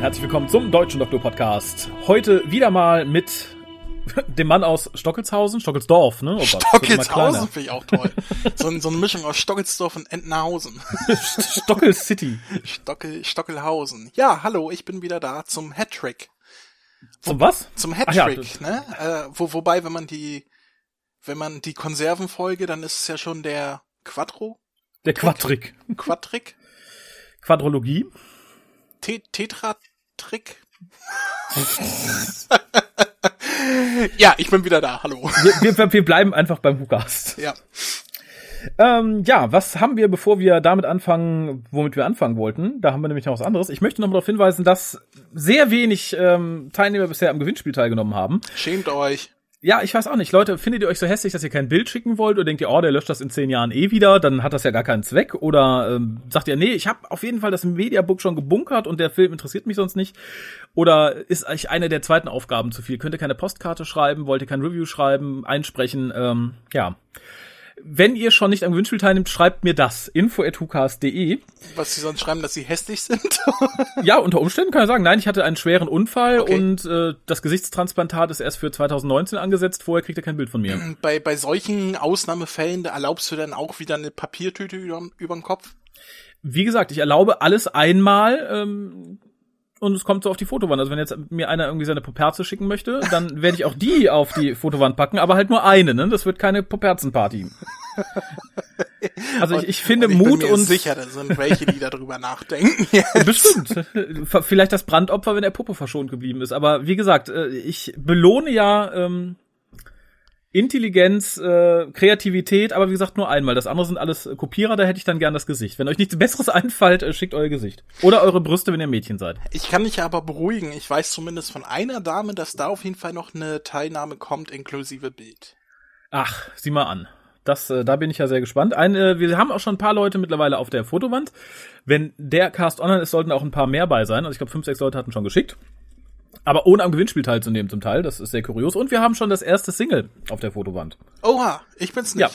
Und herzlich willkommen zum Deutschen Doktor Podcast. Heute wieder mal mit dem Mann aus Stockelshausen, Stockelsdorf, ne? Oh Gott, Stockelshausen finde ich auch toll. so, so, eine Mischung aus Stockelsdorf und Entenhausen. Stockel City. Stockel, Stockelhausen. Ja, hallo, ich bin wieder da zum Hattrick. Zum was? Zum Hattrick, ja, ne? Äh, wo, wobei, wenn man die, wenn man die Konservenfolge, dann ist es ja schon der Quattro. Der Quadtrick. Quadtrick. Quadrologie. Tetratrick. ja, ich bin wieder da. Hallo. Wir, wir, wir bleiben einfach beim Hookast. Ja. Ähm, ja, was haben wir, bevor wir damit anfangen, womit wir anfangen wollten? Da haben wir nämlich noch was anderes. Ich möchte noch mal darauf hinweisen, dass sehr wenig ähm, Teilnehmer bisher am Gewinnspiel teilgenommen haben. Schämt euch. Ja, ich weiß auch nicht. Leute, findet ihr euch so hässlich, dass ihr kein Bild schicken wollt oder denkt ihr, oh, der löscht das in zehn Jahren eh wieder, dann hat das ja gar keinen Zweck? Oder ähm, sagt ihr, nee, ich habe auf jeden Fall das Mediabook schon gebunkert und der Film interessiert mich sonst nicht? Oder ist euch eine der zweiten Aufgaben zu viel? Könnt ihr keine Postkarte schreiben? Wollt ihr kein Review schreiben? Einsprechen? Ähm, ja wenn ihr schon nicht am Gewinnspiel teilnehmt, schreibt mir das. info.hucast.de. Was sie sonst schreiben, dass sie hässlich sind? ja, unter Umständen kann ich sagen, nein, ich hatte einen schweren Unfall okay. und äh, das Gesichtstransplantat ist erst für 2019 angesetzt. Vorher kriegt er kein Bild von mir. Bei, bei solchen Ausnahmefällen erlaubst du dann auch wieder eine Papiertüte über, über den Kopf? Wie gesagt, ich erlaube alles einmal. Ähm, und es kommt so auf die Fotowand. Also wenn jetzt mir einer irgendwie seine Poperze schicken möchte, dann werde ich auch die auf die Fotowand packen, aber halt nur eine, ne? Das wird keine Poperzenparty. Also ich, ich finde und ich Mut bin mir und sicher, da sind welche, die darüber nachdenken. Jetzt. Bestimmt. Vielleicht das Brandopfer, wenn der Puppe verschont geblieben ist. Aber wie gesagt, äh, ich belohne ja ähm, Intelligenz, äh, Kreativität, aber wie gesagt nur einmal. Das andere sind alles Kopierer, da hätte ich dann gern das Gesicht. Wenn euch nichts Besseres einfällt, äh, schickt euer Gesicht. Oder eure Brüste, wenn ihr Mädchen seid. Ich kann dich aber beruhigen. Ich weiß zumindest von einer Dame, dass da auf jeden Fall noch eine Teilnahme kommt, inklusive Bild. Ach, sieh mal an. Das, äh, da bin ich ja sehr gespannt. Ein, äh, wir haben auch schon ein paar Leute mittlerweile auf der Fotowand. Wenn der Cast online ist, sollten auch ein paar mehr bei sein. Also ich glaube, fünf, sechs Leute hatten schon geschickt aber ohne am Gewinnspiel teilzunehmen zum Teil. Das ist sehr kurios. Und wir haben schon das erste Single auf der Fotowand. Oha, ich bin's nicht. Ja.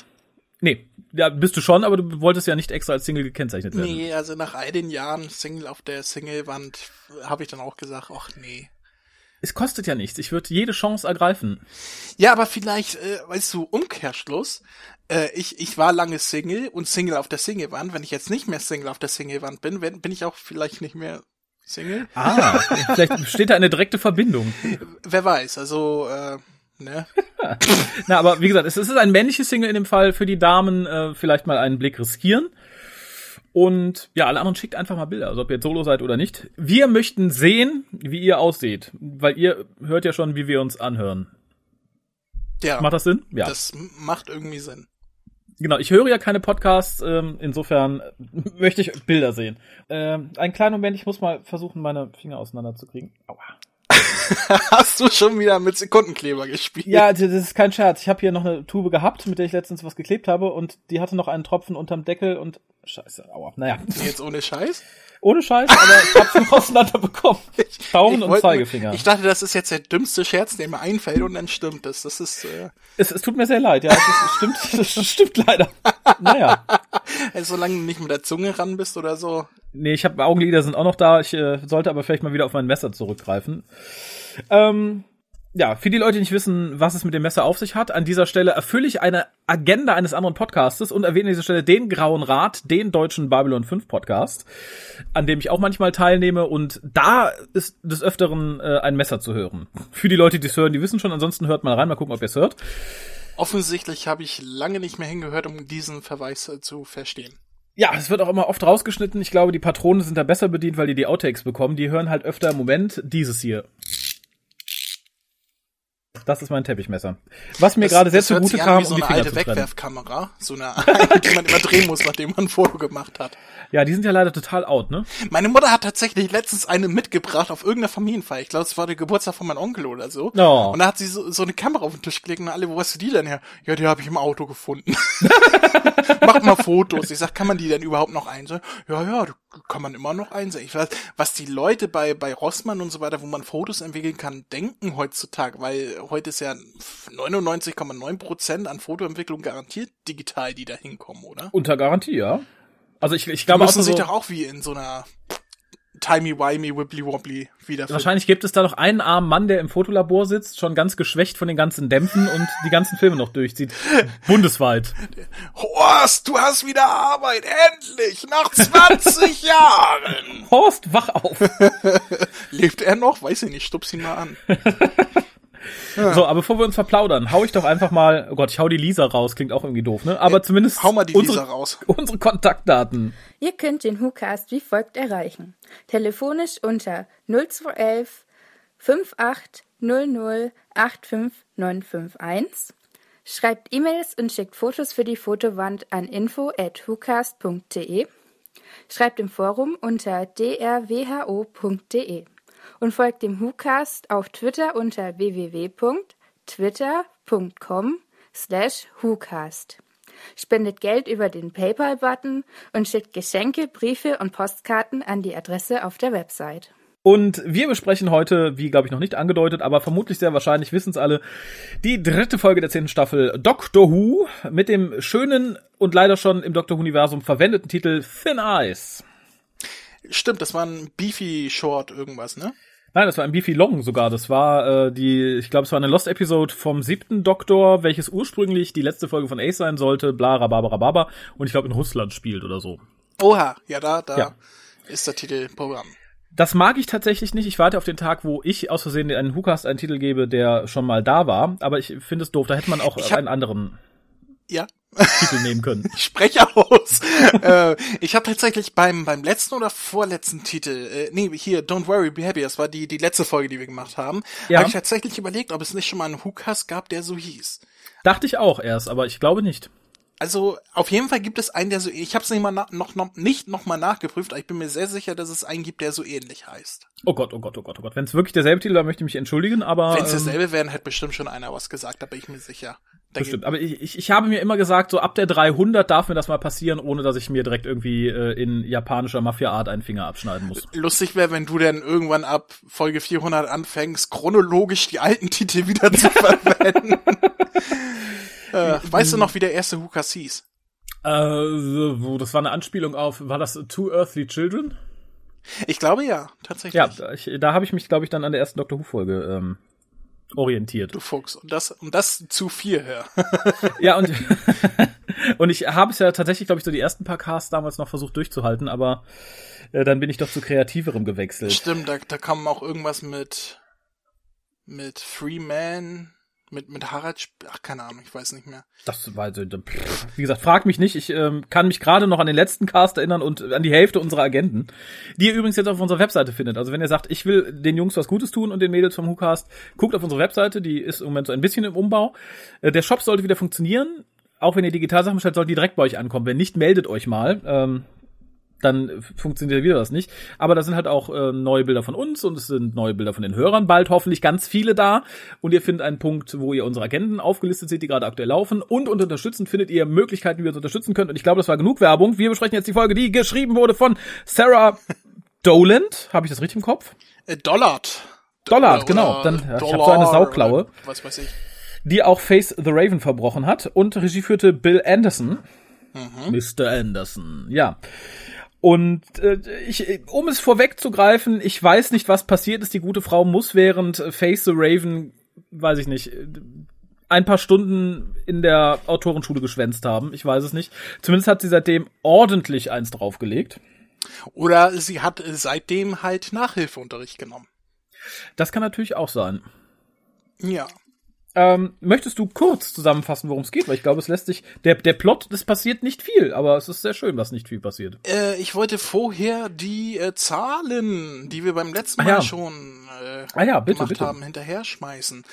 Nee, ja, bist du schon, aber du wolltest ja nicht extra als Single gekennzeichnet werden. Nee, also nach all den Jahren Single auf der Singlewand habe ich dann auch gesagt, ach nee. Es kostet ja nichts. Ich würde jede Chance ergreifen. Ja, aber vielleicht, äh, weißt du, Umkehrschluss. Äh, ich, ich war lange Single und Single auf der Singlewand. Wenn ich jetzt nicht mehr Single auf der Singlewand bin, bin ich auch vielleicht nicht mehr Single. Ah, vielleicht besteht da eine direkte Verbindung. Wer weiß, also, äh, ne? Na, aber wie gesagt, es ist ein männliches Single in dem Fall für die Damen, äh, vielleicht mal einen Blick riskieren. Und ja, alle anderen schickt einfach mal Bilder, also ob ihr jetzt solo seid oder nicht. Wir möchten sehen, wie ihr aussieht, weil ihr hört ja schon, wie wir uns anhören. Ja. Macht das Sinn? Ja. Das macht irgendwie Sinn. Genau, ich höre ja keine Podcasts, ähm, insofern möchte ich Bilder sehen. Ähm, einen kleinen Moment, ich muss mal versuchen, meine Finger auseinanderzukriegen. Aua. Hast du schon wieder mit Sekundenkleber gespielt? Ja, das ist kein Scherz. Ich habe hier noch eine Tube gehabt, mit der ich letztens was geklebt habe und die hatte noch einen Tropfen unterm Deckel und Scheiße, aua. Naja. Jetzt ohne Scheiß? Ohne Scheiß, aber ich hab's noch auseinander bekommen. Daumen und Zeigefinger. Ich dachte, das ist jetzt der dümmste Scherz, der mir einfällt und dann stimmt es. Das ist. Äh es, es tut mir sehr leid, ja. Es, es stimmt, das stimmt leider. Naja. Also, solange du nicht mit der Zunge ran bist oder so. Nee, ich habe Augenlider sind auch noch da. Ich äh, sollte aber vielleicht mal wieder auf mein Messer zurückgreifen. Ähm, ja, für die Leute, die nicht wissen, was es mit dem Messer auf sich hat, an dieser Stelle erfülle ich eine Agenda eines anderen Podcastes und erwähne an dieser Stelle den Grauen Rat, den deutschen Babylon 5 Podcast, an dem ich auch manchmal teilnehme und da ist des Öfteren äh, ein Messer zu hören. Für die Leute, die es hören, die wissen schon, ansonsten hört mal rein, mal gucken, ob ihr es hört. Offensichtlich habe ich lange nicht mehr hingehört, um diesen Verweis äh, zu verstehen. Ja, es wird auch immer oft rausgeschnitten. Ich glaube, die Patronen sind da besser bedient, weil die die Outtakes bekommen. Die hören halt öfter, Moment, dieses hier. Das ist mein Teppichmesser. Was mir gerade sehr zugute kam, wie so um eine alte Wegwerfkamera, so eine, die man immer drehen muss, nachdem man ein Foto gemacht hat. Ja, die sind ja leider total out, ne? Meine Mutter hat tatsächlich letztens eine mitgebracht auf irgendeiner Familienfeier. Ich glaube, es war der Geburtstag von meinem Onkel oder so. Oh. Und da hat sie so, so eine Kamera auf den Tisch gelegt und alle, wo hast du die denn her? Ja, die habe ich im Auto gefunden. Macht mal Fotos. Ich sag, kann man die denn überhaupt noch einsehen? Ja, ja, kann man immer noch einsehen. Ich weiß, was die Leute bei, bei Rossmann und so weiter, wo man Fotos entwickeln kann, denken heutzutage, weil heute ist ja 99,9 Prozent an Fotoentwicklung garantiert digital, die da hinkommen, oder? Unter Garantie, ja. Also ich, ich glaube müssen sich doch auch wie in so einer timey-wimey, wibbly-wobbly wiederfinden. Wahrscheinlich gibt es da noch einen armen Mann, der im Fotolabor sitzt, schon ganz geschwächt von den ganzen Dämpfen und die ganzen Filme noch durchzieht. Bundesweit. Horst, du hast wieder Arbeit, endlich, nach 20 Jahren. Horst, wach auf. Lebt er noch? Weiß ich nicht, stups ihn mal an. So, aber bevor wir uns verplaudern, hau ich doch einfach mal, oh Gott, ich hau die Lisa raus, klingt auch irgendwie doof, ne? Aber zumindest Hau mal die unsere, Lisa raus. unsere Kontaktdaten. Ihr könnt den WhoCast wie folgt erreichen. Telefonisch unter 0211 5800 85951. Schreibt E-Mails und schickt Fotos für die Fotowand an info at whocast.de. Schreibt im Forum unter drwho.de und folgt dem WhoCast auf Twitter unter www.twitter.com slash WhoCast. Spendet Geld über den PayPal-Button und schickt Geschenke, Briefe und Postkarten an die Adresse auf der Website. Und wir besprechen heute, wie glaube ich noch nicht angedeutet, aber vermutlich sehr wahrscheinlich wissen es alle, die dritte Folge der zehnten Staffel Doctor Who mit dem schönen und leider schon im Doctor Who-Universum verwendeten Titel Thin Ice. Stimmt, das war ein Beefy Short irgendwas, ne? Nein, das war ein Beefy Long sogar. Das war äh, die, ich glaube, es war eine Lost-Episode vom siebten Doktor, welches ursprünglich die letzte Folge von Ace sein sollte, bla, rababa, rababa, und ich glaube in Russland spielt oder so. Oha, ja, da, da Ja. ist der Titelprogramm. Das mag ich tatsächlich nicht. Ich warte auf den Tag, wo ich aus Versehen einen Hookast einen Titel gebe, der schon mal da war. Aber ich finde es doof. Da hätte man auch hab- einen anderen Ja, Titel nehmen können. ich spreche aus. äh, ich habe tatsächlich beim beim letzten oder vorletzten Titel, äh, nee, hier Don't Worry, Be Happy, das war die die letzte Folge, die wir gemacht haben, Ja. habe ich tatsächlich überlegt, ob es nicht schon mal einen Hookast gab, der so hieß. Dachte ich auch erst, aber ich glaube nicht. Also auf jeden Fall gibt es einen, der so, ich habe es nicht mal noch, noch nicht noch mal nachgeprüft, aber ich bin mir sehr sicher, dass es einen gibt, der so ähnlich heißt. Oh Gott, oh Gott, oh Gott, oh Gott. Wenn es wirklich derselbe Titel, dann möchte ich mich entschuldigen, aber. Wenn es ähm, dasselbe wären, hätte bestimmt schon einer was gesagt, da bin ich mir sicher. Bestimmt. Aber ich, ich, ich habe mir immer gesagt, so ab der 300 darf mir das mal passieren, ohne dass ich mir direkt irgendwie äh, in japanischer Mafia-Art einen Finger abschneiden muss. lustig wäre, wenn du dann irgendwann ab Folge 400 anfängst, chronologisch die alten Titel wieder zu verwenden. äh, weißt du noch, wie der erste Hukas hieß? Äh, das war eine Anspielung auf, war das Two Earthly Children? Ich glaube ja, tatsächlich. Ja, da, ich, da habe ich mich, glaube ich, dann an der ersten Doctor Who-Folge ähm, orientiert. Du Fuchs. Und das, und das zu viel her. Ja, und, und ich habe es ja tatsächlich, glaube ich, so die ersten paar Casts damals noch versucht durchzuhalten, aber äh, dann bin ich doch zu kreativerem gewechselt. Stimmt, da, da kam auch irgendwas mit, mit Freeman, mit, mit Harald, ach, keine Ahnung, ich weiß nicht mehr. Das war wie gesagt, frag mich nicht. Ich ähm, kann mich gerade noch an den letzten Cast erinnern und an die Hälfte unserer Agenten, die ihr übrigens jetzt auf unserer Webseite findet. Also wenn ihr sagt, ich will den Jungs was Gutes tun und den Mädels vom WhoCast, guckt auf unsere Webseite, die ist im Moment so ein bisschen im Umbau. Äh, der Shop sollte wieder funktionieren. Auch wenn ihr Digitalsachen bestellt, sollten die direkt bei euch ankommen. Wenn nicht, meldet euch mal. Ähm, dann funktioniert wieder das nicht. Aber da sind halt auch äh, neue Bilder von uns und es sind neue Bilder von den Hörern, bald hoffentlich ganz viele da. Und ihr findet einen Punkt, wo ihr unsere Agenten aufgelistet seht, die gerade aktuell laufen. Und unter unterstützen findet ihr Möglichkeiten, wie ihr uns unterstützen könnt. Und ich glaube, das war genug Werbung. Wir besprechen jetzt die Folge, die geschrieben wurde von Sarah Doland. Habe ich das richtig im Kopf? Äh, Dollard. Dollard, genau. Dann, ja, ich habe so eine Sauklaue, Was weiß ich. die auch Face the Raven verbrochen hat. Und Regie führte Bill Anderson. Mr. Anderson, ja. Und äh, ich, um es vorwegzugreifen, ich weiß nicht, was passiert ist. Die gute Frau muss während Face the Raven, weiß ich nicht, ein paar Stunden in der Autorenschule geschwänzt haben. Ich weiß es nicht. Zumindest hat sie seitdem ordentlich eins draufgelegt. Oder sie hat äh, seitdem halt Nachhilfeunterricht genommen. Das kann natürlich auch sein. Ja. Ähm, möchtest du kurz zusammenfassen, worum es geht? Weil ich glaube, es lässt sich. Der, der Plot, es passiert nicht viel, aber es ist sehr schön, was nicht viel passiert. Äh, ich wollte vorher die äh, Zahlen, die wir beim letzten Ah, Mal ja. schon äh, Ah ja, bitte, gemacht bitte. haben, hinterher schmeißen.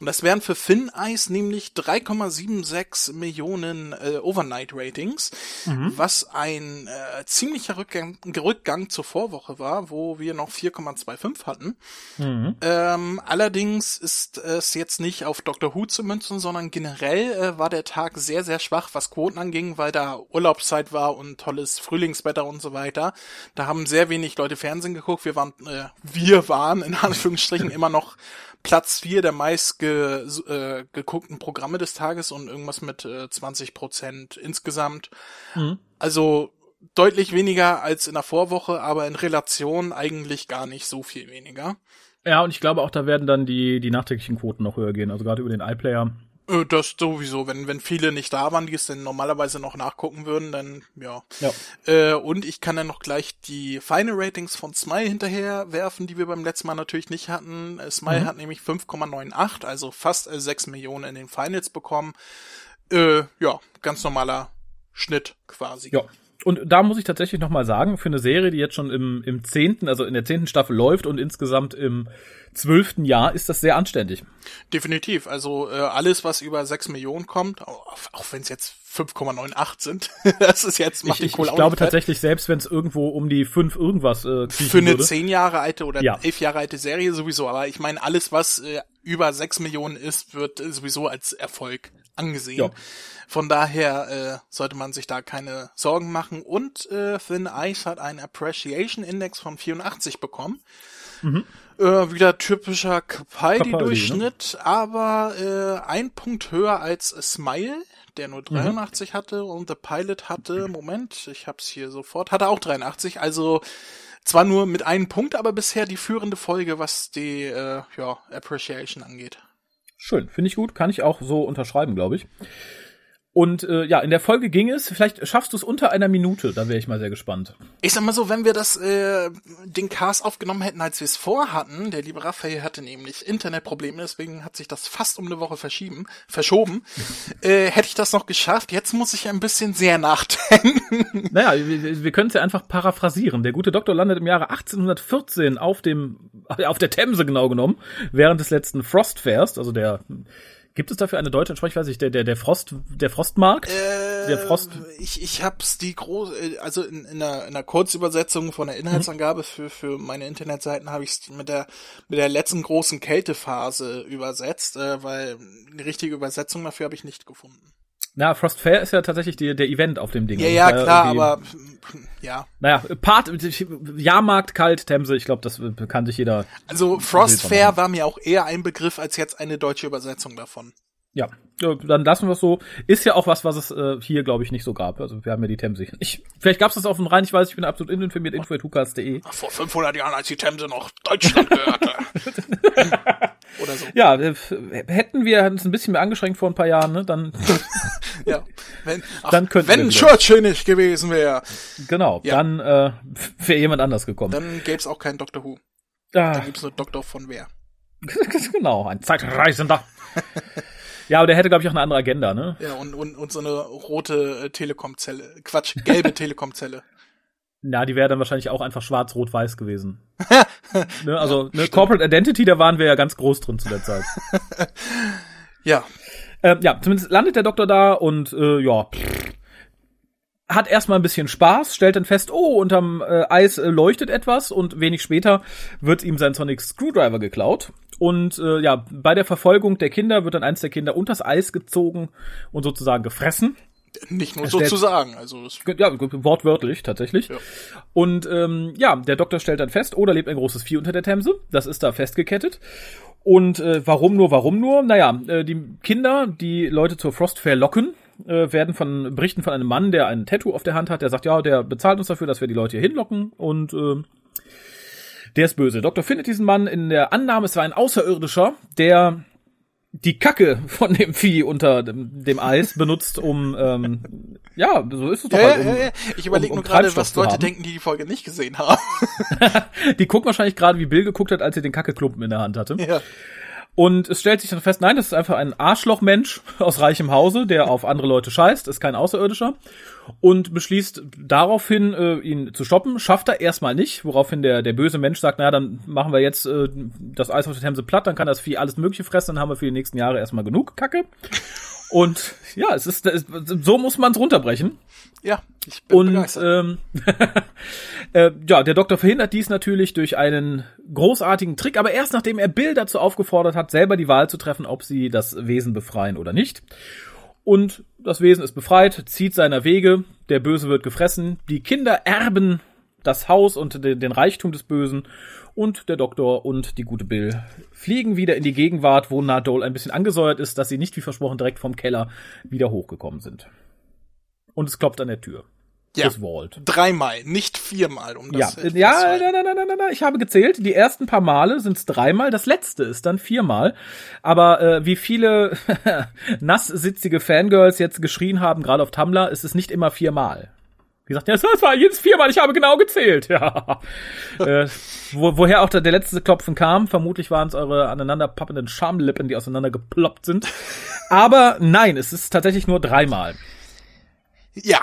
Und das wären für Finn Ice nämlich 3,76 Millionen äh, Overnight-Ratings, Mhm. was ein äh, ziemlicher Rückgang, Rückgang zur Vorwoche war, wo wir noch 4,25 hatten. Mhm. Ähm, allerdings ist es jetzt nicht auf Dr. Who zu münzen, sondern generell äh, war der Tag sehr, sehr schwach, was Quoten anging, weil da Urlaubszeit war und tolles Frühlingswetter und so weiter. Da haben sehr wenig Leute Fernsehen geguckt. Wir waren, äh, wir waren in Anführungsstrichen immer noch Platz vier der meist ge, äh, geguckten Programme des Tages und irgendwas mit äh, 20 Prozent insgesamt. Also deutlich weniger als in der Vorwoche, aber in Relation eigentlich gar nicht so viel weniger. Ja, und ich glaube auch, da werden dann die, die nachträglichen Quoten noch höher gehen. Also gerade über den iPlayer. Äh, Das sowieso, wenn, wenn viele nicht da waren, die es dann normalerweise noch nachgucken würden, dann ja. Ja. Äh, und ich kann dann noch gleich die Final Ratings von Smile hinterher werfen, die wir beim letzten Mal natürlich nicht hatten. Äh, Smile Mhm. hat nämlich 5,98, also fast äh, 6 Millionen in den Finals bekommen. Äh, ja, ganz normaler Schnitt quasi. Ja. Und da muss ich tatsächlich noch mal sagen, für eine Serie, die jetzt schon im, im zehnten, also in der zehnten Staffel läuft und insgesamt im zwölften Jahr, ist das sehr anständig. Definitiv. Also äh, alles, was über 6 Millionen kommt, auch, auch wenn es jetzt 5,98 sind, das ist jetzt macht Ich, ich, ich glaube tatsächlich, selbst wenn es irgendwo um die fünf irgendwas äh, Für eine würde, zehn Jahre alte oder Ja. elf Jahre alte Serie sowieso, aber ich meine, alles, was äh, über sechs Millionen ist, wird sowieso als Erfolg angesehen. Ja. Von daher äh, sollte man sich da keine Sorgen machen. Und äh, Thin Ice hat einen Appreciation Index von 84 bekommen. Äh, wieder typischer Capaldi-Durchschnitt, aber äh, ein Punkt höher als Smile, der nur 83 hatte und The Pilot hatte, Moment, ich hab's hier sofort, hatte auch 83, also zwar nur mit einem Punkt, aber bisher die führende Folge, was die äh, ja, Appreciation angeht. Schön, finde ich gut, kann ich auch so unterschreiben, glaube ich. Und äh, ja, in der Folge ging es, vielleicht schaffst du es unter einer Minute, da wäre ich mal sehr gespannt. Ich sag mal so, wenn wir das äh, den Cast aufgenommen hätten, als wir es vorhatten, der liebe Raphael hatte nämlich Internetprobleme, deswegen hat sich das fast um eine Woche verschieben, verschoben, äh, hätte ich das noch geschafft. Jetzt muss ich ein bisschen sehr nachdenken. Naja, wir, wir können es ja einfach paraphrasieren. Der gute Doktor landet im Jahre 1814 auf dem, auf der Themse genau genommen, während des letzten Frostfairs, also der, gibt es dafür eine deutsche Sprechweise? Ich- Der, der, der Frost, der Frostmarkt? Äh, Der Frost- Ich, ich hab's die große, äh, also in, in, einer, in einer Kurzübersetzung von der Inhaltsangabe für, für meine Internetseiten habe ich mit der mit der letzten großen Kältephase übersetzt, äh, weil eine richtige Übersetzung dafür habe ich nicht gefunden. Na, Frost Fair ist ja tatsächlich die, der Event auf dem Ding. Ja, Also ja, klar, aber ja. Naja, Part, Jahrmarkt, kalt, Themse, ich glaube, das kann sich jeder, Also Bild Frost von Fair machen. war mir auch eher ein Begriff als jetzt eine deutsche Übersetzung davon. Ja. dann lassen wir es so. Ist ja auch was, was es äh, hier, glaube ich, nicht so gab. Also wir haben ja die Themse. Ich, vielleicht gab es das auf dem Rhein, ich weiß, ich bin absolut uninformiert, info.hukas.de. Vor 500 Jahren, als die Themse noch Deutschland gehörte. Oder so. Ja, äh, hätten wir uns ein bisschen mehr angeschränkt vor ein paar Jahren, ne, dann, Ja. Wenn, ach, Dann könnten wenn. Churchill nicht gewesen wäre, genau, Ja. dann äh, wäre jemand anders gekommen. dann gäb's auch keinen Doctor Who. Dann Ah, gibt's nur Doktor von wer. genau, ein Zeitreisender. Ja, aber der hätte, glaube ich, auch eine andere Agenda, ne? Ja, und, und, und so eine rote äh, Telekom-Zelle. Quatsch, gelbe Telekom-Zelle. Na, die wäre dann wahrscheinlich auch einfach schwarz-rot-weiß gewesen. ne, also, ne, Corporate Identity, da waren wir ja ganz groß drin zu der Zeit. Ja, Ähm, ja, zumindest landet der Doktor da und äh, ja, pff, hat erstmal ein bisschen Spaß, stellt dann fest, oh, unterm äh, Eis äh, leuchtet etwas und wenig später wird ihm sein Sonic Screwdriver geklaut. Und äh, ja, bei der Verfolgung der Kinder wird dann eins der Kinder unters Eis gezogen und sozusagen gefressen. nicht nur sozusagen. Also es, Ja, wortwörtlich tatsächlich. Ja. Und ähm, ja, der Doktor stellt dann fest, oh, da lebt ein großes Vieh unter der Themse. Das ist da festgekettet. Und äh, warum nur, warum nur? Naja, äh, die Kinder, die Leute zur Frost locken, äh, werden von berichten von einem Mann, der ein Tattoo auf der Hand hat, der sagt, ja, der bezahlt uns dafür, dass wir die Leute hier hinlocken und äh, der ist böse. Doktor findet diesen Mann in der Annahme, es war ein Außerirdischer, der die Kacke von dem Vieh unter dem, dem Eis benutzt, um ähm, ja, so ist es doch ja, halt, um, ja, ja. Ich überlege um nur gerade, was Leute haben. denken, die die Folge nicht gesehen haben. Die gucken wahrscheinlich gerade, wie Bill geguckt hat, als er den Kackeklumpen in der Hand hatte. ja. Und es stellt sich dann fest, nein, das ist einfach ein Arschlochmensch aus reichem Hause, der auf andere Leute scheißt, ist kein Außerirdischer. Und beschließt daraufhin, äh, ihn zu stoppen. Schafft er erstmal nicht, woraufhin der, der böse Mensch sagt, naja, dann machen wir jetzt äh, das Eis auf der Themse platt, dann kann das Vieh alles Mögliche fressen, dann haben wir für die nächsten Jahre erstmal genug Kacke. Und ja, es ist, es, so muss man es runterbrechen. Ja, ich bin Und begeistert. ähm, äh, ja, der Doktor verhindert dies natürlich durch einen großartigen Trick, aber erst nachdem er Bill dazu aufgefordert hat, selber die Wahl zu treffen, ob sie das Wesen befreien oder nicht. Und das Wesen ist befreit, zieht seiner Wege, der Böse wird gefressen, die Kinder erben das Haus und den, den Reichtum des Bösen und der Doktor und die gute Bill fliegen wieder in die Gegenwart, wo Nadol ein bisschen angesäuert ist, dass sie nicht wie versprochen direkt vom Keller wieder hochgekommen sind. Und es klopft an der Tür. Ja. Chris Walt. Dreimal, nicht viermal, um Ja, das ja, festzuhalten. nein, nein, nein, nein, nein, ich habe gezählt. Die ersten paar Male sind es dreimal, das letzte ist dann viermal. Aber äh, wie viele nasssitzige Fangirls jetzt geschrien haben, gerade auf Tumblr, ist es nicht immer viermal. Wie gesagt, ja, das war jedes viermal, ich habe genau gezählt. Ja. äh, wo, woher auch der, der letzte Klopfen kam, vermutlich waren es eure aneinanderpappenden Schamlippen, die auseinander geploppt sind. Aber nein, es ist tatsächlich nur dreimal. Ja.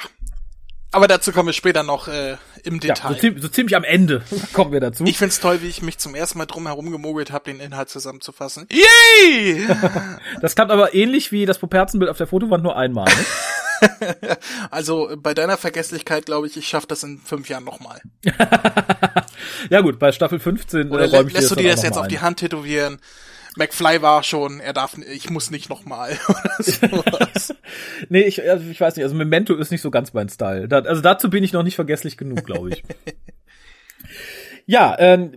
Aber dazu kommen wir später noch äh, im Ja, Detail. so, ziemlich, so ziemlich am Ende kommen wir dazu. ich find's toll, wie ich mich zum ersten Mal drum herum gemogelt habe, den Inhalt zusammenzufassen. Yay! Das klappt aber ähnlich wie das Poperzenbild auf der Fotowand nur einmal. Ne? also äh, bei deiner Vergesslichkeit glaube ich, ich schaffe das in fünf Jahren nochmal. Ja gut, bei Staffel 15 Oder äh, räum ich lässt du dir das jetzt auf ein. die Hand tätowieren? McFly war schon, er darf, ich muss nicht nochmal. Oder. Nee, ich, also ich weiß nicht, also Memento ist nicht so ganz mein Style. Da, also dazu bin ich noch nicht vergesslich genug, glaube ich. Ja, ähm,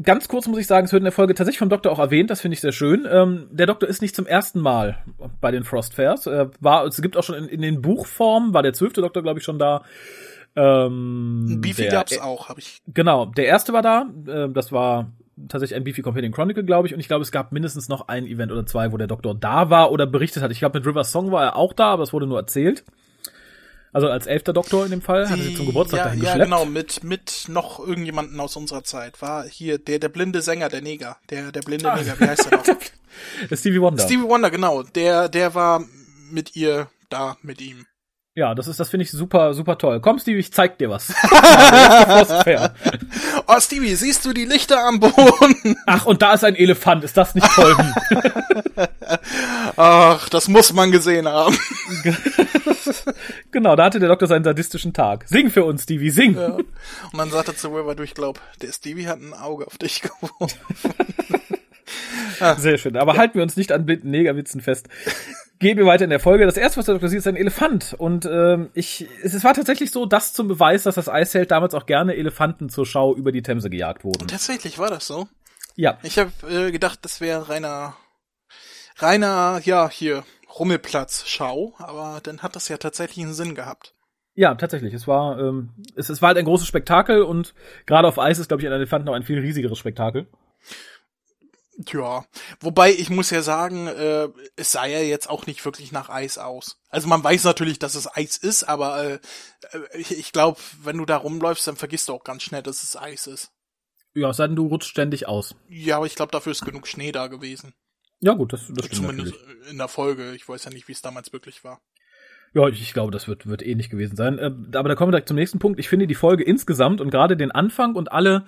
ganz kurz muss ich sagen, es wird in der Folge tatsächlich vom Doktor auch erwähnt, das finde ich sehr schön. Ähm, der Doktor ist nicht zum ersten Mal bei den Frost Fairs. Äh, war, es gibt auch schon in, in den Buchformen, war der zwölfte Doktor, glaube ich, schon da. Ähm, Beefy der- gab's auch, habe ich. Genau, der erste war da. Äh, das war tatsächlich ein Beefy Companion Chronicle, glaube ich. Und ich glaube, es gab mindestens noch ein Event oder zwei, wo der Doktor da war oder berichtet hat. Ich glaube, mit River Song war er auch da, aber es wurde nur erzählt. Also als elfter Doktor in dem Fall, hatte sie zum Geburtstag ja, dahin ja, geschleppt. genau, mit, mit noch irgendjemanden aus unserer Zeit. War hier der, der blinde Sänger, der Neger. Der, der blinde Ah. Neger, wie heißt der noch? Stevie Wonder. Stevie Wonder, genau. Der, der war mit ihr da, mit ihm. Ja, das ist, das finde ich super, super toll. Komm, Stevie, ich zeig dir was. Oh, Stevie, siehst du die Lichter am Boden? Ach, und da ist ein Elefant. Ist das nicht toll? Ach, das muss man gesehen haben. genau, da hatte der Doktor seinen sadistischen Tag. Sing für uns, Stevie, sing. Ja. Und dann sagte zu River, du, ich glaub, der Stevie hat ein Auge auf dich geworfen. Sehr schön. Aber halten wir uns nicht an blinden Negerwitzen fest. Gehen wir weiter in der Folge. Das erste, was Doktor sieht, ist ein Elefant. Und ähm, ich, es, es war tatsächlich so, das zum Beweis, dass das Eiszelt damals auch gerne Elefanten zur Schau über die Themse gejagt wurden. Tatsächlich war das so. Ja, Ich habe äh, gedacht, das wäre reiner, reiner, ja, hier, Rummelplatz-Schau, aber dann hat das ja tatsächlich einen Sinn gehabt. ja, tatsächlich. Es war, ähm, es, es war halt ein großes Spektakel und gerade auf Eis ist, glaube ich, ein Elefant noch ein viel riesigeres Spektakel. Ja, wobei ich muss ja sagen, äh, es sah ja jetzt auch nicht wirklich nach Eis aus. Also man weiß natürlich, dass es Eis ist, aber äh, äh, ich, ich glaube, wenn du da rumläufst, dann vergisst du auch ganz schnell, dass es Eis ist. Ja, es sei denn, du rutschst ständig aus. Ja, aber ich glaube, dafür ist genug Schnee da gewesen. Ja, gut, das, das stimmt Zumindest natürlich. in der Folge. Ich weiß ja nicht, wie es damals wirklich war. Ja, ich, ich glaube, das wird, wird ähnlich gewesen sein. Äh, aber da kommen wir direkt zum nächsten Punkt. Ich finde die Folge insgesamt und gerade den Anfang und alle,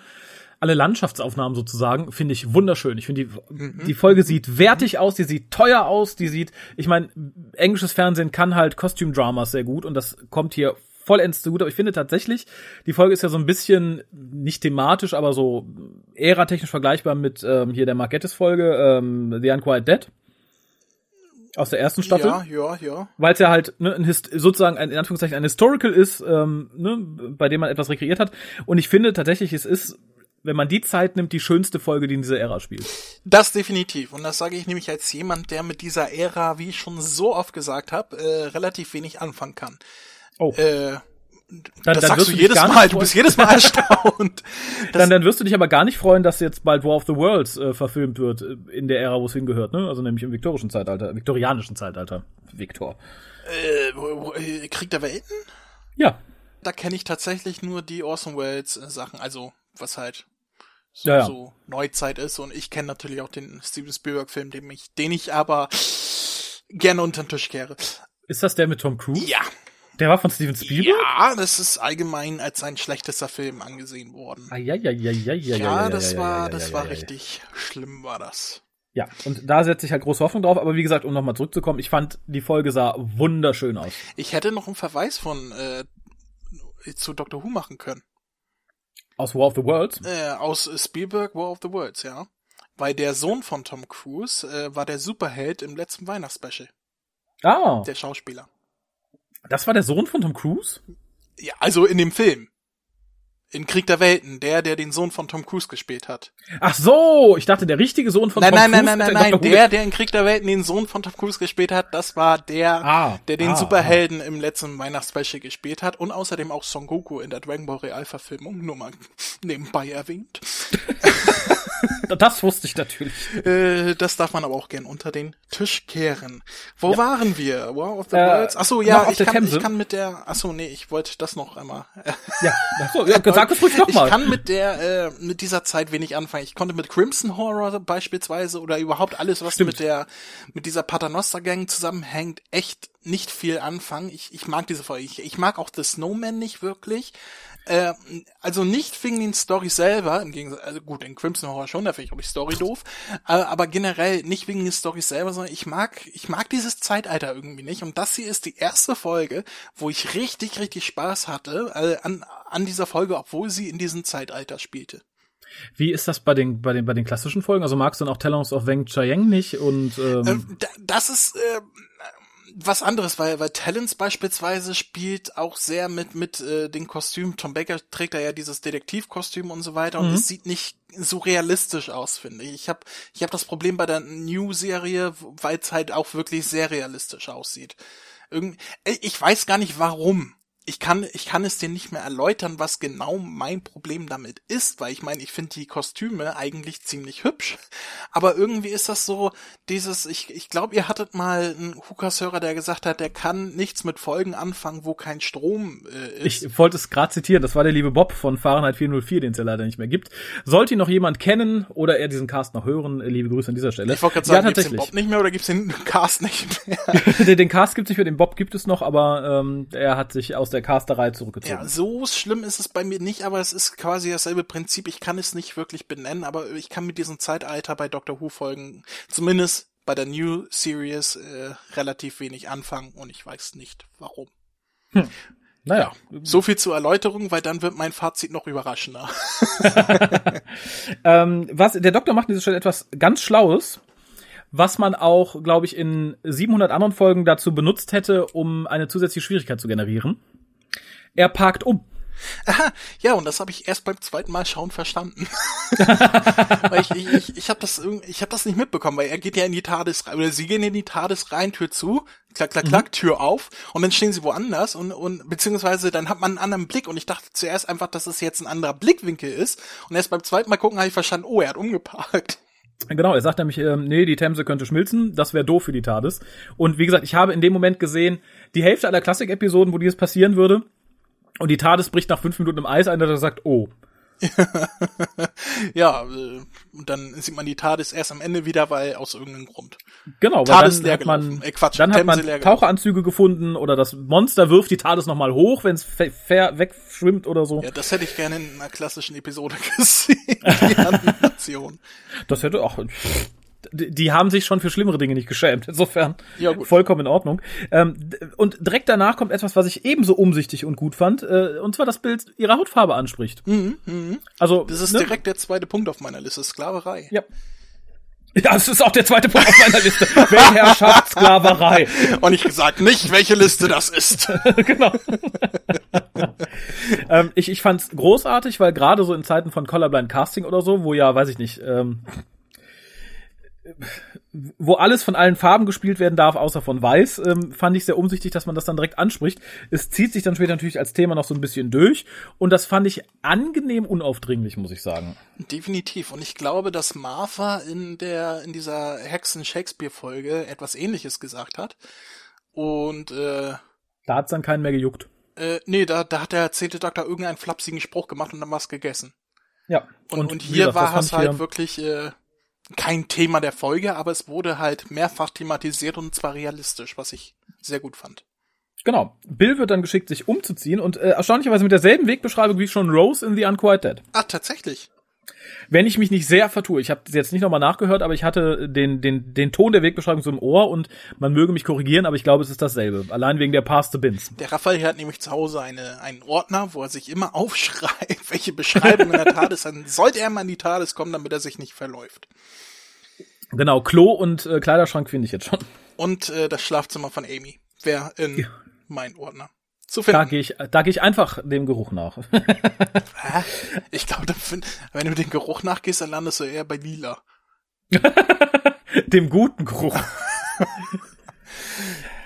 alle Landschaftsaufnahmen sozusagen, finde ich wunderschön. Ich finde, die, die Folge sieht wertig aus, die sieht teuer aus, die sieht, ich meine, englisches Fernsehen kann halt Costume-Dramas sehr gut und das kommt hier vollends zu gut. Aber ich finde tatsächlich, die Folge ist ja so ein bisschen, nicht thematisch, aber so äratechnisch vergleichbar mit ähm, hier der Margettes-Folge, ähm, The Unquiet Dead. Aus der ersten Staffel Ja, ja, ja. weil es ja halt ne, ein Hist sozusagen ein, in Anführungszeichen ein Historical ist, ähm, ne, bei dem man etwas rekreiert hat. Und ich finde tatsächlich, es ist, wenn man die Zeit nimmt, die schönste Folge, die in dieser Ära spielt. Das definitiv. Und das sage ich nämlich als jemand, der mit dieser Ära, wie ich schon so oft gesagt habe, äh, relativ wenig anfangen kann. Oh. Äh, Dann, das dann sagst wirst du jedes Mal, du bist jedes Mal erstaunt. Dann, dann wirst du dich aber gar nicht freuen, dass jetzt bald War of the Worlds äh, verfilmt wird äh, in der Ära, wo es hingehört, ne? Also nämlich im viktorischen Zeitalter, viktorianischen Zeitalter. Viktor. äh, äh, Krieg der Welten? Ja. Da kenne ich tatsächlich nur die Orson Welles äh, Sachen, also was halt so, Ja, so Neuzeit ist. Und ich kenne natürlich auch den Steven Spielberg Film, den ich, den ich aber gerne unter den Tisch kehre. Ist das der mit Tom Cruise? Ja, Der war von Steven Spielberg? ja, das ist allgemein als ein schlechtester Film angesehen worden. Ah, ja, ja, ja, ja, ja, Ja, das ja, war, ja, ja, das ja, war ja, ja. richtig schlimm, war das. Ja, und da setze ich halt große Hoffnung drauf. Aber wie gesagt, um nochmal zurückzukommen, ich fand, die Folge sah wunderschön aus. Ich hätte noch einen Verweis von äh, zu Doctor Who machen können. Aus War of the Worlds. Äh, aus Spielberg War of the Worlds, ja. Weil der Sohn von Tom Cruise äh, war der Superheld im letzten Weihnachtsspecial, Ah, der Schauspieler. das war der Sohn von Tom Cruise? Ja, also in dem Film. In Krieg der Welten, der, der den Sohn von Tom Cruise gespielt hat. Ach so, ich dachte, der richtige Sohn von Nein, Tom nein, nein, Cruise. nein, nein, nein, der, der in Krieg der Welten den Sohn von Tom Cruise gespielt hat, das war der, Ah, der den ah, Superhelden im letzten Weihnachtsspecial gespielt hat und außerdem auch Son Goku in der Dragon Ball Realverfilmung, nur mal nebenbei erwähnt. Das wusste ich natürlich. Äh, das darf man aber auch gern unter den Tisch kehren. Wo waren wir? Wow of the Äh, Worlds? Ach so, noch ja, ich kann, ich kann mit der, ach so, nee, ich wollte das noch einmal. Ja, ach so, ja es ruhig Ich nochmal. kann mit der, äh, mit dieser Zeit wenig anfangen. Ich konnte mit Crimson Horror beispielsweise oder überhaupt alles, was Stimmt. mit der, mit dieser Paternoster Gang zusammenhängt, echt nicht viel anfangen. Ich, ich mag diese Folge. Ich, ich mag auch The Snowman nicht wirklich. Äh, also nicht wegen den Storys selber, im Gegensatz, also gut, in Crimson Horror schon, da finde ich auch die Story doof, äh, aber generell nicht wegen den Storys selber, sondern ich mag, ich mag dieses Zeitalter irgendwie nicht und das hier ist die erste Folge, wo ich richtig, richtig Spaß hatte äh, an, an dieser Folge, obwohl sie in diesem Zeitalter spielte. Wie ist das bei den, bei den, bei den klassischen Folgen? Also magst du dann auch Talons of Weng Chiang nicht und, ähm, Ähm, da- das ist äh, was anderes, weil, weil Talents beispielsweise spielt auch sehr mit, mit äh, den Kostümen. Tom Baker trägt da ja dieses Detektivkostüm und so weiter und es sieht nicht so realistisch aus, finde ich. Ich habe ich hab das Problem bei der New-Serie, weil es halt auch wirklich sehr realistisch aussieht. Irgend, äh, ich weiß gar nicht warum. Ich kann, ich kann es dir nicht mehr erläutern, was genau mein Problem damit ist, weil ich meine, ich finde die Kostüme eigentlich ziemlich hübsch. Aber irgendwie ist das so, dieses, ich, ich glaube, ihr hattet mal einen Hookers-Hörer, der gesagt hat, der kann nichts mit Folgen anfangen, wo kein Strom äh, ist. ich wollte es gerade zitieren, das war der liebe Bob von Fahrenheit 404, den es ja leider nicht mehr gibt. Sollte ihn noch jemand kennen oder er diesen Cast noch hören, liebe Grüße an dieser Stelle. ich wollte gerade ja, sagen, gibt's den tatsächlich. Bob nicht mehr oder gibt's den Cast nicht mehr? den, den Cast gibt es nicht mehr, den Bob gibt es noch, aber ähm, er hat sich aus der Casterei zurückgezogen. Ja, so schlimm ist es bei mir nicht, aber es ist quasi dasselbe Prinzip. Ich kann es nicht wirklich benennen, aber ich kann mit diesem Zeitalter bei Doctor Who Folgen, zumindest bei der New Series, äh, relativ wenig anfangen und ich weiß nicht warum. naja, So viel zur Erläuterung, weil dann wird mein Fazit noch überraschender. Ähm, was, der Doktor macht an dieser Stelle etwas ganz Schlaues, was man auch, glaube ich, in 700 anderen Folgen dazu benutzt hätte, um eine zusätzliche Schwierigkeit zu generieren. Er parkt um. Aha, ja, und das habe ich erst beim zweiten Mal schauen verstanden. weil ich ich, ich, ich habe das ich habe das nicht mitbekommen, weil er geht ja in die rein, oder sie gehen in die TARDIS rein, Tür zu, klack, klack, klack, Tür auf, und dann stehen sie woanders und, und beziehungsweise dann hat man einen anderen Blick und ich dachte zuerst einfach, dass es jetzt ein anderer Blickwinkel ist und erst beim zweiten Mal gucken habe ich verstanden, oh, er hat umgeparkt. Genau, er sagt nämlich, ähm, nee, die Themse könnte schmilzen, das wäre doof für die TARDIS. Und wie gesagt, ich habe in dem Moment gesehen, die Hälfte aller Klassik-Episoden, wo dieses passieren würde, und die TARDIS bricht nach fünf Minuten im Eis ein, der sagt, oh. Ja, äh, und dann sieht man die TARDIS erst am Ende wieder, weil aus irgendeinem Grund. Genau, weil TARDIS dann hat man. Äh, Quatsch, dann hat man. Taucheranzüge gefunden oder das Monster wirft die TARDIS nochmal hoch, wenn es wegschwimmt oder so. Ja, das hätte ich gerne in einer klassischen Episode gesehen, die Animation. Das hätte auch. Die, haben sich schon für schlimmere Dinge nicht geschämt. Insofern Ja, gut. vollkommen in Ordnung. Ähm, und direkt danach kommt etwas, was ich ebenso umsichtig und gut fand, äh, und zwar das Bild ihrer Hautfarbe anspricht. Also Mhm, Das ist ne? direkt der zweite Punkt auf meiner Liste, Sklaverei. Ja. Ja, das ist auch der zweite Punkt auf meiner Liste. Weltherrschaft, Sklaverei. Und ich sag nicht, welche Liste das ist. genau. ähm, ich ich fand's großartig, weil gerade so in Zeiten von Colorblind Casting oder so, wo ja, weiß ich nicht, ähm, wo alles von allen Farben gespielt werden darf, außer von Weiß, ähm, fand ich sehr umsichtig, dass man das dann direkt anspricht. Es zieht sich dann später natürlich als Thema noch so ein bisschen durch und das fand ich angenehm unaufdringlich, muss ich sagen. Definitiv. Und ich glaube, dass Martha in der, in dieser Hexen-Shakespeare-Folge etwas ähnliches gesagt hat. Und, äh, Da hat's dann keinen mehr gejuckt. äh, nee, da, da hat der zehnte Doktor irgendeinen flapsigen Spruch gemacht und dann war's gegessen. Ja. Und, und, wie hier gesagt, war es halt wirklich äh, kein Thema der Folge, aber es wurde halt mehrfach thematisiert und zwar realistisch, was ich sehr gut fand. Genau. Bill wird dann geschickt, sich umzuziehen und äh, erstaunlicherweise mit derselben Wegbeschreibung wie schon Rose in The Unquiet Dead. Ah, tatsächlich. Wenn ich mich nicht sehr vertue, ich habe jetzt nicht nochmal nachgehört, aber ich hatte den, den, den Ton der Wegbeschreibung so im Ohr und man möge mich korrigieren, aber ich glaube, es ist dasselbe. Allein wegen der Past the Bins. Der Raphael hat nämlich zu Hause eine, einen Ordner, wo er sich immer aufschreibt, welche Beschreibung in der TARDIS, dann sollte er mal in die TARDIS kommen, damit er sich nicht verläuft. Genau, Klo und äh, Kleiderschrank finde ich jetzt schon. Und äh, das Schlafzimmer von Amy wäre in mein Ordner. Zu Da finden. gehe ich, da gehe ich einfach dem Geruch nach. Ich glaube, da wenn du den Geruch nachgehst, dann landest du eher bei Lila. dem guten Geruch.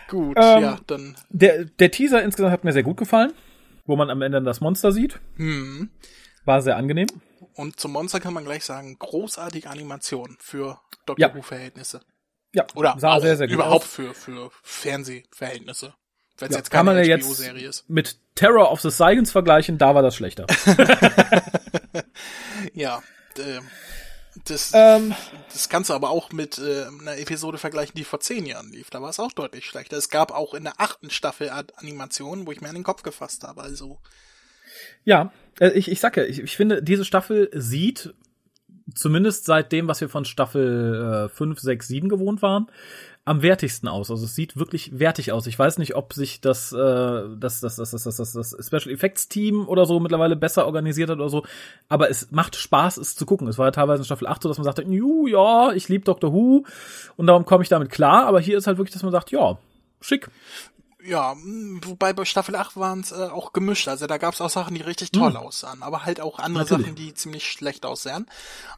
Gut, Ähm, ja, dann. Der, der Teaser insgesamt hat mir sehr gut gefallen, wo man am Ende das Monster sieht. Hm. War sehr angenehm. Und zum Monster kann man gleich sagen, großartige Animation für Doctor Ja. Who-Verhältnisse. Ja, Oder sah sehr, sehr gut überhaupt aus. für, für Fernsehverhältnisse. Wenn es Ja, jetzt kann keine man ja jetzt ist. mit Terror of the Science vergleichen, da war das schlechter. Ja, äh, das, ähm, das kannst du aber auch mit äh, einer Episode vergleichen, die vor zehn Jahren lief. Da war es auch deutlich schlechter. Es gab auch in der achten Staffel Art Animationen, wo ich mir an den Kopf gefasst habe. Also, ja, äh, ich, ich sag ja, ich, ich finde, diese Staffel sieht, zumindest seit dem, was wir von Staffel äh, 5, 6, 7 gewohnt waren, am wertigsten aus. Also es sieht wirklich wertig aus. Ich weiß nicht, ob sich das, äh, das, das, das, das, das, das, das Special Effects Team oder so mittlerweile besser organisiert hat oder so. Aber es macht Spaß, es zu gucken. Es war ja teilweise in Staffel 8 so, dass man sagte, ju, ja, ich liebe Doctor Who und darum komme ich damit klar. Aber hier ist halt wirklich, dass man sagt, ja, schick. Ja, mh, wobei bei Staffel 8 waren es äh, auch gemischt. Also da gab es auch Sachen, die richtig toll aussahen, aber halt auch andere Natürlich. Sachen, die ziemlich schlecht aussahen.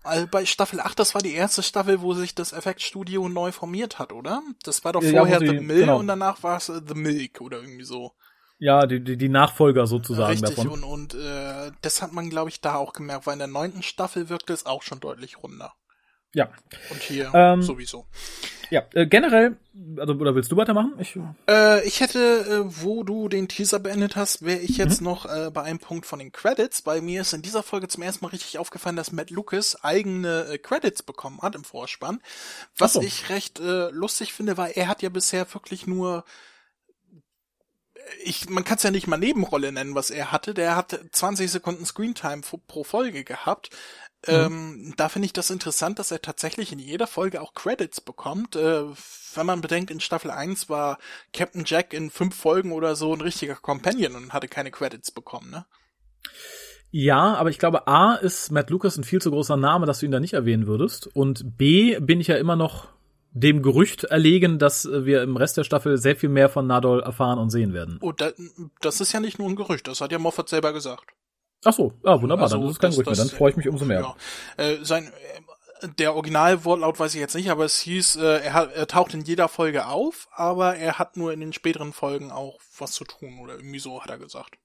Also bei Staffel 8, das war die erste Staffel, wo sich das Effektstudio neu formiert hat, oder? Das war doch Ja, vorher sie- The Mill genau. und danach war es äh, The Milk oder irgendwie so. Ja, die, die, die Nachfolger sozusagen Richtig, davon. und, und äh, das hat man, glaube ich, da auch gemerkt, weil in der neunten Staffel wirkte es auch schon deutlich runder. Ja. Und hier Ähm, sowieso. Ja, äh, generell, also, oder willst du weitermachen? Ich, Äh, ich hätte, äh, wo du den Teaser beendet hast, wäre ich Mhm. jetzt noch äh, bei einem Punkt von den Credits. Bei mir ist in dieser Folge zum ersten Mal richtig aufgefallen, dass Matt Lucas eigene äh, Credits bekommen hat im Vorspann. Was so. ich recht äh, lustig finde, weil er hat ja bisher wirklich nur ich, man kann es ja nicht mal Nebenrolle nennen, was er hatte. Der hat 20 Sekunden Screentime pro Folge gehabt. Mhm. Ähm, da finde ich das interessant, dass er tatsächlich in jeder Folge auch Credits bekommt. Äh, wenn man bedenkt, in Staffel 1 war Captain Jack in fünf Folgen oder so ein richtiger Companion und hatte keine Credits bekommen, ne? ja, aber ich glaube, A ist Matt Lucas ein viel zu großer Name, dass du ihn da nicht erwähnen würdest. Und B bin ich ja immer noch dem Gerücht erlegen, dass wir im Rest der Staffel sehr viel mehr von Nadol erfahren und sehen werden. Oh, da, das ist ja nicht nur ein Gerücht, das hat ja Moffat selber gesagt. Ach so, ja, wunderbar, Also, dann ist es kein das- Gerücht mehr, dann freue ich mich umso mehr. Ja. Äh, sein, äh, der Originalwortlaut weiß ich jetzt nicht, aber es hieß, äh, er, hat, er taucht in jeder Folge auf, aber er hat nur in den späteren Folgen auch was zu tun oder irgendwie so hat er gesagt.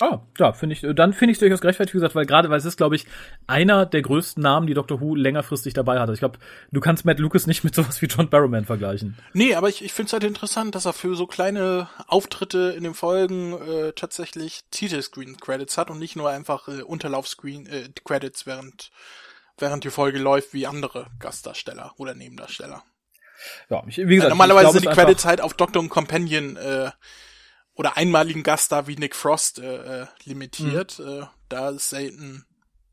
Ah, ja, finde ich, äh, dann finde ich es durchaus gerechtfertigt, wie gesagt, weil gerade, weil es ist, glaube ich, einer der größten Namen, die Doctor Who längerfristig dabei hatte. Ich glaube, du kannst Matt Lucas nicht mit sowas wie John Barrowman vergleichen. Nee, aber ich, ich finde es halt interessant, dass er für so kleine Auftritte in den Folgen äh, tatsächlich Titelscreen-Credits hat und nicht nur einfach äh, Unterlauf-Screen-Credits, während, während die Folge läuft, wie andere Gastdarsteller oder Nebendarsteller. Ja, ich, wie gesagt, Normalerweise ich sind die Credits halt auf Doctor und Companion äh, oder einmaligen Gaststar wie Nick Frost äh, äh, limitiert. Mhm. Äh, da ist selten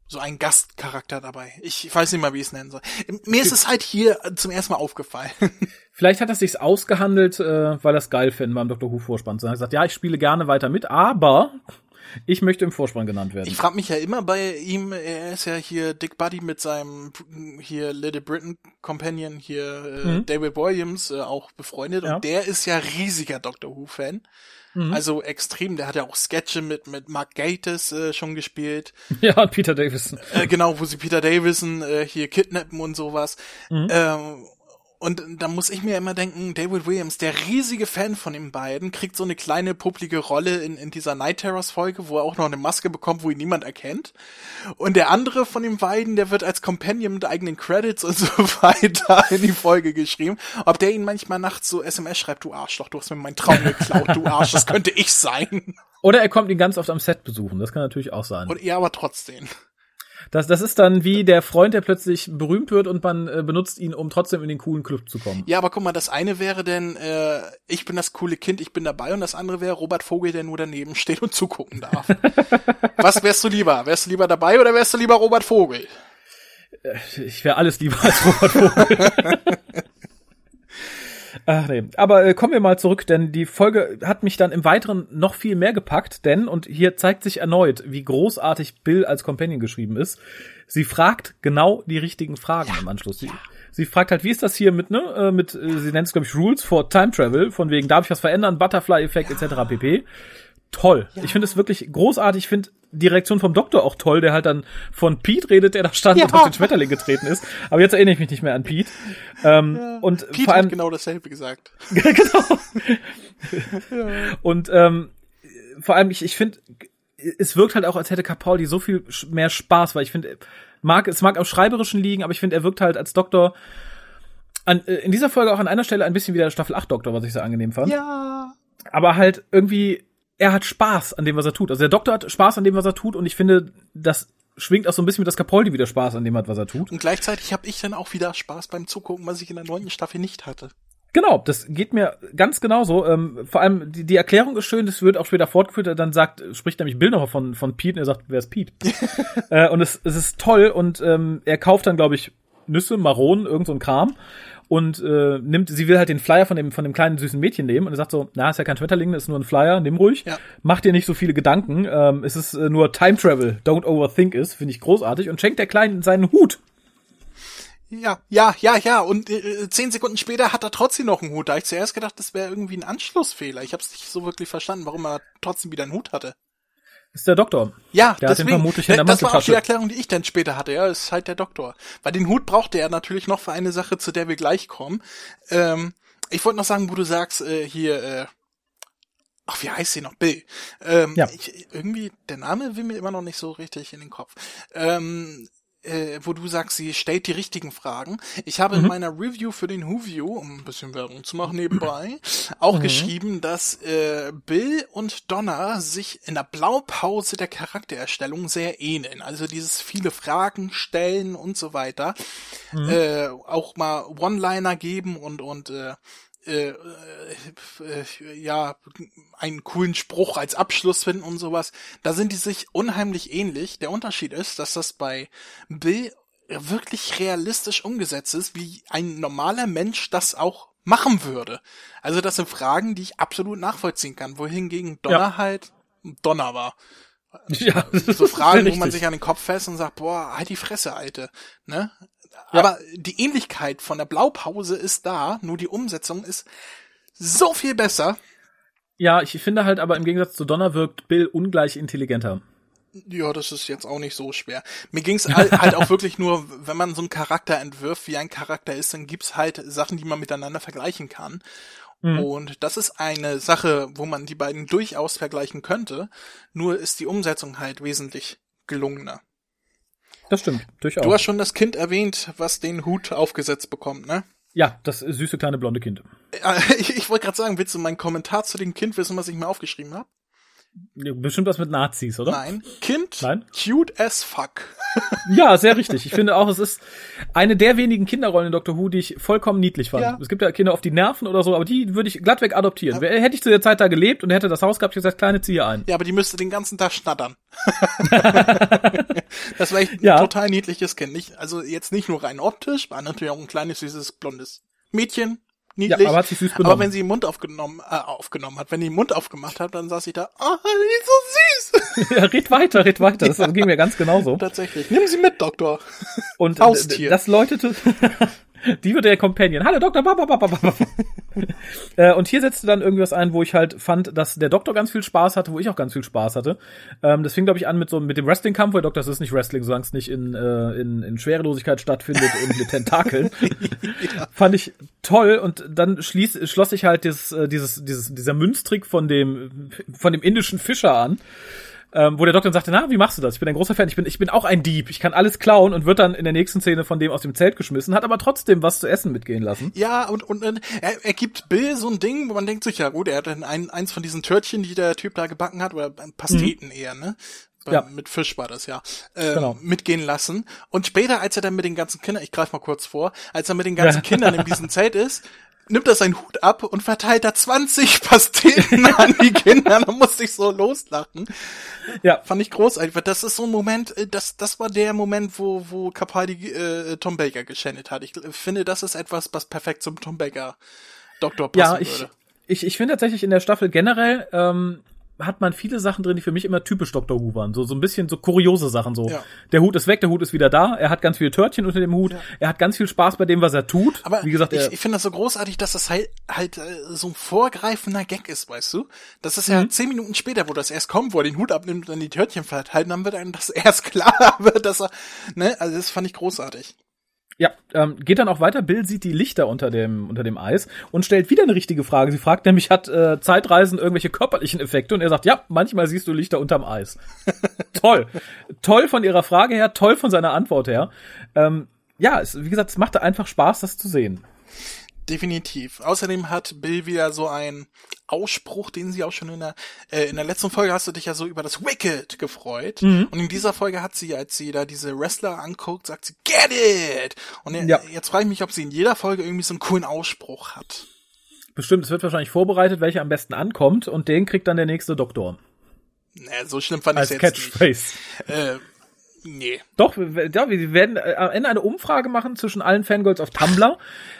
so ein Gastcharakter dabei. Ich weiß nicht mal, wie ich es nennen soll. Mir ist es halt hier zum ersten Mal aufgefallen. Vielleicht hat er sich's ausgehandelt, äh, weil er es geil finden beim Dr. Who Vorspann. Er hat gesagt, ja, ich spiele gerne weiter mit, aber ich möchte im Vorspann genannt werden. Ich frage mich ja immer bei ihm, er ist ja hier Dick Buddy mit seinem hier Little Britain Companion, hier äh, Mhm. David Williams, äh, auch befreundet. Ja. Und der ist ja riesiger Doctor Who-Fan. Mhm. Also extrem, der hat ja auch Sketche mit, mit Mark Gatiss äh, schon gespielt. ja, und Peter Davison. Äh, genau, wo sie Peter Davison äh, hier kidnappen und sowas. Mhm. Ähm, und da muss ich mir immer denken, David Williams, der riesige Fan von den beiden, kriegt so eine kleine publike Rolle in, in dieser Night Terrors Folge, wo er auch noch eine Maske bekommt, wo ihn niemand erkennt. Und der andere von den beiden, der wird als Companion mit eigenen Credits und so weiter in die Folge geschrieben. Ob der ihn manchmal nachts so SMS schreibt, du Arschloch, du hast mir meinen Traum geklaut, du Arsch, das könnte ich sein. Oder er kommt ihn ganz oft am Set besuchen. Das kann natürlich auch sein. Und er aber trotzdem. Das, das ist dann wie der Freund, der plötzlich berühmt wird und man äh, benutzt ihn, um trotzdem in den coolen Club zu kommen. Ja, aber guck mal, das eine wäre denn, äh, ich bin das coole Kind, ich bin dabei, und das andere wäre Robert Vogel, der nur daneben steht und zugucken darf. Was wärst du lieber? Wärst du lieber dabei oder wärst du lieber Robert Vogel? Ich wäre alles lieber als Robert Vogel. Ach nee. Aber äh, kommen wir mal zurück, denn die Folge hat mich dann im Weiteren noch viel mehr gepackt, denn, und hier zeigt sich erneut, wie großartig Bill als Companion geschrieben ist, sie fragt genau die richtigen Fragen im Anschluss. Sie, sie fragt halt, wie ist das hier mit, ne, äh, mit, äh, sie nennt es, glaube ich, Rules for Time Travel, von wegen, darf ich was verändern, Butterfly-Effekt etc. pp. Toll. Ja. Ich finde es wirklich großartig. Ich finde die Reaktion vom Doktor auch toll, der halt dann von Pete redet, der da stand ja. und auf den Schmetterling getreten ist. Aber jetzt erinnere ich mich nicht mehr an Pete. Ähm, ja. und Pete vor allem, hat genau dasselbe gesagt. genau. Und ähm, vor allem, ich, ich finde, es wirkt halt auch, als hätte Capaldi so viel mehr Spaß, weil ich finde, mag, es mag am Schreiberischen liegen, aber ich finde, er wirkt halt als Doktor an, äh, in dieser Folge auch an einer Stelle ein bisschen wie der Staffel 8 Doktor, was ich sehr angenehm fand. Ja. Aber halt irgendwie, er hat Spaß an dem, was er tut. Also der Doktor hat Spaß an dem, was er tut und ich finde, das schwingt auch so ein bisschen mit, dass Capaldi wieder Spaß an dem hat, was er tut. Und gleichzeitig habe ich dann auch wieder Spaß beim Zugucken, was ich in der neunten Staffel nicht hatte. Genau, das geht mir ganz genauso. Ähm, vor allem die, die Erklärung ist schön, das wird auch später fortgeführt. Dann sagt, spricht nämlich Bill noch von von Pete und er sagt, wer ist Pete? äh, und es, es ist toll und ähm, er kauft dann, glaube ich, Nüsse, Maronen, irgend so ein Kram und äh, nimmt, sie will halt den Flyer von dem von dem kleinen süßen Mädchen nehmen und sagt so, na, ist ja kein Schmetterling, ist nur ein Flyer, nimm ruhig, ja. mach dir nicht so viele Gedanken, ähm, es ist äh, nur Time Travel, don't overthink is, finde ich großartig und schenkt der Kleinen seinen Hut. Ja, ja, ja, ja. Und äh, zehn Sekunden später hat er trotzdem noch einen Hut. Da ich zuerst gedacht, das wäre irgendwie ein Anschlussfehler. Ich habe es nicht so wirklich verstanden, warum er trotzdem wieder einen Hut hatte. Ist der Doktor. Ja, der deswegen, hat den vermutlich in der das war auch die Erklärung, die ich dann später hatte. Ja, ist halt der Doktor. Weil den Hut brauchte er natürlich noch für eine Sache, zu der wir gleich kommen. Ähm, ich wollte noch sagen, wo du sagst, äh, hier, äh, ach, wie heißt sie noch? Bill. Ähm, ja. Ich, irgendwie, der Name will mir immer noch nicht so richtig in den Kopf. Ähm, äh, wo du sagst, sie stellt die richtigen Fragen. Ich habe mhm. in meiner Review für den Whoview, um ein bisschen Werbung zu machen nebenbei, auch mhm. geschrieben, dass äh, Bill und Donna sich in der Blaupause der Charaktererstellung sehr ähneln. Also dieses viele Fragen stellen und so weiter. Mhm. Äh, auch mal One-Liner geben und und äh, äh, äh, ja, einen coolen Spruch als Abschluss finden und sowas. Da sind die sich unheimlich ähnlich. Der Unterschied ist, dass das bei Bill wirklich realistisch umgesetzt ist, wie ein normaler Mensch das auch machen würde. Also das sind Fragen, die ich absolut nachvollziehen kann, wohingegen Donner ja. halt Donner war. Ja, so Fragen, wo man sich an den Kopf fest und sagt, boah, halt die Fresse, Alte. Ne? Ja. Aber die Ähnlichkeit von der Blaupause ist da, nur die Umsetzung ist so viel besser. Ja, ich finde halt aber im Gegensatz zu Donner wirkt Bill ungleich intelligenter. Ja, das ist jetzt auch nicht so schwer. Mir ging's halt, halt auch wirklich nur, wenn man so einen Charakter entwirft, wie ein Charakter ist, dann gibt's halt Sachen, die man miteinander vergleichen kann. Mhm. Und das ist eine Sache, wo man die beiden durchaus vergleichen könnte. Nur ist die Umsetzung halt wesentlich gelungener. Das stimmt, durchaus. Du hast schon das Kind erwähnt, was den Hut aufgesetzt bekommt, ne? Ja, das süße kleine blonde Kind. Ich, ich wollte gerade sagen, willst du meinen Kommentar zu dem Kind wissen, was ich mir aufgeschrieben habe? Bestimmt was mit Nazis, oder? Nein. Kind, Nein? cute as fuck. Ja, sehr richtig. Ich finde auch, es ist eine der wenigen Kinderrollen in Doctor Who, die ich vollkommen niedlich fand. Ja. Es gibt ja Kinder auf die Nerven oder so, aber die würde ich glattweg adoptieren. Ja. Hätte ich zu der Zeit da gelebt und hätte das Haus gehabt, ich gesagt, kleine ziehe ein. Ja, aber die müsste den ganzen Tag schnattern. das war echt ein ja. total niedliches Kind. Nicht, also jetzt nicht nur rein optisch, war natürlich auch ein kleines, süßes, blondes Mädchen, niedlich. Ja, aber, hat sich süß aber wenn sie den Mund aufgenommen, äh, aufgenommen hat, wenn die den Mund aufgemacht hat, dann saß ich da, ah, oh, die ist so süß. ja, red weiter, red weiter. Das ging mir ganz genauso. Tatsächlich. Nimm sie mit, Doktor. Und Haustier. das läutete, Die wird der Companion. Hallo Doktor. äh, und hier setzte dann irgendwas ein, wo ich halt fand, dass der Doktor ganz viel Spaß hatte, wo ich auch ganz viel Spaß hatte. Ähm, das fing glaube ich an mit so mit dem Wrestling-Kampf, weil Doktor, das ist nicht Wrestling, solange es nicht in, äh, in, in Schwerelosigkeit stattfindet und mit Tentakeln. ja. Fand ich toll und dann schließ, schloss ich halt dieses, äh, dieses, dieses, dieser Münztrick von dem von dem indischen Fischer an ähm, wo der Doktor dann sagte, na, wie machst du das? Ich bin ein großer Fan, ich bin, ich bin auch ein Dieb, ich kann alles klauen und wird dann in der nächsten Szene von dem aus dem Zelt geschmissen, hat aber trotzdem was zu essen mitgehen lassen. Ja, und, und, er, er gibt Bill so ein Ding, wo man denkt sich, ja gut, er hat dann ein, eins von diesen Törtchen, die der Typ da gebacken hat, oder Pasteten mhm. eher, ne? ja. mit Fisch war das ja, äh, genau. mitgehen lassen. Und später, als er dann mit den ganzen Kindern, ich greife mal kurz vor, als er mit den ganzen Kindern in diesem Zelt ist, nimmt er seinen Hut ab und verteilt da 20 Pasteten an die Kinder. Da musste ich so loslachen. Ja. Fand ich großartig. Das ist so ein Moment, äh, das, das war der Moment, wo, wo Capaldi äh, Tom Baker geschändet hat. Ich finde, das ist etwas, was perfekt zum Tom Baker Doktor passen ja, ich, würde. Ich, ich finde tatsächlich in der Staffel generell, ähm, hat man viele Sachen drin, die für mich immer typisch Dr. Who waren. So, so ein bisschen so kuriose Sachen. So, Ja. der Hut ist weg, der Hut ist wieder da. Er hat ganz viele Törtchen unter dem Hut. Er hat ganz viel Spaß bei dem, was er tut. Aber wie gesagt, ich, ich finde das so großartig, dass das halt halt äh, so ein vorgreifender Gag ist, weißt du? Das ist ja zehn Minuten später, wo das erst kommt, wo er den Hut abnimmt und dann die Törtchen verteilt, dann wird einem das erst klar wird, dass er, ne, also das fand ich großartig. Ja, ähm, geht dann auch weiter. Bill sieht die Lichter unter dem, unter dem Eis und stellt wieder eine richtige Frage. Sie fragt nämlich, hat äh, Zeitreisen irgendwelche körperlichen Effekte? Und er sagt, ja, manchmal siehst du Lichter unterm Eis. toll. Toll von ihrer Frage her, toll von seiner Antwort her. Ähm, ja, es, wie gesagt, es machte einfach Spaß, das zu sehen. Definitiv. Außerdem hat Bill wieder so einen Ausspruch, den sie auch schon in der äh, in der letzten Folge hast du dich ja so über das Wicked gefreut Mhm. und in dieser Folge hat sie, als sie da diese Wrestler anguckt, sagt sie Get it. Und Ja. jetzt frage ich mich, ob sie in jeder Folge irgendwie so einen coolen Ausspruch hat. Bestimmt, es wird wahrscheinlich vorbereitet, welcher am besten ankommt und den kriegt dann der nächste Doktor. Naja, so schlimm fand ich jetzt Catchphrase. nicht. Äh, nee. Doch, wir, ja, wir werden äh, am Ende eine Umfrage machen zwischen allen Fangirls auf Tumblr.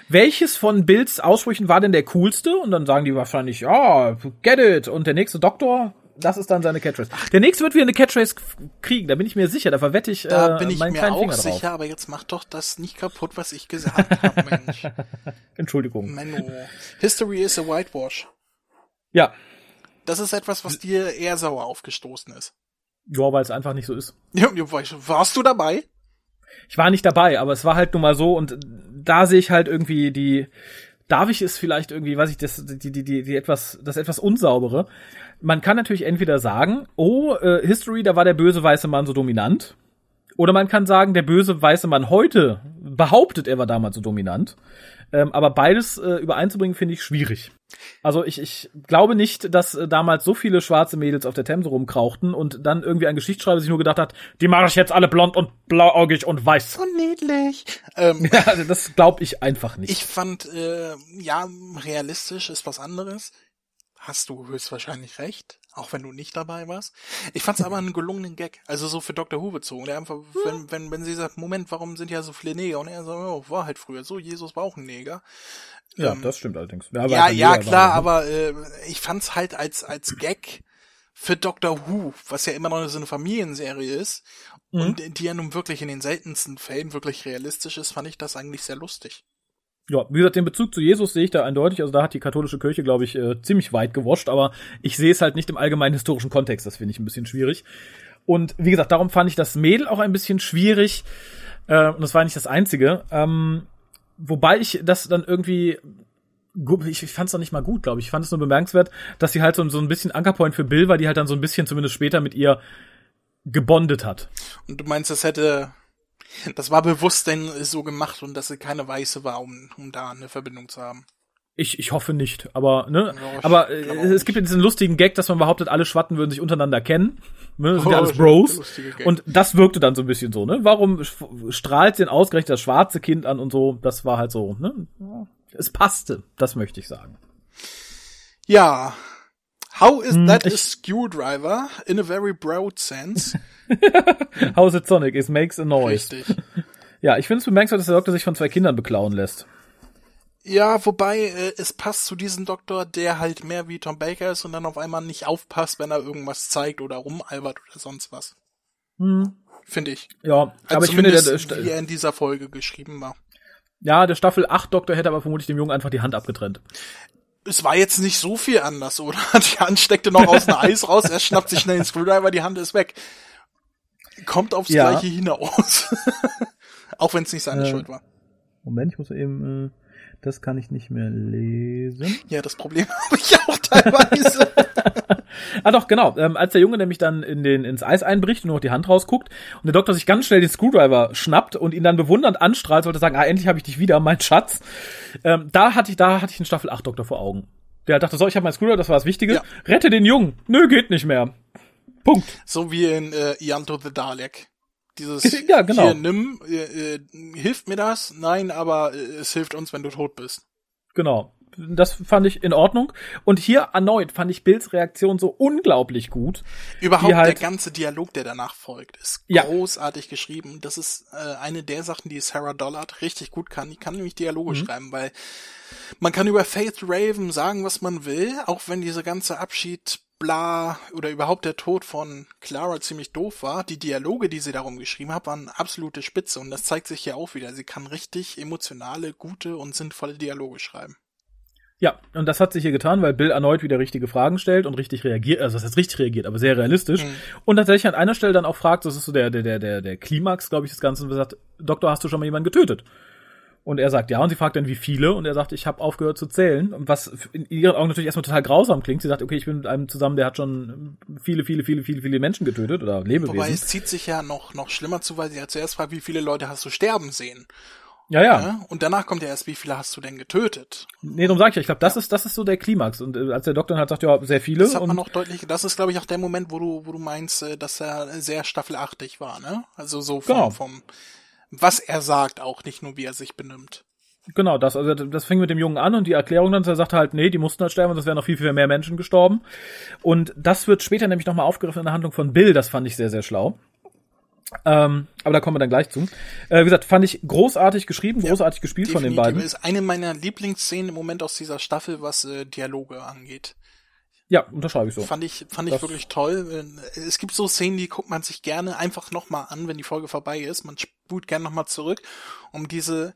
Welches von Bills Aussprüchen war denn der coolste? Und dann sagen die wahrscheinlich, ja, get it. Und der nächste Doktor, das ist dann seine Catchphrase. Der nächste wird wieder eine Catchphrase kriegen, da bin ich mir sicher. Da verwette ich, Da äh, bin ich meinen mir kleinen auch Finger drauf. sicher, aber jetzt mach doch das nicht kaputt, was ich gesagt habe, Mensch. Entschuldigung. Menno. History is a whitewash. Ja, Das ist etwas, was dir eher sauer aufgestoßen ist. Ja weil es einfach nicht so ist. Ja, warst du dabei? Ich war nicht dabei, aber es war halt nun mal so und da sehe ich halt irgendwie die, darf ich es vielleicht irgendwie, weiß ich, das, die, die, die, die etwas, das etwas unsaubere. Man kann natürlich entweder sagen, oh, äh, History, da war der böse weiße Mann so dominant. Oder man kann sagen, der böse weiße Mann heute behauptet, er war damals so dominant. Ähm, aber beides äh, übereinzubringen, finde ich schwierig. Also ich, ich glaube nicht, dass äh, damals so viele schwarze Mädels auf der Themse rumkrauchten und dann irgendwie ein Geschichtsschreiber sich nur gedacht hat, die mache ich jetzt alle blond und blauäugig und weiß. So niedlich. Ähm, Ja, also das glaube ich einfach nicht. ich fand, äh, ja, realistisch ist was anderes. Hast du höchstwahrscheinlich recht, auch wenn du nicht dabei warst. Ich fand's aber einen gelungenen Gag, also so für Dr. Who bezogen. Der einfach, wenn, wenn, wenn sie sagt, Moment, warum sind ja so viele Neger? Und er sagt, oh, war halt früher so, Jesus war auch ein Neger. ja, ähm, das stimmt allerdings. Ja, ja, halt jeder klar, war- aber äh, ich fand's halt als als Gag für Doctor Who, was ja immer noch so eine Familienserie ist Mhm. und die ja nun wirklich in den seltensten Fällen wirklich realistisch ist, fand ich das eigentlich sehr lustig. Ja, wie gesagt, den Bezug zu Jesus sehe ich da eindeutig. Also da hat die katholische Kirche, glaube ich, äh, ziemlich weit gewascht, aber ich sehe es halt nicht im allgemeinen historischen Kontext. Das finde ich ein bisschen schwierig. Und wie gesagt, darum fand ich das Mädel auch ein bisschen schwierig. Äh, und das war nicht das Einzige. Ähm, wobei ich das dann irgendwie ich fand es noch nicht mal gut, glaube ich. Ich fand es nur bemerkenswert, dass sie halt so, so ein bisschen Ankerpoint für Bill war, die halt dann so ein bisschen zumindest später mit ihr gebondet hat. Und du meinst, das hätte das war bewusst denn so gemacht und dass sie keine Weiße war, um, um da eine Verbindung zu haben. Ich, ich hoffe nicht, aber ne, Ja, aber äh, es gibt ja diesen lustigen Gag, dass man behauptet, alle Schwatten würden sich untereinander kennen, ne, das sind ja Oh, alles ist der Bros und das wirkte dann so ein bisschen so, ne? Warum strahlt denn ausgerechnet das schwarze Kind an und so? Das war halt so, ne? Ja, Es passte, das möchte ich sagen. Ja. How is Hm, that a screwdriver in a very broad sense? How's it Sonic? It makes a noise. Richtig. Ja, ich finde es bemerkenswert, dass der Doktor sich von zwei Kindern beklauen lässt. Ja, wobei äh, es passt zu diesem Doktor, der halt mehr wie Tom Baker ist und dann auf einmal nicht aufpasst, wenn er irgendwas zeigt oder rumalbert oder sonst was. Finde ich. Ja, Also aber ich finde, der, der, wie er in dieser Folge geschrieben war. ja, der Staffel 8 Doktor hätte aber vermutlich dem Jungen einfach die Hand abgetrennt. Es war jetzt nicht so viel anders, oder? Die Hand steckte noch aus dem Eis raus, er schnappt sich schnell den Screwdriver, die Hand ist weg. Kommt aufs Ja. Gleiche hinaus. Auch wenn es nicht seine Äh. Schuld war. Moment, ich muss eben, äh, das kann ich nicht mehr lesen. Ja, das Problem habe ich auch teilweise. Ah doch, genau. Ähm, als der Junge nämlich dann in den, ins Eis einbricht und nur noch die Hand rausguckt und der Doktor sich ganz schnell den Screwdriver schnappt und ihn dann bewundernd anstrahlt, sollte sagen, ah, endlich habe ich dich wieder, mein Schatz. Ähm, da hatte ich, da hatte ich einen Staffel 8 Doktor vor Augen. Der dachte, so, ich habe meinen Screwdriver, das war das Wichtige. Ja. Rette den Jungen. Nö, geht nicht mehr. Punkt. So wie in äh, Ianto the Dalek. Dieses Ja, genau. hier nimm, äh, äh, hilft mir das? Nein, aber äh, es hilft uns, wenn du tot bist. Genau. Das fand ich in Ordnung. Und hier erneut fand ich Bills Reaktion so unglaublich gut. Überhaupt halt- der ganze Dialog, der danach folgt, ist Ja. großartig geschrieben. Das ist äh, eine der Sachen, die Sarah Dollard richtig gut kann. Die kann nämlich Dialoge Mhm. schreiben, weil man kann über Faith Raven sagen, was man will, auch wenn diese ganze Abschied bla oder überhaupt der Tod von Clara ziemlich doof war, die Dialoge, die sie darum geschrieben hat, waren absolute Spitze und das zeigt sich hier auch wieder. Sie kann richtig emotionale, gute und sinnvolle Dialoge schreiben. Ja, und das hat sich hier getan, weil Bill erneut wieder richtige Fragen stellt und richtig reagiert, also das heißt richtig reagiert, aber sehr realistisch. Mhm. Und tatsächlich an einer Stelle dann auch fragt, das ist so der, der, der, der Klimax, glaube ich, des Ganzen, und sagt, Doktor, hast du schon mal jemanden getötet? Und er sagt ja, und sie fragt dann, wie viele, und er sagt, ich habe aufgehört zu zählen. Und was in ihren Augen natürlich erstmal total grausam klingt. Sie sagt, okay, ich bin mit einem zusammen, der hat schon viele, viele, viele, viele, viele Menschen getötet oder Lebewesen. Wobei es zieht sich ja noch, noch schlimmer zu, weil sie ja zuerst fragt, wie viele Leute hast du sterben sehen? Ja, ja. ja? Und danach kommt ja erst, wie viele hast du denn getötet? Nee, darum sag ich ja, ich glaube, das ja. ist das ist so der Klimax. Und äh, als der Doktor dann halt sagt, ja, sehr viele. Das hat man noch deutlich, das ist, glaube ich, auch der Moment, wo du, wo du meinst, äh, dass er sehr staffelachtig war, ne? Also so vom, genau. vom was er sagt, auch nicht nur wie er sich benimmt. Genau, das, also das fing mit dem Jungen an und die Erklärung dann, er sagt halt, nee, die mussten halt sterben und es wären noch viel, viel mehr Menschen gestorben. Und das wird später nämlich nochmal aufgegriffen in der Handlung von Bill, das fand ich sehr, sehr schlau. Ähm, aber da kommen wir dann gleich zu. Äh, wie gesagt, fand ich großartig geschrieben, großartig ja, gespielt von den beiden. ist eine meiner Lieblingsszenen im Moment aus dieser Staffel, was äh, Dialoge angeht. Ja, unterschreibe ich so. Fand ich, fand ich das wirklich toll. Es gibt so Szenen, die guckt man sich gerne einfach nochmal an, wenn die Folge vorbei ist. Man spult gerne nochmal zurück, um diese,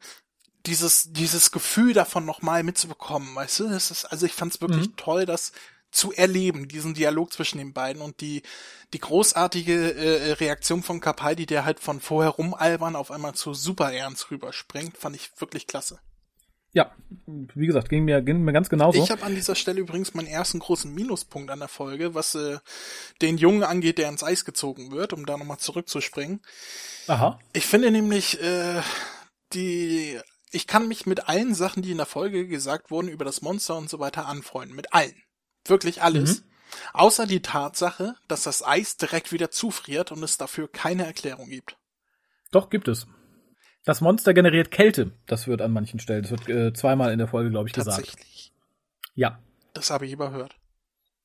dieses, dieses Gefühl davon nochmal mitzubekommen, weißt du? Das ist, also ich fand es wirklich mhm. toll, das zu erleben, diesen Dialog zwischen den beiden und die, die großartige äh, Reaktion von Capaldi, der halt von vorher rumalbern auf einmal zu super ernst rüberspringt, fand ich wirklich klasse. Ja, wie gesagt, ging mir, ging mir ganz genauso. Ich habe an dieser Stelle übrigens meinen ersten großen Minuspunkt an der Folge, was äh, den Jungen angeht, der ins Eis gezogen wird, um da nochmal zurückzuspringen. Aha. Ich finde nämlich, äh, die ich kann mich mit allen Sachen, die in der Folge gesagt wurden, über das Monster und so weiter anfreunden. Mit allen. Wirklich alles. Mhm. Außer die Tatsache, dass das Eis direkt wieder zufriert und es dafür keine Erklärung gibt. Doch, gibt es. Das Monster generiert Kälte. Das wird an manchen Stellen. Das wird äh, zweimal in der Folge, glaube ich, gesagt. Tatsächlich. Ja. Das habe ich überhört.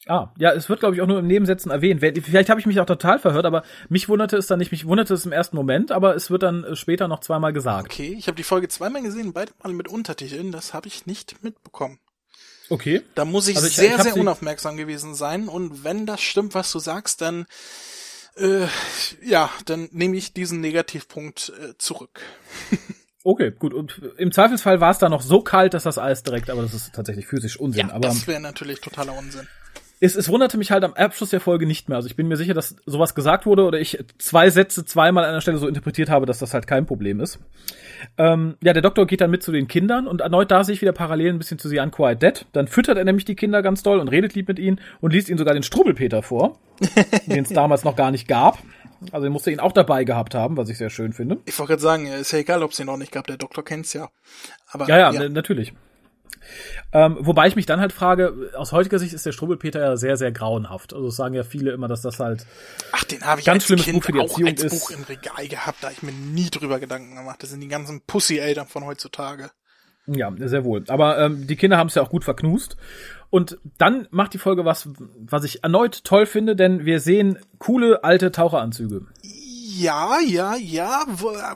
Ah, ja, es wird, glaube ich, auch nur im Nebensätzen erwähnt. Vielleicht habe ich mich auch total verhört, aber mich wunderte es dann nicht. Mich wunderte es im ersten Moment, aber es wird dann äh, später noch zweimal gesagt. Okay, ich habe die Folge zweimal gesehen, beide Mal mit Untertiteln. Das habe ich nicht mitbekommen. Okay. Da muss ich, also ich sehr, ich sehr unaufmerksam gewesen sein. Und wenn das stimmt, was du sagst, dann äh, ja, dann nehme ich diesen Negativpunkt äh, zurück. Okay, gut. Und im Zweifelsfall war es da noch so kalt, dass das Eis direkt, aber das ist tatsächlich physisch Unsinn. Ja, aber das wäre natürlich totaler Unsinn es, es wunderte mich halt am Abschluss der Folge nicht mehr. Also ich bin mir sicher, dass sowas gesagt wurde oder ich zwei Sätze zweimal an einer Stelle so interpretiert habe, dass das halt kein Problem ist. Ähm, ja, der Doktor geht dann mit zu den Kindern und erneut da sehe ich wieder parallel ein bisschen zu sie an Quiet Dead. Dann füttert er nämlich die Kinder ganz doll und redet lieb mit ihnen und liest ihnen sogar den Strubbelpeter vor, den es damals noch gar nicht gab. Also er musste ihn auch dabei gehabt haben, was ich sehr schön finde. Ich wollte gerade sagen, ist ja egal, ob es ihn noch nicht gab, der Doktor kennt's ja. Aber, ja, ja, ja. natürlich. Ähm, wobei ich mich dann halt frage, aus heutiger Sicht ist der Strubbelpeter ja sehr, sehr grauenhaft. Also sagen ja viele immer, dass das halt Ach, den habe ich ganz schlimmes kind Buch für die auch Erziehung als ist. Buch im Regal gehabt, da ich mir nie drüber Gedanken gemacht. Das sind die ganzen Pussy-Eltern von heutzutage. Ja, sehr wohl. Aber ähm, die Kinder haben es ja auch gut verknust. Und dann macht die Folge was, was ich erneut toll finde, denn wir sehen coole alte Taucheranzüge. Ja, ja, ja,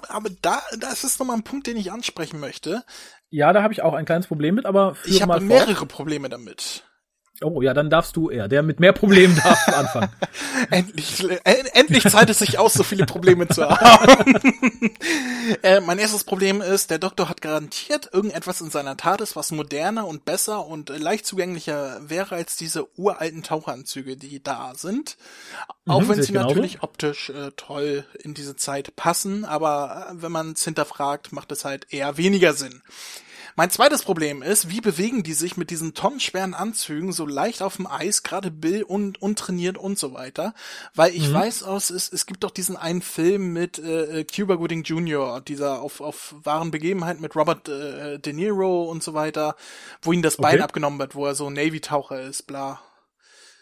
aber da, das ist nochmal ein Punkt, den ich ansprechen möchte. Ja, da habe ich auch ein kleines Problem mit, aber ich habe mehrere Probleme damit. Oh, ja, dann darfst du eher. Der mit mehr Problemen darf anfangen. endlich, äh, endlich zahlt es sich aus, so viele Probleme zu haben. äh, mein erstes Problem ist, der Doktor hat garantiert irgendetwas in seiner Tat ist, was moderner und besser und leicht zugänglicher wäre als diese uralten Taucheranzüge, die da sind. Auch mhm, wenn sie natürlich optisch äh, toll in diese Zeit passen, aber äh, wenn man es hinterfragt, macht es halt eher weniger Sinn. Mein zweites Problem ist, wie bewegen die sich mit diesen tonnenschweren Anzügen so leicht auf dem Eis, gerade Bill und untrainiert und so weiter. Weil ich mhm. weiß aus, es, es gibt doch diesen einen Film mit äh, äh Cuba Gooding Jr., dieser auf, auf wahren Begebenheiten mit Robert äh, De Niro und so weiter, wo ihm das Bein okay. abgenommen wird, wo er so Navy-Taucher ist, bla.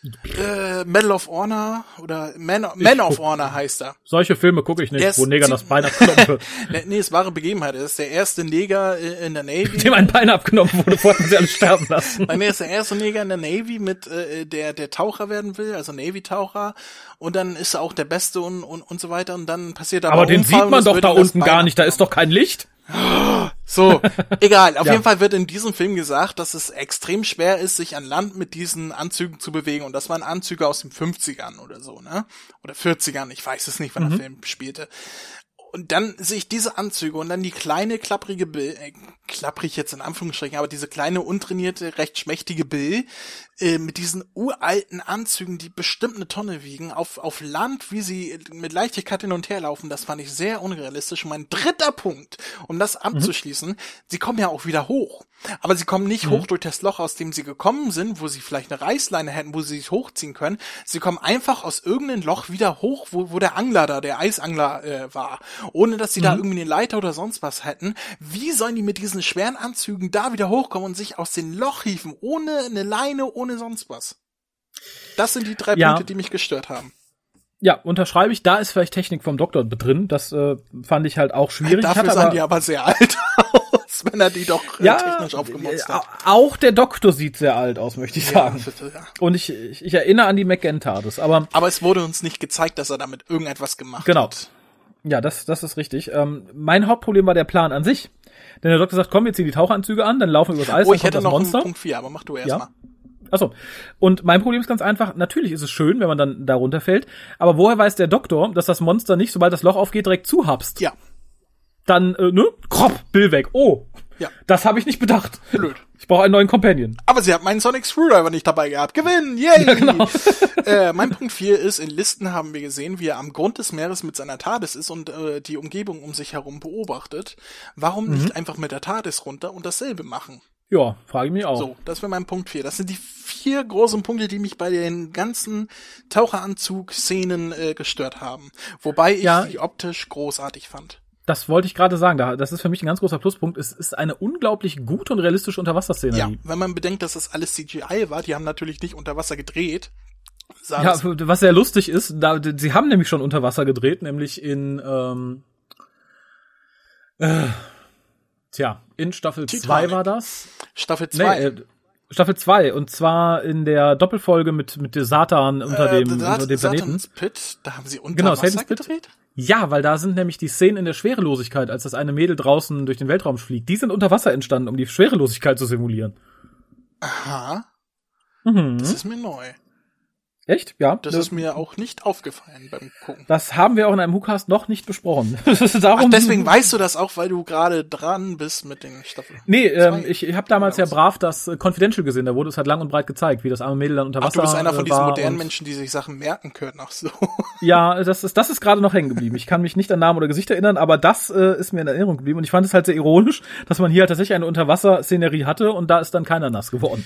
Äh, Medal of Honor oder Man, Man of Honor heißt er. Solche Filme gucke ich nicht, wo Neger das Bein abgenommen wird. nee, es wahre Begebenheit. Er ist der erste Neger in der Navy. Dem ein Bein abgenommen wurde, wollten sie alle sterben lassen. Nein, er ist der erste Neger in der Navy, mit äh, der der Taucher werden will, also Navy-Taucher. Und dann ist er auch der Beste und, und, und so weiter. Und dann passiert aber Aber den sieht man doch da unten gar nicht, da ist doch kein Licht. So, egal. Auf Ja. jeden Fall wird in diesem Film gesagt, dass es extrem schwer ist, sich an Land mit diesen Anzügen zu bewegen. Und das waren Anzüge aus den 50ern oder so, ne? Oder 40ern, ich weiß es nicht, wann der Film spielte. Und dann sehe ich diese Anzüge und dann die kleine, klapprige Bill, äh, klapprig jetzt in Anführungsstrichen, aber diese kleine, untrainierte, recht schmächtige Bill, äh, mit diesen uralten Anzügen, die bestimmt eine Tonne wiegen, auf, auf Land, wie sie mit Leichtigkeit hin und her laufen, das fand ich sehr unrealistisch. Und mein dritter Punkt, um das abzuschließen, sie kommen ja auch wieder hoch. Aber sie kommen nicht hoch durch das Loch, aus dem sie gekommen sind, wo sie vielleicht eine Reißleine hätten, wo sie sich hochziehen können. Sie kommen einfach aus irgendeinem Loch wieder hoch, wo, wo der Angler da, der Eisangler äh, war. Ohne dass sie da irgendwie eine Leiter oder sonst was hätten. Wie sollen die mit diesen schweren Anzügen da wieder hochkommen und sich aus dem Loch hieven? Ohne eine Leine, ohne sonst was. Das sind die drei Ja. Punkte, die mich gestört haben. Ja, unterschreibe ich. Da ist vielleicht Technik vom Doktor drin. Das äh, fand ich halt auch schwierig. Dafür sahen aber- die aber sehr alt aus, wenn er die doch äh, ja, technisch aufgemotzt äh, hat. auch der Doktor sieht sehr alt aus, möchte ich Ja, sagen. bitte, ja. Und ich, ich, ich erinnere an die McGen-TARDIS, aber Aber es wurde uns nicht gezeigt, dass er damit irgendetwas gemacht Genau. hat. ja, das, das ist richtig. Ähm, mein Hauptproblem war der Plan an sich. Denn der Doktor sagt, komm, wir ziehen die Taucheranzüge an, dann laufen wir übers Eis, Oh, dann ich kommt hätte das noch Monster. einen Punkt 4, aber mach du erst Ja. mal. Achso. Und mein Problem ist ganz einfach, natürlich ist es schön, wenn man dann da runterfällt, aber woher weiß der Doktor, dass das Monster nicht, sobald das Loch aufgeht, direkt zuhapst? Ja, Dann, äh, ne? Kropp, Bill weg. Oh, ja, das habe ich nicht bedacht. blöd. Ich brauche einen neuen Companion. Aber sie hat meinen Sonic Screwdriver nicht dabei gehabt. Gewinnen! Yay! Ja, genau. äh, mein Punkt 4 ist, in Listen haben wir gesehen, wie er am Grund des Meeres mit seiner TARDIS ist und äh, die Umgebung um sich herum beobachtet. Warum Mhm. nicht einfach mit der TARDIS runter und dasselbe machen? Ja, frage ich mich auch. So, das wäre mein Punkt 4. Das sind die vier großen Punkte, die mich bei den ganzen Taucheranzug-Szenen äh, gestört haben. Wobei ich Ja. sie optisch großartig fand. Das wollte ich gerade sagen. Da- Das ist für mich ein ganz großer Pluspunkt. Es ist eine unglaublich gute und realistische Unterwasserszenerie. Ja, wenn man bedenkt, dass das alles CGI war, die haben natürlich nicht unter Wasser gedreht. Ja, das- was sehr lustig ist, da, sie haben nämlich schon unter Wasser gedreht, nämlich in, ähm, äh, tja, in Staffel Titanic. 2 war das. Staffel Nee, 2. äh, Staffel 2 und zwar in der Doppelfolge mit mit der Satan unter Äh, dem Sat- unter dem Planeten. Satan's Pit, da haben sie unter Genau, Wasser Satan's Pit. gedreht? Ja, weil da sind nämlich die Szenen in der Schwerelosigkeit, als das eine Mädel draußen durch den Weltraum fliegt, die sind unter Wasser entstanden, um die Schwerelosigkeit zu simulieren. Aha, Mhm. das ist mir neu. Echt? Ja. Das ist mir auch nicht aufgefallen beim Gucken. Das haben wir auch in einem WhoCast noch nicht besprochen. Darum, Ach, deswegen weißt du das auch, weil du gerade dran bist mit den Staffeln. Nee, ähm, ich, ich habe damals ja Oder was? brav das äh, Confidential gesehen, da wurde es halt lang und breit gezeigt, wie das arme Mädel dann unter Ach, Wasser du bist einer von äh, diesen war modernen Menschen, die sich Sachen merken können. Ach so. Ja, das ist das ist gerade noch hängen geblieben. Ich kann mich nicht an Namen oder Gesicht erinnern, aber das äh, ist mir in Erinnerung geblieben und ich fand es halt sehr ironisch, dass man hier halt tatsächlich eine Unterwasser-Szenerie hatte und da ist dann keiner nass geworden.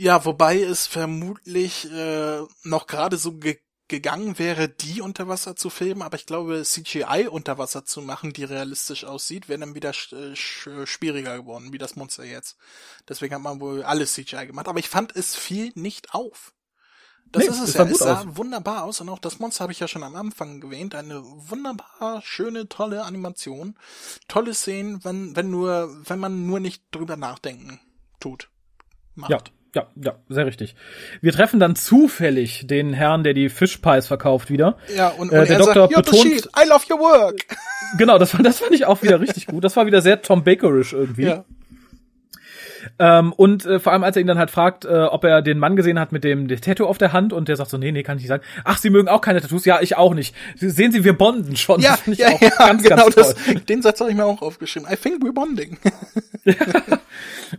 Ja, wobei es vermutlich äh, noch gerade so ge gegangen wäre, die unter Wasser zu filmen, aber ich glaube, CGI unter Wasser zu machen, die realistisch aussieht, wäre dann wieder sch äh, sch schwieriger geworden, wie das Monster jetzt. Deswegen hat man wohl alles CGI gemacht, aber ich fand, es fiel nicht auf. Das Nee, ist es ja. Es sah aus. wunderbar aus und auch das Monster habe ich ja schon am Anfang erwähnt. Eine wunderbar schöne, tolle Animation. Tolle Szenen, wenn, wenn nur, wenn man nur nicht drüber nachdenken tut. Macht. Ja, ja, ja, sehr richtig. Wir treffen dann zufällig den Herrn, der die Fishpies verkauft wieder. Ja, und, und Äh, der er Doktor sagt, betont- I love your work. Genau, das, war- das fand ich auch wieder richtig gut. Das war wieder sehr Tom Bakerish irgendwie. Ja. Ähm, und äh, vor allem, als er ihn dann halt fragt, äh, ob er den Mann gesehen hat mit dem Tattoo auf der Hand und der sagt so, nee, nee, kann ich nicht sagen. Ach, Sie mögen auch keine Tattoos? Ja, ich auch nicht. Sie, sehen Sie, wir bonden schon. Ja, ja, auch ja, ganz, genau, ganz das, den Satz habe ich mir auch aufgeschrieben. I think we're bonding.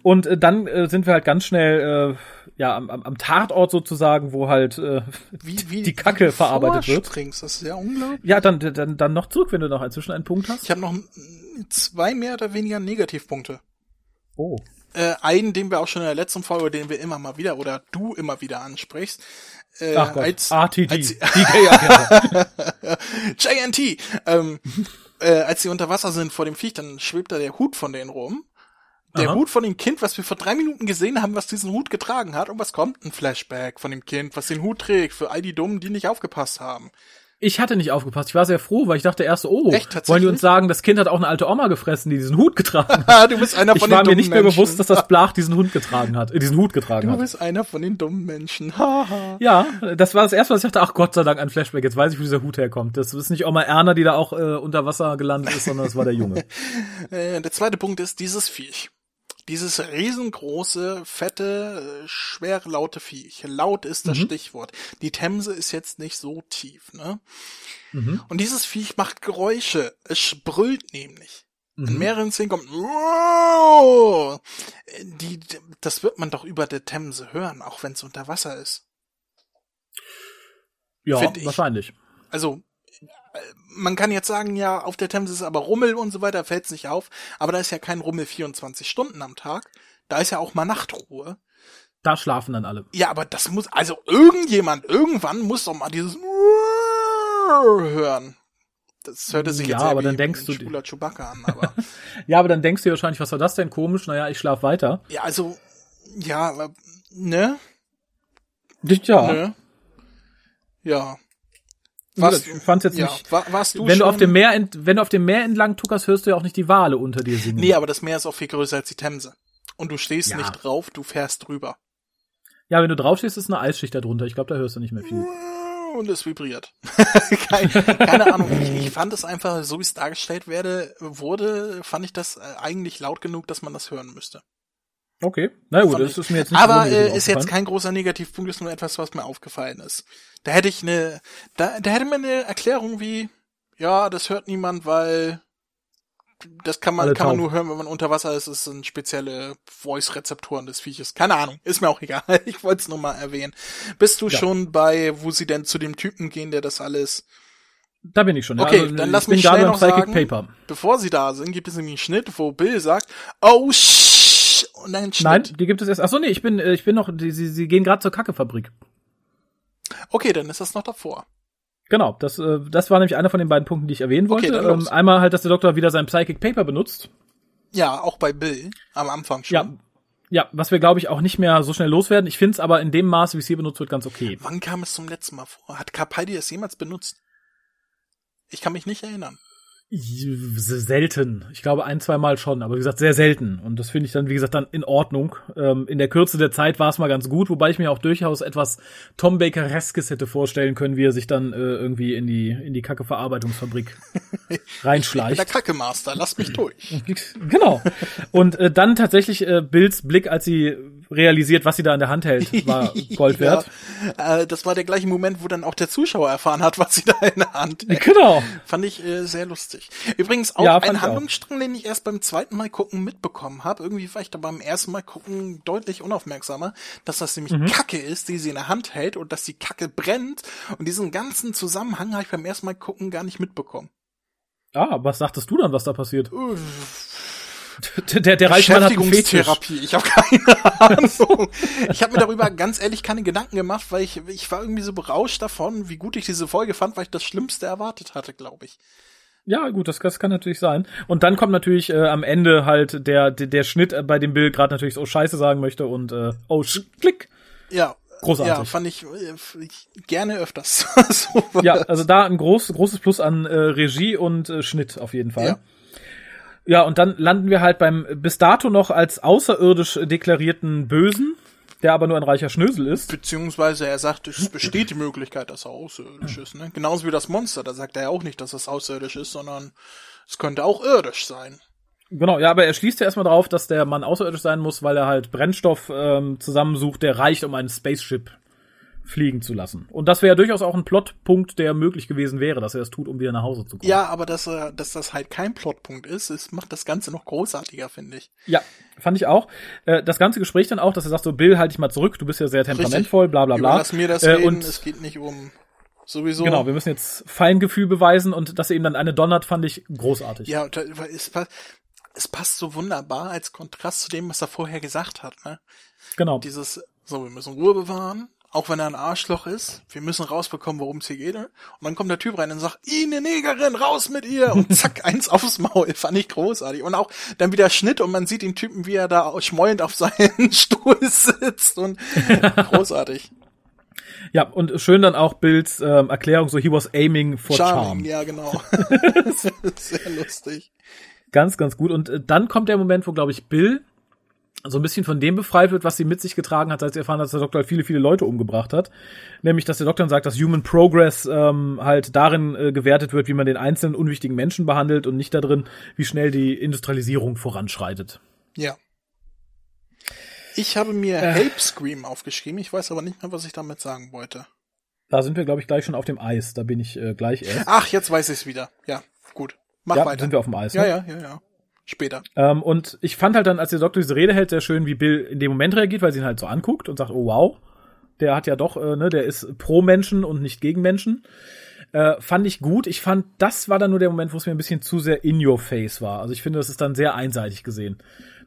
Und äh, dann äh, sind wir halt ganz schnell äh, ja am, am, am Tatort sozusagen, wo halt äh, Wie, wie, die Kacke wie verarbeitet wird. Das ist ja unglaublich. Ja, dann, dann, dann noch zurück, wenn du noch inzwischen einen Punkt hast. Ich habe noch mm, zwei mehr oder weniger Negativpunkte. Oh. Äh, einen, den wir auch schon in der letzten Folge, den wir immer mal wieder oder du immer wieder ansprichst. Äh, Ach Gott, als, RTD. als, JNT. Ähm, äh, als sie unter Wasser sind vor dem Viech, dann schwebt da der Hut von denen rum. Der Aha. Hut von dem Kind, was wir vor drei Minuten gesehen haben, was diesen Hut getragen hat. Und was kommt? Ein Flashback von dem Kind, was den Hut trägt, für all die Dummen, die nicht aufgepasst haben. Ich hatte nicht aufgepasst. Ich war sehr froh, weil ich dachte erst, oh, Echt, wollen die uns sagen, das Kind hat auch eine alte Oma gefressen, die diesen Hut getragen hat. Ah, du bist einer Ich von war den mir dummen nicht mehr Menschen. bewusst, dass das Blach diesen Hund getragen hat, äh, diesen Hut getragen Du hat. bist einer von den dummen Menschen. Ja, das war das erste, was ich dachte, ach Gott sei Dank ein Flashback, jetzt weiß ich, wo dieser Hut herkommt. Das ist nicht Oma Erna, die da auch äh, unter Wasser gelandet ist, sondern das war der Junge. Äh, der zweite Punkt ist dieses Viech. Dieses riesengroße, fette, äh, schwere, laute Viech. Laut ist das Stichwort. Die Themse ist jetzt nicht so tief, ne? Und dieses Viech macht Geräusche. Es brüllt nämlich. In mehreren Szenen kommt "Wow!" die, das wird man doch über der Themse hören, auch wenn es unter Wasser ist. Ja, wahrscheinlich. Also man kann jetzt sagen, ja, auf der Themse ist aber Rummel und so weiter, fällt's nicht auf, aber da ist ja kein Rummel 24 Stunden am Tag. Da ist ja auch mal Nachtruhe. Da schlafen dann alle. Ja, aber das muss, also irgendjemand, irgendwann muss doch mal dieses hören. Das hörte sich Ja, jetzt aber dann denkst du- schwuler Chewbacca an, aber Ja, aber dann denkst du wahrscheinlich, was war das denn komisch? Naja, ich schlaf weiter. ja, also ja, aber, ne? Ja. Ne? Ja. Was, ich fand's jetzt ja, nicht. war, warst du wenn schon, du auf dem Meer, ent, wenn du auf dem Meer entlang tuckerst, hörst du ja auch nicht die Wale unter dir singen. Nee, aber das Meer ist auch viel größer als die Themse. Und du stehst Ja. nicht drauf, du fährst drüber. Ja, wenn du draufstehst, ist eine Eisschicht da drunter. Ich glaube, da hörst du nicht mehr viel. Und es vibriert. keine, keine Ahnung. Ich, ich fand es einfach, so wie es dargestellt werde, wurde, fand ich das äh, eigentlich laut genug, dass man das hören müsste. Okay. Na gut, das ist mir jetzt nicht Aber äh, ist jetzt kein großer Negativpunkt, ist nur etwas, was mir aufgefallen ist. Da hätte ich eine, da, da hätte man eine Erklärung wie, ja, das hört niemand, weil das kann man, Alle kann man nur hören, wenn man unter Wasser ist. Es sind spezielle Voice-Rezeptoren des Vieches. Keine Ahnung, ist mir auch egal. Ich wollte es nur mal erwähnen. Bist du Ja. schon bei, wo sie denn zu dem Typen gehen, der das alles Da bin ich schon. ja. Okay, Also, dann lass mich schnell noch Psychic sagen. Paper. Bevor sie da sind, gibt es nämlich einen Schnitt, wo Bill sagt, oh und dann Schnitt. Nein, die gibt es erst. Ach so, nee, ich bin, äh, ich bin noch. Die, sie, sie gehen gerade zur Kackefabrik. Okay, dann ist das noch davor. Genau, das, äh, das war nämlich einer von den beiden Punkten, die ich erwähnen Okay, wollte. los. ähm, einmal halt, dass der Doktor wieder sein Psychic Paper benutzt. Ja, auch bei Bill am Anfang schon. Ja. Ja, was wir, glaube ich, auch nicht mehr so schnell loswerden. Ich finde es aber in dem Maße, wie es hier benutzt wird, ganz okay. Wann kam es zum letzten Mal vor? Hat Capaldi es jemals benutzt? Ich kann mich nicht erinnern. Selten. Ich glaube ein, zwei Mal schon, aber wie gesagt, sehr selten. Und das finde ich dann, wie gesagt, dann in Ordnung. Ähm, in der Kürze der Zeit war es mal ganz gut, wobei ich mir auch durchaus etwas Tom Baker-Reskes hätte vorstellen können, wie er sich dann äh, irgendwie in die, in die Kacke-Verarbeitungsfabrik reinschleicht. Der Kackemaster, lass mich durch. Genau. Und äh, dann tatsächlich äh, Bills Blick, als sie realisiert, was sie da in der Hand hält, war Gold wert. Ja, äh, das war der gleiche Moment, wo dann auch der Zuschauer erfahren hat, was sie da in der Hand hält. Genau. Fand ich äh, sehr lustig. Übrigens auch Ja, ein ich auch. Handlungsstrang, den ich erst beim zweiten Mal gucken mitbekommen habe. Irgendwie war ich da beim ersten Mal gucken deutlich unaufmerksamer, dass das nämlich Mhm. Kacke ist, die sie in der Hand hält und dass die Kacke brennt. Und diesen ganzen Zusammenhang habe ich beim ersten Mal gucken gar nicht mitbekommen. Ah, was sagtest du dann, was da passiert? Der, der, der Reichmann hat einen Fetisch. Ich habe keine Ahnung. Ich habe mir darüber ganz ehrlich keine Gedanken gemacht, weil ich, ich war irgendwie so berauscht davon, wie gut ich diese Folge fand, weil ich das Schlimmste erwartet hatte, glaube ich. Ja, gut, das, das kann natürlich sein. Und dann kommt natürlich äh, am Ende halt der, der, der Schnitt, äh, bei dem Bill gerade natürlich so Scheiße sagen möchte und äh, oh, klick. Ja. Großartig. Ja, fand ich, äh, ich gerne öfters. so Ja, also da ein groß, großes Plus an äh, Regie und äh, Schnitt auf jeden Fall. Ja. Ja, und dann landen wir halt beim bis dato noch als außerirdisch deklarierten Bösen, der aber nur ein reicher Schnösel ist. Beziehungsweise er sagt, es besteht die Möglichkeit, dass er außerirdisch ist. Ne? Genauso wie das Monster. Da sagt er ja auch nicht, dass es außerirdisch ist, sondern es könnte auch irdisch sein. Genau, ja, aber er schließt ja erstmal drauf, dass der Mann außerirdisch sein muss, weil er halt Brennstoff ähm, zusammensucht, der reicht, um einen Spaceship fliegen zu lassen. Und das wäre durchaus auch ein Plotpunkt, der möglich gewesen wäre, dass er es tut, um wieder nach Hause zu kommen. Ja, aber dass, er, dass das halt kein Plotpunkt ist, es macht das Ganze noch großartiger, finde ich. Ja, fand ich auch. Äh, das ganze Gespräch dann auch, dass er sagt so, Bill, halt dich mal zurück, du bist ja sehr temperamentvoll, bla bla bla. Überlass mir das Äh, reden, und es geht nicht um sowieso. genau, wir müssen jetzt Feingefühl beweisen und dass er ihm dann eine donnert, fand ich großartig. Ja, es, pa- es passt so wunderbar als Kontrast zu dem, was er vorher gesagt hat. Ne? Genau. Dieses, so, wir müssen Ruhe bewahren, auch wenn er ein Arschloch ist. Wir müssen rausbekommen, worum es hier geht. Und dann kommt der Typ rein und sagt, "Ih, eine Negerin, raus mit ihr! Und zack, eins aufs Maul. Fand ich großartig. Und auch dann wieder Schnitt und man sieht den Typen, wie er da schmollend auf seinem Stuhl sitzt. Und großartig. Ja, und schön dann auch Bills ähm, Erklärung, so he was aiming for Charming, charm. ja, genau. Sehr lustig. Ganz, ganz gut. Und äh, dann kommt der Moment, wo, glaube ich, Bill so ein bisschen von dem befreit wird, was sie mit sich getragen hat, als sie erfahren hat, dass der Doktor halt viele, viele Leute umgebracht hat. Nämlich, dass der Doktor dann sagt, dass Human Progress ähm, halt darin äh, gewertet wird, wie man den einzelnen unwichtigen Menschen behandelt und nicht darin, wie schnell die Industrialisierung voranschreitet. Ja. Ich habe mir äh. Help Scream aufgeschrieben, ich weiß aber nicht mehr, was ich damit sagen wollte. Da sind wir, glaube ich, gleich schon auf dem Eis. Da bin ich äh, gleich erst. Ach, jetzt weiß ich es wieder. Ja, gut. Mach ja, weiter. sind wir auf dem Eis. Ja, ne? ja, ja, ja. Später. Ähm, und ich fand halt dann, als der Doktor diese Rede hält, sehr schön, wie Bill in dem Moment reagiert, weil sie ihn halt so anguckt und sagt, oh wow, der hat ja doch, äh, ne, der ist pro Menschen und nicht gegen Menschen. Äh, fand ich gut. Ich fand, das war dann nur der Moment, wo es mir ein bisschen zu sehr in your face war. Also ich finde, das ist dann sehr einseitig gesehen.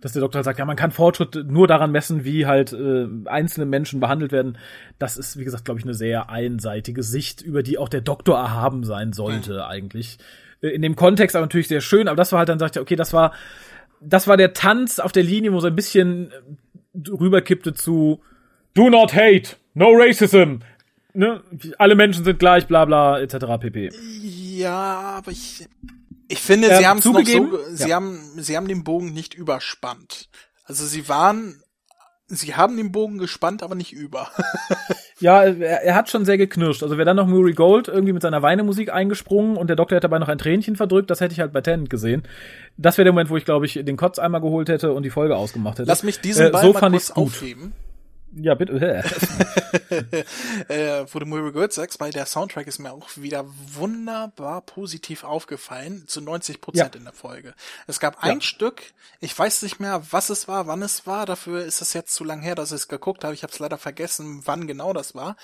Dass der Doktor halt sagt, ja, man kann Fortschritt nur daran messen, wie halt äh, einzelne Menschen behandelt werden. Das ist, wie gesagt, glaube ich, eine sehr einseitige Sicht, über die auch der Doktor erhaben sein sollte, mhm. eigentlich. In dem Kontext aber natürlich sehr schön, aber das war halt dann, sagt er, okay, das war, das war der Tanz auf der Linie, wo so ein bisschen äh, rüberkippte zu Do not hate, no racism, ne, alle Menschen sind gleich, bla bla, etc. pp. Ja, aber ich, ich finde, äh, sie haben es noch so, sie ja. haben, sie haben den Bogen nicht überspannt. Also sie waren, sie haben den Bogen gespannt, aber nicht über. ja, er, er, hat schon sehr geknirscht. Also wäre dann noch Murray Gold irgendwie mit seiner Weinemusik eingesprungen und der Doktor hätte dabei noch ein Tränchen verdrückt, das hätte ich halt bei Tennant gesehen. Das wäre der Moment, wo ich, glaube ich, den Kotz einmal geholt hätte und die Folge ausgemacht hätte. Lass mich diesen Ball äh, so mal kurz aufheben. Ja, bitte. äh, wo du Murray Gold sagst, weil der Soundtrack ist mir auch wieder wunderbar positiv aufgefallen, zu 90 Prozent ja. in der Folge. Es gab ein Stück, ich weiß nicht mehr, was es war, wann es war, dafür ist es jetzt zu lang her, dass ich es geguckt habe. Ich habe es leider vergessen, wann genau das war.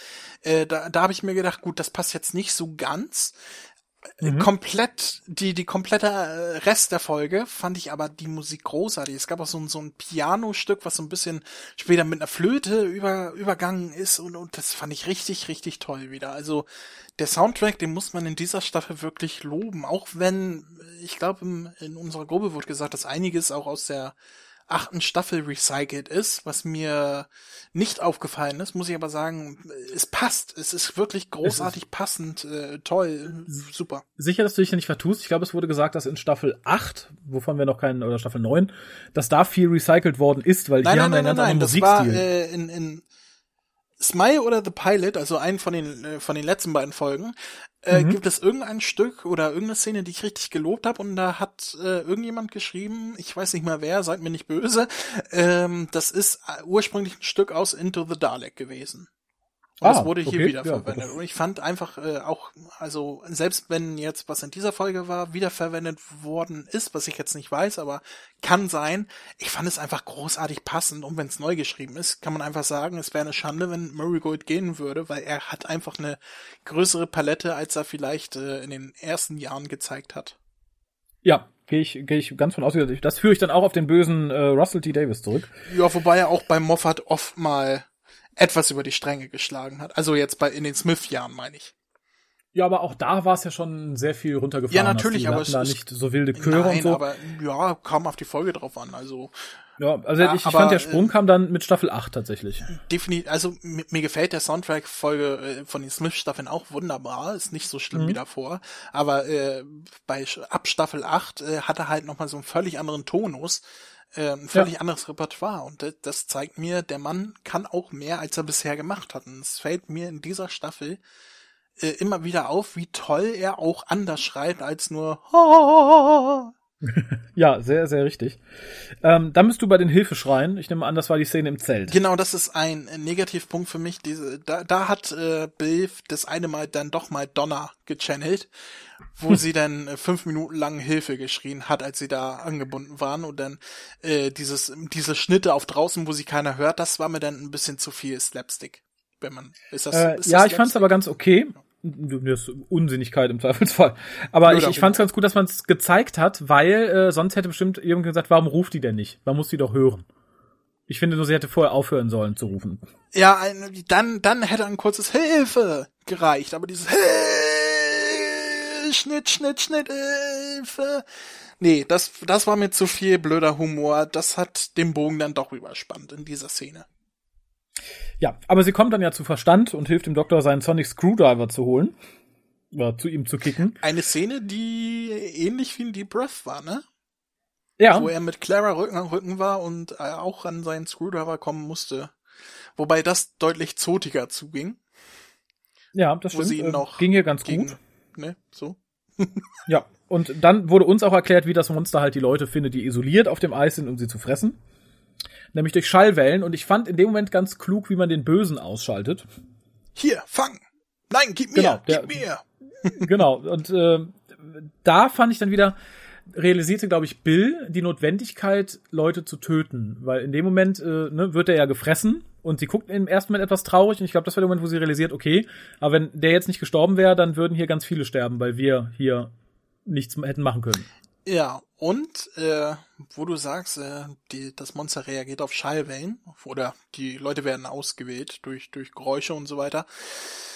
Äh, da da habe ich mir gedacht, gut, das passt jetzt nicht so ganz. Mhm. komplett, die, die komplette äh, Rest der Folge fand ich aber die Musik großartig. Es gab auch so ein, so ein Piano-Stück, was so ein bisschen später mit einer Flöte über, übergangen ist und, und das fand ich richtig, richtig toll wieder. Also der Soundtrack, den muss man in dieser Staffel wirklich loben, auch wenn, ich glaube, in unserer Gruppe wurde gesagt, dass einiges auch aus der achten Staffel recycelt ist, was mir nicht aufgefallen ist, muss ich aber sagen, es passt. Es ist wirklich großartig ist passend, äh, toll, super. Sicher, dass du dich ja nicht vertust. Ich glaube, es wurde gesagt, dass in Staffel 8, wovon wir noch keinen, oder Staffel 9, dass da viel recycelt worden ist, weil nein, hier nein, haben wir einen ganz anderen Musikstil. Das war, äh, in, in Smile oder The Pilot, also einen von den äh, von den letzten beiden Folgen, äh, mhm. gibt es irgendein Stück oder irgendeine Szene, die ich richtig gelobt habe und da hat äh, irgendjemand geschrieben, ich weiß nicht mal wer, seid mir nicht böse, ähm, das ist äh, ursprünglich ein Stück aus Into the Dalek gewesen. Und ah, das wurde hier okay, wiederverwendet. Ja, und ich fand einfach äh, auch, also selbst wenn jetzt was in dieser Folge war, wiederverwendet worden ist, was ich jetzt nicht weiß, aber kann sein, ich fand es einfach großartig passend. Und wenn es neu geschrieben ist, kann man einfach sagen, es wäre eine Schande, wenn Murray Gold gehen würde, weil er hat einfach eine größere Palette, als er vielleicht äh, in den ersten Jahren gezeigt hat. Ja, gehe ich, geh ich ganz von aus. Das führe ich dann auch auf den bösen äh, Russell T. Davis zurück. Ja, wobei er auch bei Moffat oft mal etwas über die Stränge geschlagen hat. Also jetzt bei in den Smith-Jahren meine ich. Ja, aber auch da war es ja schon sehr viel runtergefahren. Ja, natürlich, aber es da nicht so wilde Chöre nein, und so. aber ja, kam auf die Folge drauf an. Also ja, also ja, ich, ich fand der Sprung äh, kam dann mit Staffel 8 tatsächlich. Definitiv, also mir, mir gefällt der Soundtrack Folge äh, von den Smith Staffeln auch wunderbar, ist nicht so schlimm mhm. wie davor, aber äh, bei ab Staffel 8 äh, hat er halt noch mal so einen völlig anderen Tonus äh, ein völlig ja. anderes Repertoire. Und das, das zeigt mir, der Mann kann auch mehr, als er bisher gemacht hat. Und es fällt mir in dieser Staffel äh, immer wieder auf, wie toll er auch anders schreibt als nur ja, sehr, sehr richtig. Ähm, dann bist du bei den Hilfeschreien. Ich nehme an, das war die Szene im Zelt. Genau, das ist ein Negativpunkt für mich. Diese, da, da hat äh, Bill das eine Mal dann doch mal Donner gechannelt wo sie dann äh, fünf Minuten lang Hilfe geschrien hat, als sie da angebunden waren und dann äh, dieses diese Schnitte auf draußen, wo sie keiner hört, das war mir dann ein bisschen zu viel Slapstick. Wenn man ist das, äh, ist ja, ich fand's aber ganz okay. Das Unsinnigkeit im Zweifelsfall. Aber ich, ich fand's ganz gut, dass man es gezeigt hat, weil äh, sonst hätte bestimmt jemand gesagt, warum ruft die denn nicht? Man muss die doch hören. Ich finde nur, sie hätte vorher aufhören sollen zu rufen. Ja, dann, dann hätte ein kurzes Hilfe gereicht, aber dieses Hilfe Schnitt, Schnitt, Schnitt, Hilfe. Nee, das, das war mir zu viel blöder Humor. Das hat den Bogen dann doch überspannt in dieser Szene. Ja, aber sie kommt dann ja zu Verstand und hilft dem Doktor, seinen Sonic Screwdriver zu holen. Oder zu ihm zu kicken. Eine Szene, die ähnlich wie in Deep Breath war, ne? Ja. Wo er mit Clara Rücken an Rücken war und äh, auch an seinen Screwdriver kommen musste. Wobei das deutlich zotiger zuging. Ja, das Wo stimmt. sie ihn Äh, noch Ging hier ganz Gegen, gut. ne, so. Ja. Und dann wurde uns auch erklärt, wie das Monster halt die Leute findet, die isoliert auf dem Eis sind, um sie zu fressen. Nämlich durch Schallwellen. Und ich fand in dem Moment ganz klug, wie man den Bösen ausschaltet. Hier, fang! Nein, gib mir, Genau, der- gib mir! genau. Und äh, da fand ich dann wieder, realisierte, glaube ich, Bill die Notwendigkeit, Leute zu töten. Weil in dem Moment äh, ne, wird er ja gefressen und sie guckt im ersten Moment etwas traurig und ich glaube, das war der Moment, wo sie realisiert, okay, aber wenn der jetzt nicht gestorben wäre, dann würden hier ganz viele sterben, weil wir hier nichts hätten machen können. Ja, und äh, wo du sagst, äh, die, das Monster reagiert auf Schallwellen oder die Leute werden ausgewählt durch, durch Geräusche und so weiter.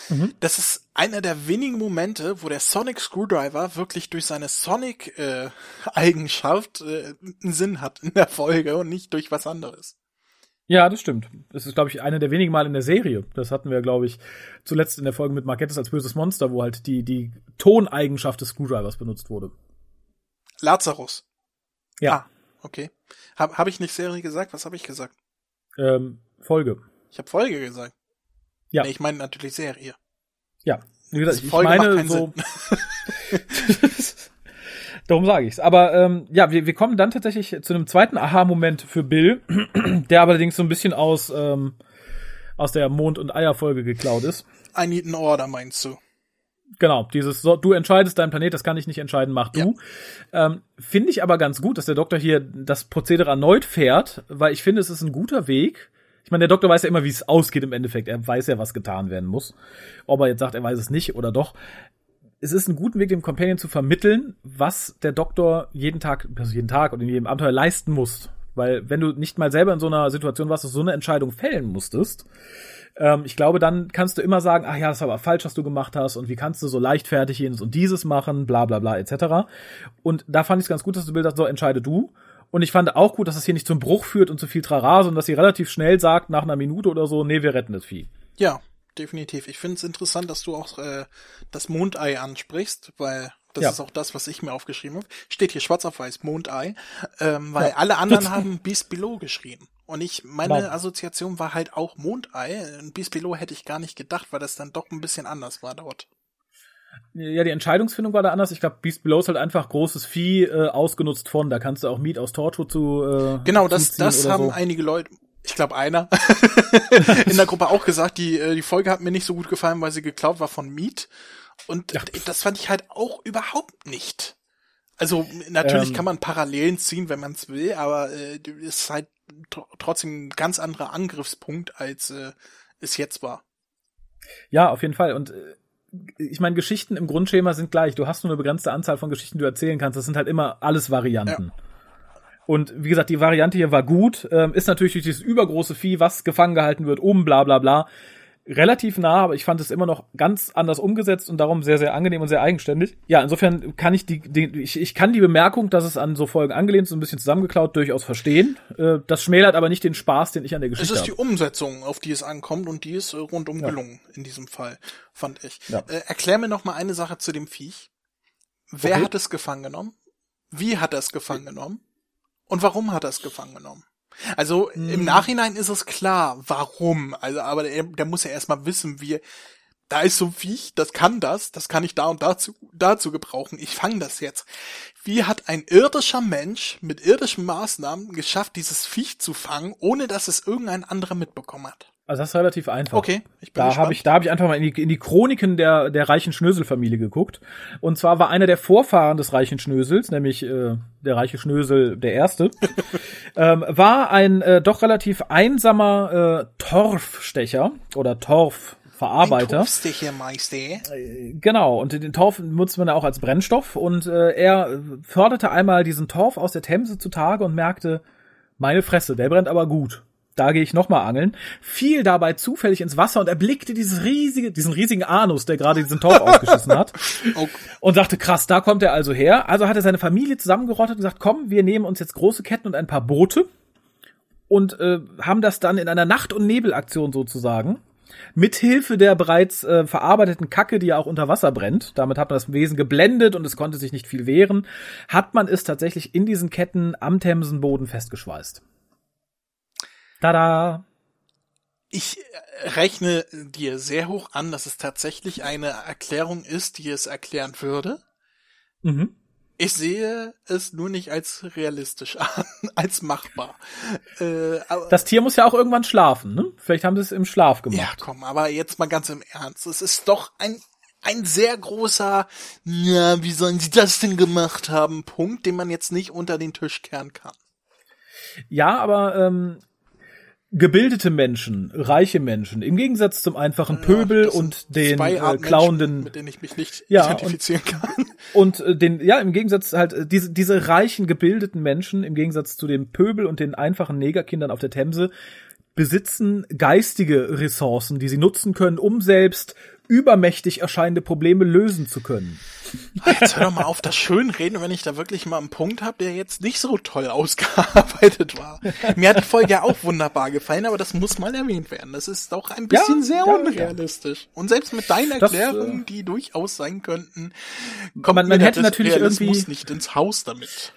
Mhm. Das ist einer der wenigen Momente, wo der Sonic Screwdriver wirklich durch seine Sonic-Eigenschaft äh, einen Sinn hat in der Folge und nicht durch was anderes. Ja, das stimmt. Das ist, glaube ich, eine der wenigen Mal in der Serie. Das hatten wir, glaube ich, zuletzt in der Folge mit Marquettes als böses Monster, wo halt die, die Toneigenschaft des Screwdrivers benutzt wurde. Lazarus. Ja. Ah, okay. Habe hab ich nicht Serie gesagt? Was habe ich gesagt? Ähm, Folge. Ich habe Folge gesagt. Ja. Nee, ich meine natürlich Serie. Ja. Wie gesagt, Die ich macht meine so. Darum sage ich's. Aber ähm, ja, wir, wir kommen dann tatsächlich zu einem zweiten Aha-Moment für Bill, der allerdings so ein bisschen aus, ähm, aus der Mond- und Eier-Folge geklaut ist. I need an order, meinst du? Genau, dieses so, du entscheidest dein Planet, das kann ich nicht entscheiden, mach du. Ähm, finde ich aber ganz gut, dass der Doktor hier das Prozedere erneut fährt, weil ich finde, es ist ein guter Weg. Ich meine, der Doktor weiß ja immer, wie es ausgeht im Endeffekt. Er weiß ja, was getan werden muss. Ob er jetzt sagt, er weiß es nicht oder doch. Es ist ein guter Weg, dem Companion zu vermitteln, was der Doktor jeden Tag, also jeden Tag und in jedem Abenteuer leisten muss. Weil wenn du nicht mal selber in so einer Situation warst, dass du so eine Entscheidung fällen musstest, ähm, ich glaube, dann kannst du immer sagen, ach ja, das war aber falsch, was du gemacht hast und wie kannst du so leichtfertig jenes und dieses machen, bla bla bla etc. Und da fand ich es ganz gut, dass du bildest, so entscheide du. Und ich fand auch gut, dass es hier nicht zum Bruch führt und zu viel Trara, sondern dass sie relativ schnell sagt, nach einer Minute oder so, nee, wir retten das Vieh. Ja, definitiv. Ich finde es interessant, dass du auch äh, das Mondei ansprichst, weil das Ja. ist auch das, was ich mir aufgeschrieben habe. Steht hier schwarz auf weiß, Mondei, ähm, weil Ja. alle anderen haben Beast Below geschrieben. Und ich, meine Wow. Assoziation war halt auch Mondei. Beast Below hätte ich gar nicht gedacht, weil das dann doch ein bisschen anders war dort. Ja, die Entscheidungsfindung war da anders. Ich glaube, Beast Below ist halt einfach großes Vieh äh, ausgenutzt von. Da kannst du auch Meat aus Torture zu. Äh, Genau, das, das haben so. einige Leute, ich glaube einer, in der Gruppe auch gesagt, die, äh, die Folge hat mir nicht so gut gefallen, weil sie geklaut war von Meat. Und das fand ich halt auch überhaupt nicht. Also natürlich Ähm. kann man Parallelen ziehen, wenn man es will, aber äh, ist halt tr trotzdem ein ganz anderer Angriffspunkt, als äh, es jetzt war. Ja, auf jeden Fall. Und äh, ich meine, Geschichten im Grundschema sind gleich. Du hast nur eine begrenzte Anzahl von Geschichten, die du erzählen kannst. Das sind halt immer alles Varianten. Und wie gesagt, die Variante hier war gut. Ähm, ist natürlich durch dieses übergroße Vieh, was gefangen gehalten wird, um bla bla bla, relativ nah, aber ich fand es immer noch ganz anders umgesetzt und darum sehr, sehr angenehm und sehr eigenständig. Ja, insofern kann ich die, die ich, ich kann die Bemerkung, dass es an so Folgen angelehnt ist, ein bisschen zusammengeklaut, durchaus verstehen. Äh, das schmälert aber nicht den Spaß, den ich an der Es Geschichte ist die habe. Umsetzung, auf die es ankommt und die ist äh, rundum Ja. gelungen in diesem Fall, fand ich. Ja. Äh, erklär mir noch mal eine Sache zu dem Viech. Wer Okay. hat es gefangen genommen? Wie hat er es gefangen genommen? Und warum hat er es gefangen genommen? Also Hm. im Nachhinein ist es klar, warum. Also, aber der, der muss ja erstmal wissen, wie da ist so ein Viech, das kann das, das kann ich da und dazu, dazu gebrauchen. Ich fange das jetzt. Wie hat ein irdischer Mensch mit irdischen Maßnahmen geschafft, dieses Viech zu fangen, ohne dass es irgendein anderer mitbekommen hat? Also das ist relativ einfach. Okay, ich bin Da habe ich, da habe ich einfach mal in die, in die Chroniken der, der reichen Schnösel-Familie geguckt. Und zwar war einer der Vorfahren des reichen Schnösels, nämlich äh, der reiche Schnösel der Erste, ähm, war ein äh, doch relativ einsamer äh, Torfstecher oder Torfverarbeiter. Torfstechermeister. Genau, und den Torf nutzt man ja auch als Brennstoff. Und äh, er förderte einmal diesen Torf aus der Themse zutage und merkte, meine Fresse, der brennt aber gut. Da gehe ich nochmal angeln, fiel dabei zufällig ins Wasser und erblickte dieses riesige, diesen riesigen Anus, der gerade diesen Torf ausgeschissen hat. Oh, Und sagte, krass, da kommt er also her. Also hat er seine Familie zusammengerottet und gesagt, komm, wir nehmen uns jetzt große Ketten und ein paar Boote und äh, haben das dann in einer Nacht- und Nebelaktion sozusagen mithilfe der bereits äh, verarbeiteten Kacke, die ja auch unter Wasser brennt, damit hat man das Wesen geblendet und es konnte sich nicht viel wehren, hat man es tatsächlich in diesen Ketten am Themsenboden festgeschweißt. Tada! Ich äh, rechne dir sehr hoch an, dass es tatsächlich eine Erklärung ist, die es erklären würde. Mhm. Ich sehe es nur nicht als realistisch an, als machbar. Äh, Das Tier muss ja auch irgendwann schlafen, ne? Vielleicht haben sie es im Schlaf ja, gemacht. komm, aber jetzt mal ganz im Ernst. Es ist doch ein, ein sehr großer, ja, wie sollen sie das denn gemacht haben, Punkt, den man jetzt nicht unter den Tisch kehren kann. Ja, aber ähm, gebildete Menschen, reiche Menschen, im Gegensatz zum einfachen Pöbel und den äh, klauenden mit denen ich mich nicht Ja, identifizieren kann. und äh, den ja im Gegensatz halt äh, diese diese reichen gebildeten Menschen im Gegensatz zu dem Pöbel und den einfachen Negerkindern auf der Themse besitzen geistige Ressourcen, die sie nutzen können, um selbst übermächtig erscheinende Probleme lösen zu können. Jetzt hör doch mal auf das Schönreden, wenn ich da wirklich mal einen Punkt habe, der jetzt nicht so toll ausgearbeitet war. Mir hat die Folge ja auch wunderbar gefallen, aber das muss mal erwähnt werden. Das ist doch ein bisschen Ja, sehr ja, unrealistisch. Und selbst mit deinen Das, Erklärungen, äh, die durchaus sein könnten, kommt Man- man hätte natürlich Realismus irgendwie- nicht ins Haus damit.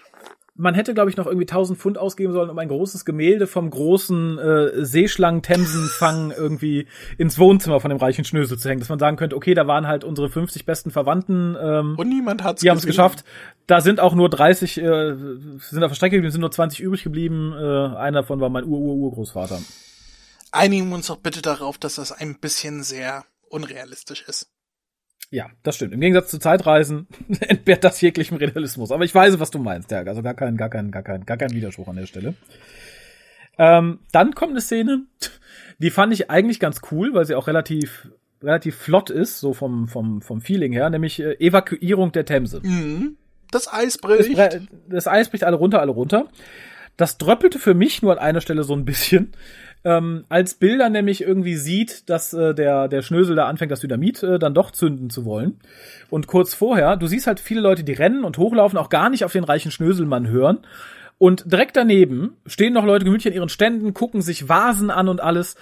Man hätte, glaube ich, noch irgendwie 1000 Pfund ausgeben sollen, um ein großes Gemälde vom großen äh, Seeschlangen-Themsenfang irgendwie ins Wohnzimmer von dem reichen Schnösel zu hängen, dass man sagen könnte, okay, da waren halt unsere 50 besten Verwandten, ähm, Und niemand hat's die haben es geschafft. Da sind auch nur 30, äh, sind auf der Strecke geblieben, sind nur 20 übrig geblieben. Äh, einer davon war mein Ur-Ur-Urgroßvater. Einigen wir uns doch bitte darauf, dass das ein bisschen sehr unrealistisch ist. Ja, das stimmt. Im Gegensatz zu Zeitreisen entbehrt das jeglichem Realismus. Aber ich weiß, was du meinst, ja. Also gar kein, gar kein, gar kein, gar kein Widerspruch an der Stelle. Ähm, dann kommt eine Szene, die fand ich eigentlich ganz cool, weil sie auch relativ, relativ flott ist, so vom, vom, vom Feeling her, nämlich äh, Evakuierung der Themse. Mhm. Das Eis Das, bricht. Bre- das Eis bricht alle runter, alle runter. Das dröppelte für mich nur an einer Stelle so ein bisschen. Ähm, als Bilder nämlich irgendwie sieht, dass äh, der, der Schnösel da anfängt, das Dynamit äh, dann doch zünden zu wollen. Und kurz vorher, du siehst halt viele Leute, die rennen und hochlaufen, auch gar nicht auf den reichen Schnöselmann hören. Und direkt daneben stehen noch Leute gemütlich an ihren Ständen, gucken sich Vasen an und alles.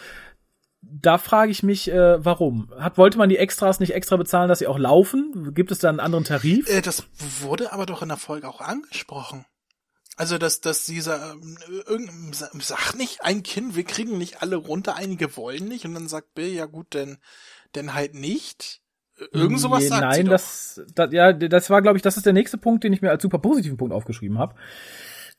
Da frage ich mich, äh, warum? Hat, wollte man die Extras nicht extra bezahlen, dass sie auch laufen? Gibt es da einen anderen Tarif? Äh, das wurde aber doch in der Folge auch angesprochen. Also, dass, dass dieser, ähm, sag nicht ein Kind, wir kriegen nicht alle runter, einige wollen nicht, und dann sagt Bill, ja gut, denn, denn halt nicht. Irgend sowas Nee, sagt Nein, das, das, ja, das war, glaube ich, das ist der nächste Punkt, den ich mir als super positiven Punkt aufgeschrieben habe.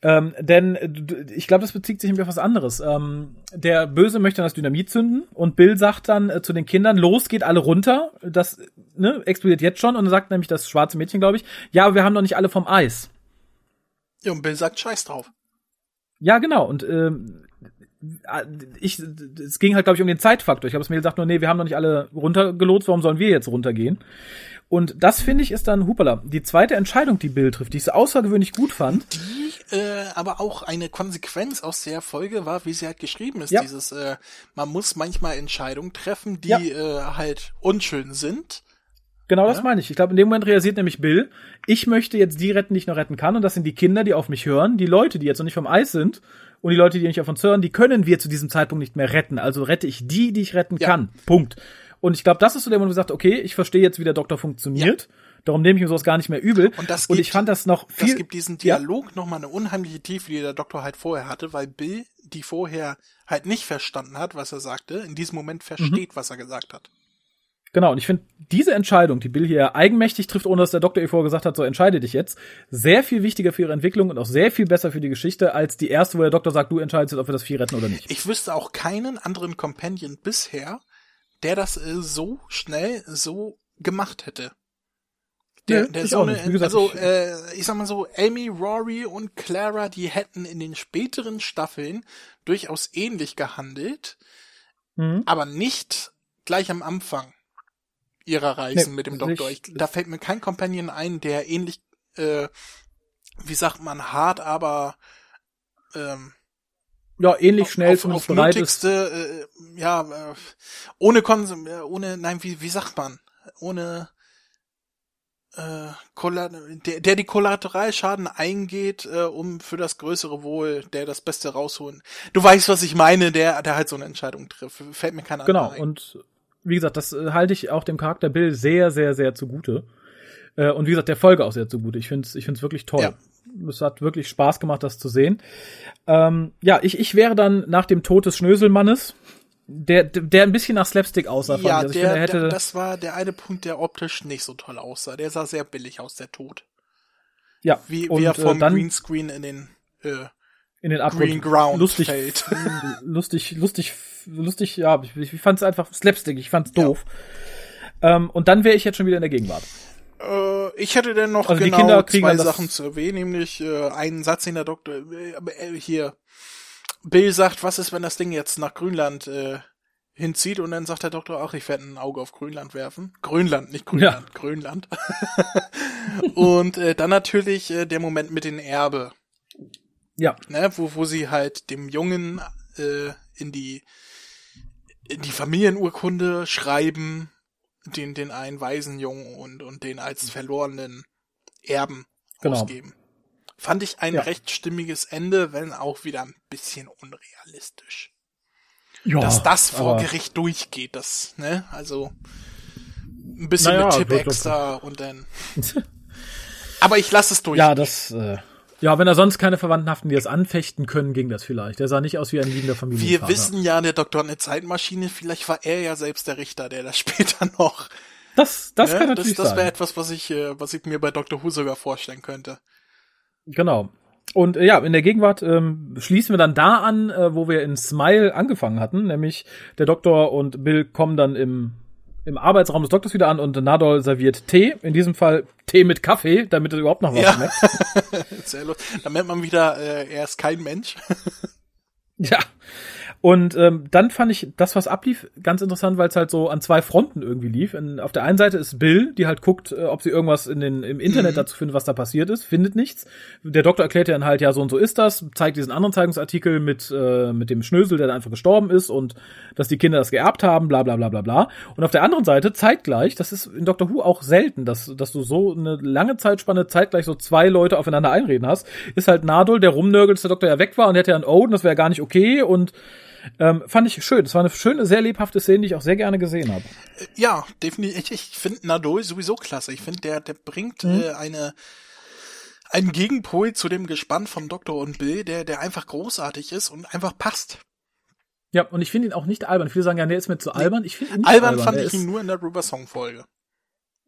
Ähm, denn äh, ich glaube, das bezieht sich auf was anderes. Ähm, der Böse möchte das Dynamit zünden und Bill sagt dann äh, zu den Kindern, los, geht alle runter. Das ne, explodiert jetzt schon. Und dann sagt nämlich das schwarze Mädchen, glaube ich, ja, wir haben noch nicht alle vom Eis. Ja, und Bill sagt Scheiß drauf. Ja, genau. Und ähm, ich, es ging halt, glaube ich, um den Zeitfaktor. Ich glaube, das Mädel sagt nur, nee, wir haben noch nicht alle runtergelotst, warum sollen wir jetzt runtergehen? Und das finde ich ist dann, hupala, die zweite Entscheidung, die Bill trifft, die ich so außergewöhnlich gut fand. Die äh, aber auch eine Konsequenz aus der Folge war, wie sie halt geschrieben ist. Ja. Dieses, äh, man muss manchmal Entscheidungen treffen, die Ja. äh, halt unschön sind. Genau das Ja. meine ich. Ich glaube, in dem Moment realisiert nämlich Bill, ich möchte jetzt die retten, die ich noch retten kann. Und das sind die Kinder, die auf mich hören, die Leute, die jetzt noch nicht vom Eis sind und die Leute, die nicht auf uns hören, die können wir zu diesem Zeitpunkt nicht mehr retten. Also rette ich die, die ich retten Ja. kann. Punkt. Und ich glaube, das ist so der Moment, wo du sagst, okay, ich verstehe jetzt, wie der Doktor funktioniert. Darum nehme ich mir sowas gar nicht mehr übel. Und das und gibt- ich fand das noch viel. Das gibt diesen Ja. Dialog nochmal eine unheimliche Tiefe, die der Doktor halt vorher hatte, weil Bill die vorher halt nicht verstanden hat, was er sagte, in diesem Moment Mhm. versteht, was er gesagt hat. Genau, und ich finde diese Entscheidung, die Bill hier eigenmächtig trifft, ohne dass der Doktor ihr vorher gesagt hat, so entscheide dich jetzt, sehr viel wichtiger für ihre Entwicklung und auch sehr viel besser für die Geschichte als die erste, wo der Doktor sagt, du entscheidest jetzt, ob wir das Vieh retten oder nicht. Ich wüsste auch keinen anderen Companion bisher, der das äh, so schnell so gemacht hätte. Der, Nee, der so eine, gesagt, also ich- äh, ich sag mal so, Amy, Rory und Clara, die hätten in den späteren Staffeln durchaus ähnlich gehandelt, Mhm. aber nicht gleich am Anfang ihrer Reisen Nee, mit dem also Doktor. Ich, da fällt mir kein Companion ein, der ähnlich, äh, wie sagt man, hart, aber ähm, Ja, ähnlich schnell auf, auf bereit ist. nötigste, äh, ja, äh, ohne Konsum, äh, ohne, nein, wie, wie sagt man, ohne äh, der, der die Kollateralschaden eingeht, äh, um für das größere Wohl, der das Beste rausholen. Du weißt, was ich meine, der, der halt so eine Entscheidung trifft. Fällt mir keiner Genau, ein. und wie gesagt, das äh, halte ich auch dem Charakter Bill sehr, sehr, sehr zugute. Äh, und wie gesagt, der Folge auch sehr zugute. Ich finde es ich find's wirklich toll. Ja. Es hat wirklich Spaß gemacht, das zu sehen. Ähm, ja, ich, ich wäre dann nach dem Tod des Schnöselmannes, der, der ein bisschen nach Slapstick aussah, ja. Also der, finde, er der, das war der eine Punkt, der optisch nicht so toll aussah. Der sah sehr billig aus, der Tod. ja, Wie, und, wie er vom äh, dann Greenscreen in den äh, in den Abgrund Green Ground lustig, fällt. lustig, lustig, lustig, ja, ich, ich fand es einfach Slapstick, ich fand's doof. Ähm, und dann wäre ich jetzt schon wieder in der Gegenwart. Äh, ich hätte denn noch Also genau zwei dann Sachen zu erwähnen, nämlich äh, einen Satz, den der Doktor äh, hier Bill sagt, was ist, wenn das Ding jetzt nach Grönland äh, hinzieht und dann sagt der Doktor auch, ich werde ein Auge auf Grönland werfen. Grönland, nicht Grönland, Grönland. und äh, dann natürlich äh, der Moment mit den Erbe, Ja, ne, wo, wo sie halt dem Jungen äh, in die in die Familienurkunde schreiben, den den einen Waisenjungen und und den als verlorenen Erben Genau. ausgeben. Fand ich ein Ja. recht stimmiges Ende, wenn auch wieder ein bisschen unrealistisch. ja Dass das vor Gericht durchgeht, das, ne? Also ein bisschen Naja, mit Tipp extra und dann. Aber ich lasse es durch. Ja, das, äh, ja, wenn er sonst keine Verwandten hatten, die das anfechten können, ging das vielleicht. Der sah nicht aus wie ein liebender Familienvater. Wir wissen ja, der Doktor eine Zeitmaschine, vielleicht war er ja selbst der Richter, der das später noch. Das, das ne? kann das natürlich das wäre sein. etwas, was ich, äh, was ich mir bei Dr. Who sogar vorstellen könnte. Genau. Und äh, ja, in der Gegenwart ähm, schließen wir dann da an, äh, wo wir in Smile angefangen hatten, nämlich der Doktor und Bill kommen dann im im Arbeitsraum des Doktors wieder an und Nadol serviert Tee. In diesem Fall Tee mit Kaffee, damit es überhaupt noch was Ja. schmeckt. Sehr lustig. Da merkt man wieder, äh, er ist kein Mensch. Ja. Und ähm, dann fand ich das, was ablief, ganz interessant, weil es halt so an zwei Fronten irgendwie lief. In, auf der einen Seite ist Bill, die halt guckt, äh, ob sie irgendwas in den, im Internet Mhm. dazu findet, was da passiert ist, findet nichts. Der Doktor erklärt ihr dann halt, ja, so und so ist das, zeigt diesen anderen Zeitungsartikel mit, äh, mit dem Schnösel, der da einfach gestorben ist und dass die Kinder das geerbt haben, bla bla bla bla bla. Und auf der anderen Seite, zeitgleich, das ist in Doctor Who auch selten, dass, dass du so eine lange Zeitspanne zeitgleich so zwei Leute aufeinander einreden hast, ist halt Nadol, der rumnörgelt, dass der Doktor ja weg war und hätte ja einen Oden, das wäre gar nicht okay und ähm, fand ich schön. Das war eine schöne, sehr lebhafte Szene, die ich auch sehr gerne gesehen habe. Ja, definitiv. Ich, ich finde Nadol sowieso klasse. Ich finde, der, der bringt Mhm. äh, eine einen Gegenpol zu dem Gespann von Doktor und Bill, der, der einfach großartig ist und einfach passt. Ja, und ich finde ihn auch nicht albern. Viele sagen ja, der ist mir zu albern. Ich finde ihn nicht Albern albern. fand ich ihn nur in der River Song Folge.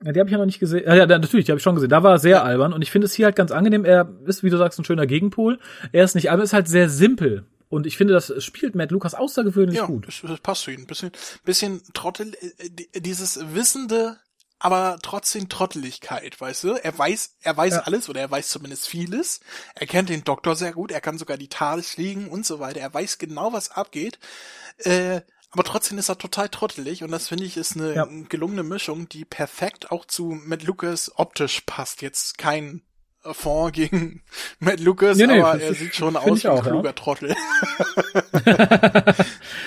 Ja, die habe ich ja noch nicht gesehen. Ja, ja, natürlich, die habe ich schon gesehen. Da war er sehr albern und ich finde es hier halt ganz angenehm. Er ist, wie du sagst, ein schöner Gegenpol. Er ist nicht albern, ist halt sehr simpel. Und ich finde, das spielt Matt Lucas außergewöhnlich Ja, gut. das, das passt zu ihm. Bisschen, bisschen Trottel, äh, die- dieses Wissende, aber trotzdem Trotteligkeit, weißt du? Er weiß, er weiß Ja. alles oder er weiß zumindest vieles. Er kennt den Doktor sehr gut, er kann sogar die TARDIS fliegen und so weiter. Er weiß genau, was abgeht. Äh, aber trotzdem ist er total trottelig und das finde ich ist eine Ja. gelungene Mischung, die perfekt auch zu Matt Lucas optisch passt. Jetzt kein Fond gegen Matt Lucas, Nee, nee, aber er sieht schon aus wie ein auch, ja. kluger Trottel.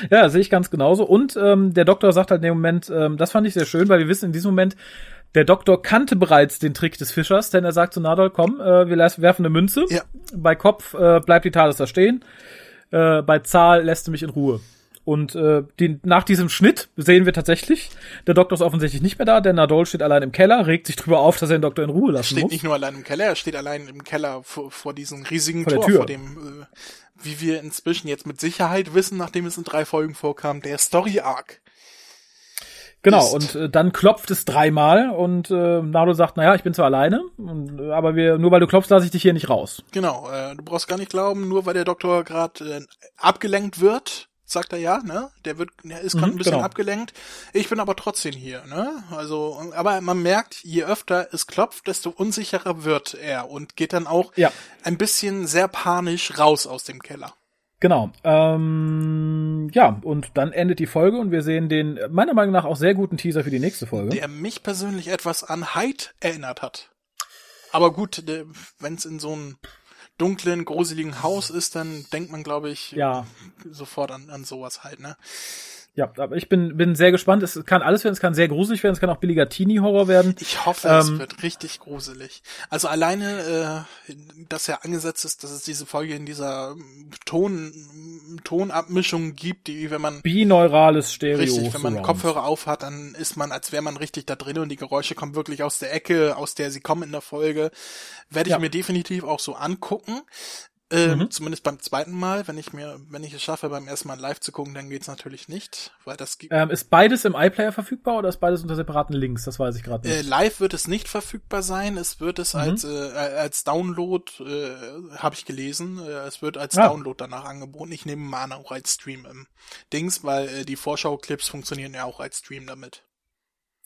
Ja, sehe ich ganz genauso. Und ähm, der Doktor sagt halt in dem Moment, ähm, das fand ich sehr schön, weil wir wissen in diesem Moment, der Doktor kannte bereits den Trick des Fischers, denn er sagt zu Nadol, komm, äh, wir werfen eine Münze. Ja. Bei Kopf äh, bleibt die TARDIS da stehen. Äh, bei Zahl lässt du mich in Ruhe. Und äh, die, nach diesem Schnitt sehen wir tatsächlich, der Doktor ist offensichtlich nicht mehr da, denn Nadol steht allein im Keller, regt sich drüber auf, dass er den Doktor in Ruhe lassen steht muss. nicht nur allein im Keller, er steht allein im Keller vor, vor diesem riesigen Vor Tor, Tür. vor dem, äh, wie wir inzwischen jetzt mit Sicherheit wissen, nachdem es in drei Folgen vorkam, der Story Arc. Genau, ist. und äh, dann klopft es dreimal und äh, Nadol sagt, naja, ich bin zwar alleine, und, äh, aber wir, nur weil du klopfst, lasse ich dich hier nicht raus. Genau, äh, du brauchst gar nicht glauben, nur weil der Doktor gerade äh, abgelenkt wird, sagt er ja, ne? Der wird, der ist gerade Mhm, ein bisschen genau. abgelenkt. Ich bin aber trotzdem hier, ne? Also, aber man merkt, je öfter es klopft, desto unsicherer wird er und geht dann auch Ja. ein bisschen sehr panisch raus aus dem Keller. Genau. Ähm, ja, und dann endet die Folge und wir sehen den meiner Meinung nach auch sehr guten Teaser für die nächste Folge. der mich persönlich etwas an Hyde erinnert hat. Aber gut, wenn es in so einem dunklen, gruseligen Haus ist, dann denkt man, glaube ich, Ja. sofort an, an sowas halt, ne? Ja, aber ich bin, bin sehr gespannt. Es kann alles werden, es kann sehr gruselig werden, es kann auch billiger Teenie-Horror werden. Ich hoffe, ähm, es wird richtig gruselig. Also alleine, äh, dass ja angesetzt ist, dass es diese Folge in dieser Ton, Tonabmischung gibt, die, wenn man binaurales Stereo. Richtig, wenn man Kopfhörer aufhat, dann ist man, als wäre man richtig da drin und die Geräusche kommen wirklich aus der Ecke, aus der sie kommen in der Folge. Werde ich ja. mir definitiv auch so angucken. Ähm, mhm. Zumindest beim zweiten Mal, wenn ich mir, wenn ich es schaffe, beim ersten Mal live zu gucken, dann geht's natürlich nicht, weil das gibt. Ähm, ist beides im iPlayer verfügbar oder ist beides unter separaten Links? Das weiß ich gerade nicht. Äh, live wird es nicht verfügbar sein. Es wird es mhm. als äh, als Download, äh, habe ich gelesen. Äh, es wird als ah. Download danach angeboten. Ich nehme mal an auch als Stream im Dings, weil äh, die Vorschau-Clips funktionieren ja auch als Stream damit.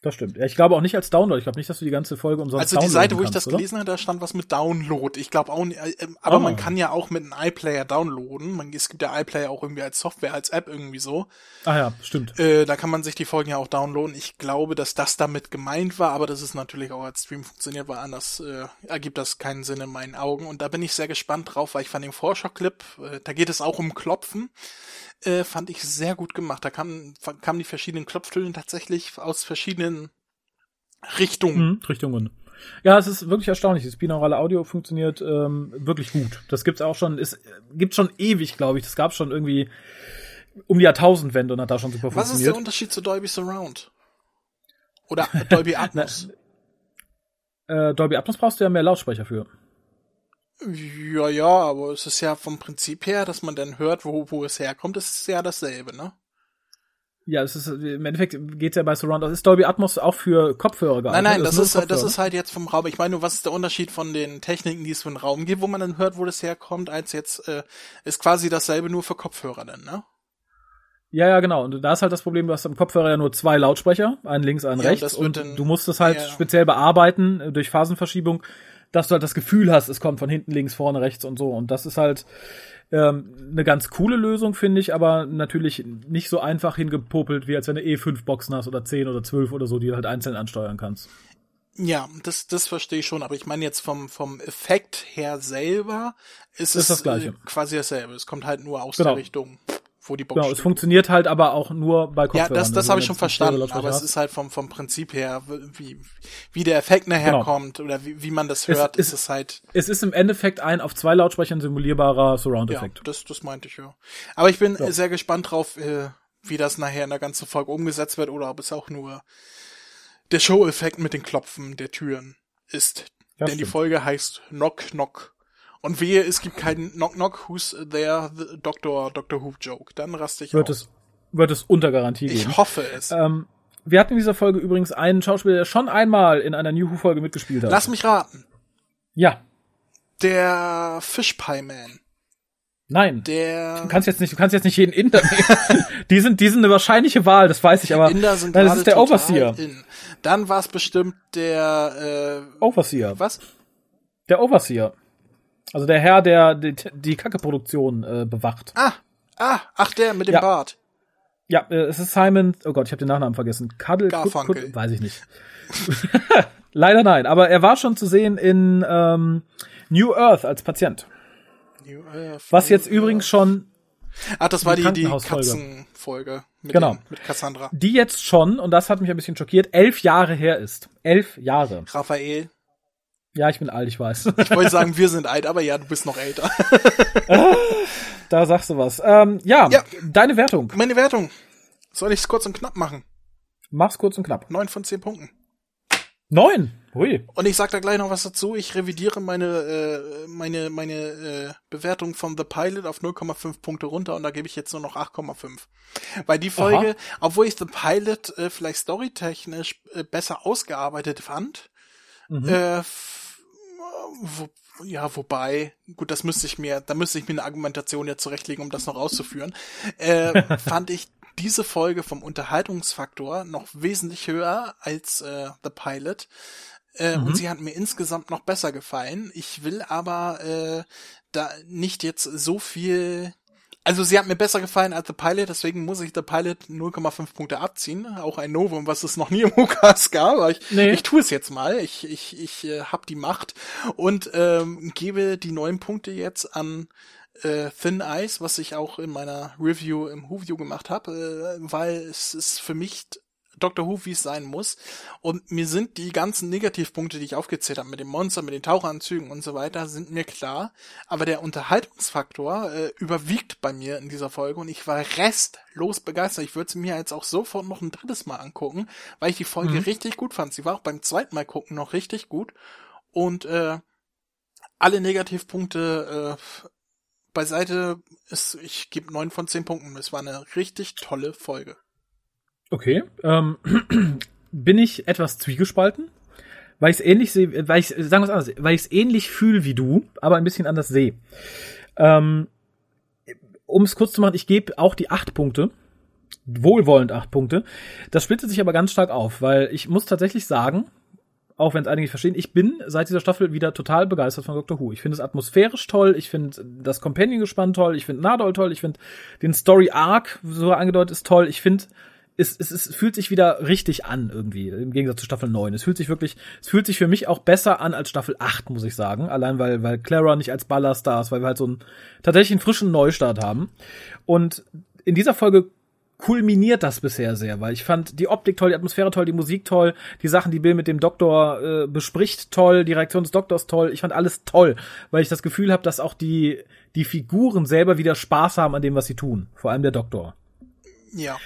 Das stimmt. Ja, ich glaube auch nicht als Download. Ich glaube nicht, dass du die ganze Folge umsonst Also die Seite, wo ich das oder? gelesen habe, da stand was mit Download. Ich glaube auch nicht, äh, äh, aber oh. man kann ja auch mit einem iPlayer downloaden. Man, es gibt ja iPlayer auch irgendwie als Software, als App irgendwie so. Ah ja, stimmt. Äh, da kann man sich die Folgen ja auch downloaden. Ich glaube, dass das damit gemeint war, aber das ist natürlich auch als Stream funktioniert, weil anders äh, ergibt das keinen Sinn in meinen Augen. Und da bin ich sehr gespannt drauf, weil ich fand den Vorschau-Clip, äh, da geht es auch um Klopfen äh, fand ich sehr gut gemacht. Da kamen, kamen die verschiedenen Klopftöne tatsächlich aus verschiedenen Richtungen. Mhm, Richtungen. Ja, es ist wirklich erstaunlich. Das binaurale Audio funktioniert ähm, wirklich gut. Das gibt's auch schon, es gibt schon ewig, glaube ich. Das gab schon irgendwie um die Jahrtausendwende und hat da schon super Was funktioniert. Was ist der Unterschied zu Dolby Surround? Oder Dolby Atmos? Na, äh, Dolby Atmos brauchst du ja mehr Lautsprecher für. Ja, ja, aber es ist ja vom Prinzip her, dass man dann hört, wo, wo es herkommt, es ist ja dasselbe, ne? Ja, es ist im Endeffekt geht's ja bei Surround. Ist Dolby Atmos auch für Kopfhörer geeignet? Nein, nein, das, ist, das ist halt jetzt vom Raum. Ich meine, nur, was ist der Unterschied von den Techniken, die es für einen Raum gibt, wo man dann hört, wo das herkommt, als jetzt äh, ist quasi dasselbe nur für Kopfhörer dann, ne? Ja, ja, genau. Und da ist halt das Problem, du hast am Kopfhörer ja nur zwei Lautsprecher, einen links, einen ja, rechts, und du musst es halt ja. speziell bearbeiten äh, durch Phasenverschiebung, dass du halt das Gefühl hast, es kommt von hinten links, vorne rechts und so. Und das ist halt ähm, eine ganz coole Lösung, finde ich, aber natürlich nicht so einfach hingepopelt, wie als wenn du eh fünf Boxen hast oder zehn oder zwölf oder so, die du halt einzeln ansteuern kannst. Ja, das, das verstehe ich schon, aber ich meine jetzt vom, vom Effekt her selber ist, ist es das Gleiche. quasi dasselbe. Es kommt halt nur aus genau. der Richtung wo die Box Genau, steht. es funktioniert halt aber auch nur bei Kopfhörern. Ja, das, das also habe ich schon verstanden, aber es ist halt vom, vom Prinzip her, wie, wie der Effekt nachher genau. kommt oder wie, wie man das hört, es, ist es halt. Es ist im Endeffekt ein auf zwei Lautsprechern simulierbarer Surround-Effekt. Ja, das, das meinte ich ja. Aber ich bin ja. sehr gespannt drauf, äh, wie das nachher in der ganzen Folge umgesetzt wird oder ob es auch nur der Show-Effekt mit den Klopfen der Türen ist. Ja, Denn stimmt. die Folge heißt Knock Knock und wehe, es gibt keinen Knock Knock, who's there, the Doctor, Doctor Who Joke. Dann raste ich wird auf. Es, wird es unter Garantie geben. Ich hoffe es. Ähm, wir hatten in dieser Folge übrigens einen Schauspieler, der schon einmal in einer New Who-Folge mitgespielt hat. Lass mich raten. Ja. Der Fishpie Man. Nein. Der. Du kannst jetzt nicht, du kannst jetzt nicht jeden Inder nehmen. die sind, die sind eine wahrscheinliche Wahl, das weiß ich, aber. Inder sind nein, das ist der Overseer. In. Dann war es bestimmt der, äh, Overseer. Was? Der Overseer. Also der Herr, der die, die Kacke-Produktion äh, bewacht. Ah, ah, ach der mit dem ja. Bart. Ja, äh, es ist Simon, oh Gott, ich habe den Nachnamen vergessen. Cuddle, Garfunkel. Kut, Kut, weiß ich nicht. Leider nein, aber er war schon zu sehen in ähm, New Earth als Patient. New Earth. Was jetzt New übrigens Earth. schon Ach, das war die, die Katzenfolge mit, genau. Mit Cassandra. Die jetzt schon, und das hat mich ein bisschen schockiert, elf Jahre her ist. Elf Jahre. Raphael. Ja, ich bin alt, ich weiß. Ich wollte sagen, wir sind alt, aber ja, du bist noch älter. da sagst du was. Ähm, ja, ja, deine Wertung. Meine Wertung. Soll ich es kurz und knapp machen? Mach's kurz und knapp. Neun von zehn Punkten. Neun? Hui. Und ich sag da gleich noch was dazu. Ich revidiere meine, äh, meine, meine äh, Bewertung von The Pilot auf 0,5 Punkte runter und da gebe ich jetzt nur noch 8,5. Weil die Folge, Aha. obwohl ich The Pilot äh, vielleicht storytechnisch äh, besser ausgearbeitet fand, mhm. äh, wo, ja, wobei, gut, das müsste ich mir, da müsste ich mir eine Argumentation jetzt zurechtlegen, um das noch auszuführen, äh, fand ich diese Folge vom Unterhaltungsfaktor noch wesentlich höher als äh, The Pilot. Äh, mhm. Und sie hat mir insgesamt noch besser gefallen. Ich will aber äh, da nicht jetzt so viel also sie hat mir besser gefallen als The Pilot, deswegen muss ich The Pilot 0,5 Punkte abziehen. Auch ein Novum, was es noch nie im UKAS gab. Aber ich, nee. ich tue es jetzt mal. Ich, ich, ich äh, hab die Macht und ähm, gebe die neun Punkte jetzt an äh, Thin Ice, was ich auch in meiner Review im Who-View gemacht habe, äh, weil es ist für mich Doctor Who, wie es sein muss. Und mir sind die ganzen Negativpunkte, die ich aufgezählt habe, mit dem Monster, mit den Taucheranzügen und so weiter, sind mir klar. Aber der Unterhaltungsfaktor äh, überwiegt bei mir in dieser Folge und ich war restlos begeistert. Ich würde sie mir jetzt auch sofort noch ein drittes Mal angucken, weil ich die Folge mhm. richtig gut fand. Sie war auch beim zweiten Mal gucken noch richtig gut. Und äh, alle Negativpunkte äh, beiseite ist, ich gebe neun von zehn Punkten. Es war eine richtig tolle Folge. Okay. Ähm, bin ich etwas zwiegespalten, weil ich es ähnlich sehe, weil ich sagen wir anders, weil ich es ähnlich fühle wie du, aber ein bisschen anders sehe. Ähm, um es kurz zu machen, ich gebe auch die acht Punkte. Wohlwollend acht Punkte. Das splittet sich aber ganz stark auf, weil ich muss tatsächlich sagen, auch wenn es einige verstehen, ich bin seit dieser Staffel wieder total begeistert von Doctor Who. Ich finde es atmosphärisch toll, ich finde das Companion-Gespann toll, ich finde Nadol toll, ich finde den Story-Arc, so angedeutet, ist toll. Ich finde es, es, es fühlt sich wieder richtig an irgendwie, im Gegensatz zu Staffel 9. Es fühlt sich wirklich, es fühlt sich für mich auch besser an als Staffel 8, muss ich sagen. Allein weil, weil Clara nicht als Ballerstar ist, weil wir halt so einen tatsächlich einen frischen Neustart haben. Und in dieser Folge kulminiert das bisher sehr, weil ich fand die Optik toll, die Atmosphäre toll, die Musik toll, die Sachen, die Bill mit dem Doktor äh, bespricht, toll, die Reaktion des Doktors toll. Ich fand alles toll, weil ich das Gefühl habe, dass auch die die Figuren selber wieder Spaß haben an dem, was sie tun. Vor allem der Doktor. Ja.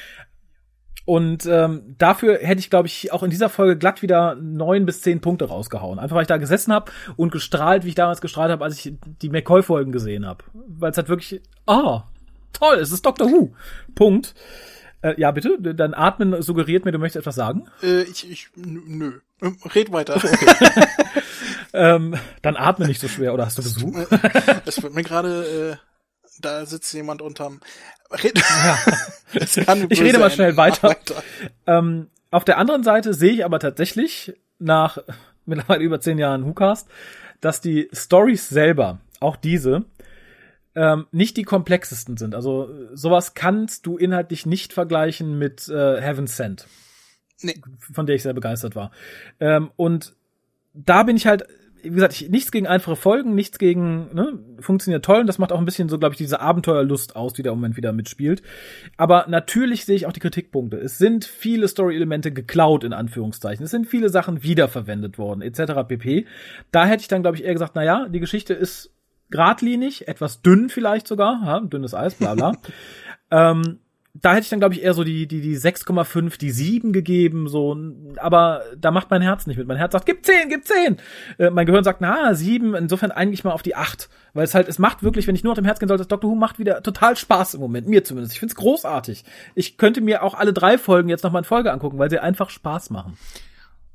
Und ähm, dafür hätte ich, glaube ich, auch in dieser Folge glatt wieder neun bis zehn Punkte rausgehauen. Einfach weil ich da gesessen habe und gestrahlt, wie ich damals gestrahlt habe, als ich die McCoy-Folgen gesehen habe. Weil es halt wirklich, ah, toll, es ist Doctor Who. Punkt. Äh, ja, bitte, dein Atmen suggeriert mir, du möchtest etwas sagen. Äh, ich, ich, nö. Ähm, red weiter. Okay. ähm, dann atme nicht so schwer, oder hast du Besuch? Es wird mir gerade, äh, da sitzt jemand unterm Red ja. ich rede mal schnell weiter. weiter. Ähm, auf der anderen Seite sehe ich aber tatsächlich nach mittlerweile über zehn Jahren WhoCast, dass die Stories selber, auch diese, ähm, nicht die komplexesten sind. Also sowas kannst du inhaltlich nicht vergleichen mit äh, Heaven Sent. Nee. Von der ich sehr begeistert war. Ähm, und da bin ich halt wie gesagt, ich, nichts gegen einfache Folgen, nichts gegen, ne, funktioniert toll und das macht auch ein bisschen so, glaube ich, diese Abenteuerlust aus, die da im Moment wieder mitspielt. Aber natürlich sehe ich auch die Kritikpunkte. Es sind viele Story-Elemente geklaut, in Anführungszeichen. Es sind viele Sachen wiederverwendet worden, etc. pp. Da hätte ich dann, glaube ich, eher gesagt, na ja, die Geschichte ist geradlinig, etwas dünn vielleicht sogar, ja, dünnes Eis, bla bla. ähm, da hätte ich dann, glaube ich, eher so die, die, die 6,5, die 7 gegeben, so, aber da macht mein Herz nicht mit. Mein Herz sagt, gib 10, gib 10. Äh, mein Gehirn sagt, na, 7, insofern eigentlich mal auf die 8. Weil es halt, es macht wirklich, wenn ich nur auf dem Herz gehen sollte, Doctor Who macht wieder total Spaß im Moment, mir zumindest. Ich find's großartig. Ich könnte mir auch alle drei Folgen jetzt nochmal in Folge angucken, weil sie einfach Spaß machen.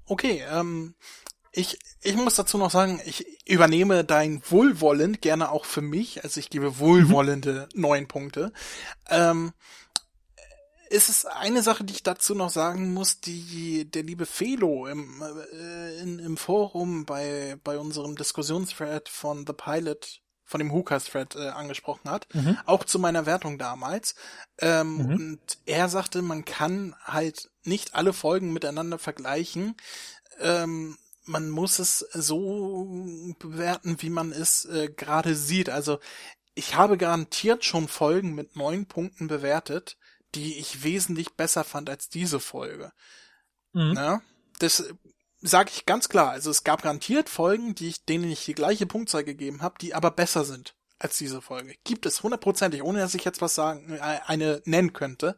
Okay, ähm, ich, ich muss dazu noch sagen, ich übernehme dein Wohlwollend gerne auch für mich. Also ich gebe wohlwollende neun Punkte. Ähm, ist es eine Sache, die ich dazu noch sagen muss, die der liebe Felo im, äh, in, im Forum bei, bei unserem Diskussionsthread von The Pilot, von dem Hookers-Thread äh, angesprochen hat, mhm. auch zu meiner Wertung damals. Ähm, mhm. Und er sagte, man kann halt nicht alle Folgen miteinander vergleichen. Ähm, man muss es so bewerten, wie man es äh, gerade sieht. Also ich habe garantiert schon Folgen mit neun Punkten bewertet, die ich wesentlich besser fand als diese Folge. Mhm. Ja, das sage ich ganz klar. Also es gab garantiert Folgen, die ich, denen ich die gleiche Punktzahl gegeben habe, die aber besser sind als diese Folge. Gibt es hundertprozentig, ohne dass ich jetzt was sagen, äh, eine nennen könnte.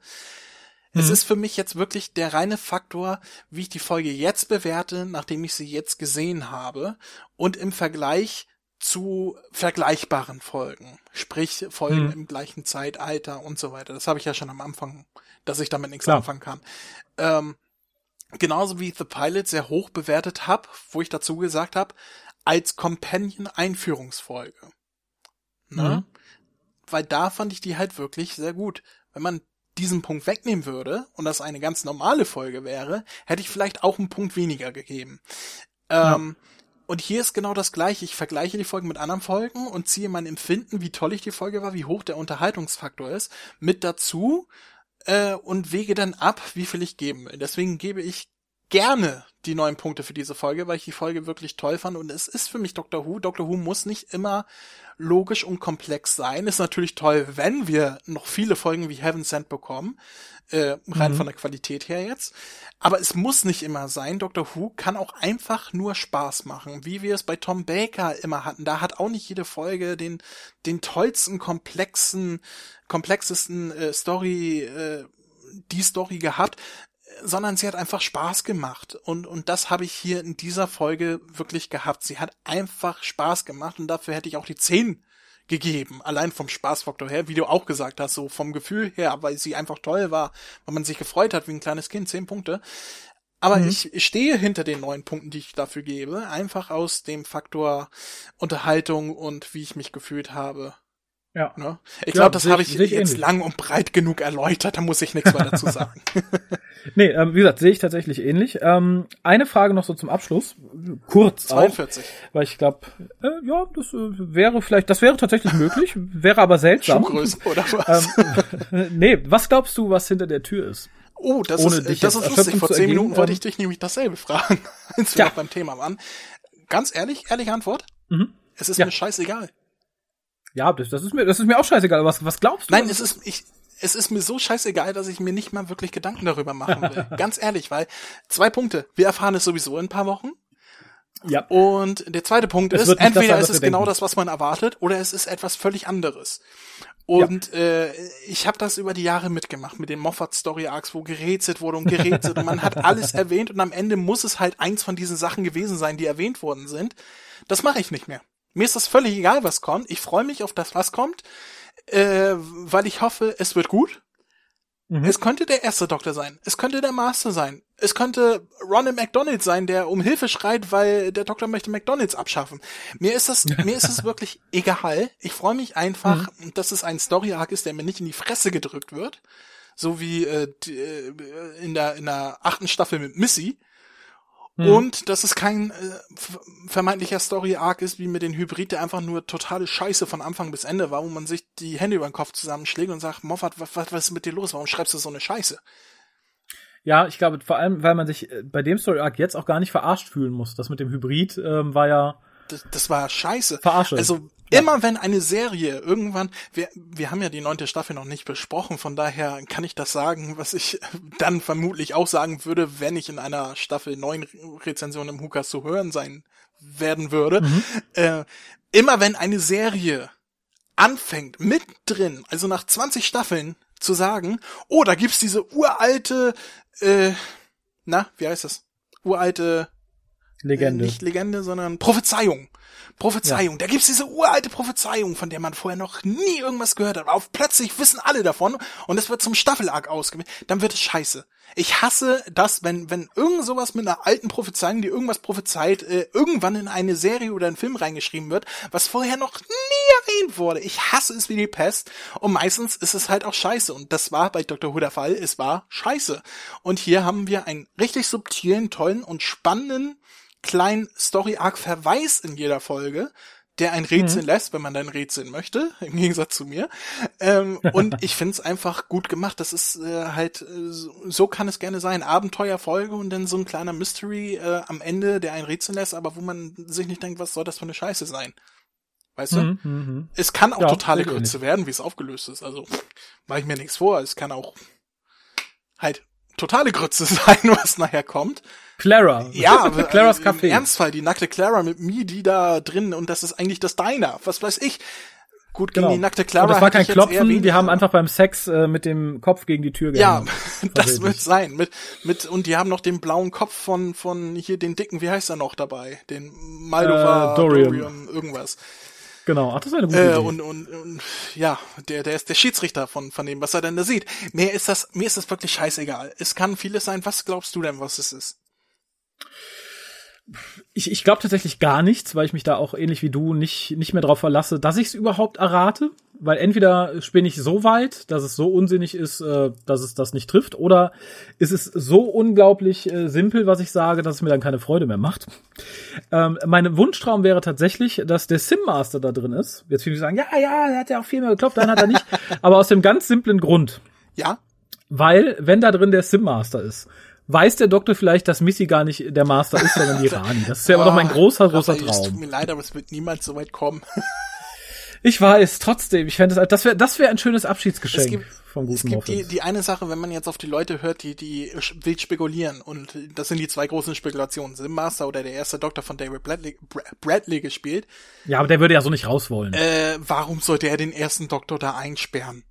Mhm. Es ist für mich jetzt wirklich der reine Faktor, wie ich die Folge jetzt bewerte, nachdem ich sie jetzt gesehen habe und im Vergleich zu vergleichbaren Folgen, sprich Folgen hm. im gleichen Zeitalter und so weiter. Das habe ich ja schon am Anfang, dass ich damit nichts Klar. anfangen kann. Ähm, genauso wie The Pilot sehr hoch bewertet habe, wo ich dazu gesagt habe, als Companion-Einführungsfolge. Ne? Mhm. Weil da fand ich die halt wirklich sehr gut. Wenn man diesen Punkt wegnehmen würde und das eine ganz normale Folge wäre, hätte ich vielleicht auch einen Punkt weniger gegeben. Ähm, ja und hier ist genau das gleiche. Ich vergleiche die Folgen mit anderen Folgen und ziehe mein Empfinden, wie toll ich die Folge war, wie hoch der Unterhaltungsfaktor ist, mit dazu äh, und wege dann ab, wie viel ich geben will. Deswegen gebe ich gerne die neun Punkte für diese Folge, weil ich die Folge wirklich toll fand und es ist für mich Doctor Who. Doctor Who muss nicht immer logisch und komplex sein. Ist natürlich toll, wenn wir noch viele Folgen wie Heaven Sent bekommen, äh, rein mhm. von der Qualität her jetzt. Aber es muss nicht immer sein. Doctor Who kann auch einfach nur Spaß machen, wie wir es bei Tom Baker immer hatten. Da hat auch nicht jede Folge den den tollsten, komplexen, komplexesten äh, Story äh, die Story gehabt sondern sie hat einfach Spaß gemacht. Und, und das habe ich hier in dieser Folge wirklich gehabt. Sie hat einfach Spaß gemacht und dafür hätte ich auch die 10 gegeben. Allein vom Spaßfaktor her, wie du auch gesagt hast, so vom Gefühl her, weil sie einfach toll war, weil man sich gefreut hat wie ein kleines Kind, 10 Punkte. Aber mhm. ich, ich stehe hinter den neun Punkten, die ich dafür gebe, einfach aus dem Faktor Unterhaltung und wie ich mich gefühlt habe. Ja. Ne? Ich glaube, ja, das habe ich, jetzt ähnlich. lang und breit genug erläutert, da muss ich nichts mehr dazu sagen. nee, ähm, wie gesagt, sehe ich tatsächlich ähnlich. Ähm, eine Frage noch so zum Abschluss, kurz 42. Auch, weil ich glaube, äh, ja, das äh, wäre vielleicht, das wäre tatsächlich möglich, wäre aber seltsam. Schuhgröße oder was? Ähm, nee, was glaubst du, was hinter der Tür ist? Oh, das Ohne ist, das ist lustig. Vor zehn Minuten wollte ich dich nämlich dasselbe fragen, als wir ja. beim Thema waren. Ganz ehrlich, ehrliche Antwort? Mhm. Es ist ja. mir scheißegal. Ja, das, das, ist mir, das ist mir auch scheißegal. Was, was glaubst du? Nein, es ist, ich, es ist mir so scheißegal, dass ich mir nicht mal wirklich Gedanken darüber machen will. Ganz ehrlich, weil zwei Punkte. Wir erfahren es sowieso in ein paar Wochen. Ja. Und der zweite Punkt es ist, entweder sein, ist es genau denken. das, was man erwartet, oder es ist etwas völlig anderes. Und ja. äh, ich habe das über die Jahre mitgemacht mit den Moffat Story Arcs, wo gerätselt wurde und gerätselt und man hat alles erwähnt und am Ende muss es halt eins von diesen Sachen gewesen sein, die erwähnt worden sind. Das mache ich nicht mehr. Mir ist das völlig egal, was kommt. Ich freue mich auf das, was kommt, äh, weil ich hoffe, es wird gut. Mhm. Es könnte der erste Doktor sein. Es könnte der Master sein. Es könnte Ronald McDonald sein, der um Hilfe schreit, weil der Doktor möchte McDonalds abschaffen. Mir ist das, mir ist es wirklich egal. Ich freue mich einfach, mhm. dass es ein Story Arc ist, der mir nicht in die Fresse gedrückt wird, so wie äh, äh, in der in der achten Staffel mit Missy, Mhm. Und dass es kein äh, vermeintlicher Story-Arc ist, wie mit den Hybrid, der einfach nur totale Scheiße von Anfang bis Ende war, wo man sich die Hände über den Kopf zusammenschlägt und sagt, Moffat, was, was, ist mit dir los? Warum schreibst du so eine Scheiße? Ja, ich glaube, vor allem, weil man sich äh, bei dem Story-Arc jetzt auch gar nicht verarscht fühlen muss. Das mit dem Hybrid ähm, war ja das, das war scheiße. Verarsche. Also ja. immer wenn eine Serie irgendwann, wir, wir haben ja die neunte Staffel noch nicht besprochen, von daher kann ich das sagen, was ich dann vermutlich auch sagen würde, wenn ich in einer Staffel neun Rezension im Hukas zu hören sein werden würde. Mhm. Äh, immer wenn eine Serie anfängt, mittendrin, also nach 20 Staffeln, zu sagen, oh, da gibt's diese uralte, äh, na, wie heißt das? Uralte Legende. Äh, nicht Legende, sondern Prophezeiung. Prophezeiung. Ja. Da gibt's diese uralte Prophezeiung, von der man vorher noch nie irgendwas gehört hat. Auf plötzlich wissen alle davon und es wird zum Staffelarg ausgewählt. Dann wird es scheiße. Ich hasse das, wenn, wenn irgend sowas mit einer alten Prophezeiung, die irgendwas prophezeit, äh, irgendwann in eine Serie oder einen Film reingeschrieben wird, was vorher noch nie erwähnt wurde. Ich hasse es wie die Pest. Und meistens ist es halt auch scheiße. Und das war bei Dr. Who der Fall. Es war scheiße. Und hier haben wir einen richtig subtilen, tollen und spannenden kleinen Story-Arc-Verweis in jeder Folge, der ein Rätsel mhm. lässt, wenn man dann rätseln möchte, im Gegensatz zu mir. Ähm, und ich finde es einfach gut gemacht. Das ist äh, halt, äh, so kann es gerne sein. Abenteuerfolge und dann so ein kleiner Mystery äh, am Ende, der ein Rätsel lässt, aber wo man sich nicht denkt, was soll das für eine Scheiße sein? Weißt du? Mhm, mhm. es kann auch ja, totale Grütze werden, wie es aufgelöst ist. Also mache ich mir nichts vor. Es kann auch halt totale Grütze sein, was nachher kommt. Clara. Ja, Claras äh, Café. Im Ernstfall, die nackte Clara mit mir, die da drin und das ist eigentlich das Diner. Was weiß ich. Gut, gegen genau. die nackte Clara. Und das war kein Klopfen, die haben einfach beim Sex äh, mit dem Kopf gegen die Tür gegangen. Ja, das wird sein. Mit, mit, und die haben noch den blauen Kopf von, von hier den dicken, wie heißt er noch dabei? Den Maldova, äh, Dorian. Dorian, irgendwas. Genau, ach, das ist eine gute äh, Idee. Und, und, und ja, der, der ist der Schiedsrichter von, von dem, was er denn da sieht. Mir ist das, mir ist das wirklich scheißegal. Es kann vieles sein. Was glaubst du denn, was es ist? ich, ich glaube tatsächlich gar nichts, weil ich mich da auch ähnlich wie du nicht, nicht mehr drauf verlasse, dass ich es überhaupt errate. Weil entweder spinne ich so weit, dass es so unsinnig ist, äh, dass es das nicht trifft, oder ist es so unglaublich äh, simpel, was ich sage, dass es mir dann keine Freude mehr macht. Ähm, mein Wunschtraum wäre tatsächlich, dass der Sim Master da drin ist. Jetzt viele sagen, ja, ja, er hat ja auch viel mehr geklopft, dann hat er nicht. Aber aus dem ganz simplen Grund. Ja. Weil, wenn da drin der Sim Master ist, weiß der Doktor vielleicht, dass Missy gar nicht der Master ist, sondern die Rani. Das ist ja immer noch mein großer, großer Raphael, Es tut Traum. mir leid, aber es wird niemals so weit kommen. Ich weiß, trotzdem, ich fände das, das wäre das wäre ein schönes Abschiedsgeschenk Es gibt- vom Es guten gibt die, die eine Sache, wenn man jetzt auf die Leute hört, die, die wild spekulieren, und das sind die zwei großen Spekulationen. Sim Master oder der erste Doktor von David Bradley, Bra- Bradley gespielt. Ja, aber der würde ja so nicht raus wollen. Äh, warum sollte er den ersten Doktor da einsperren?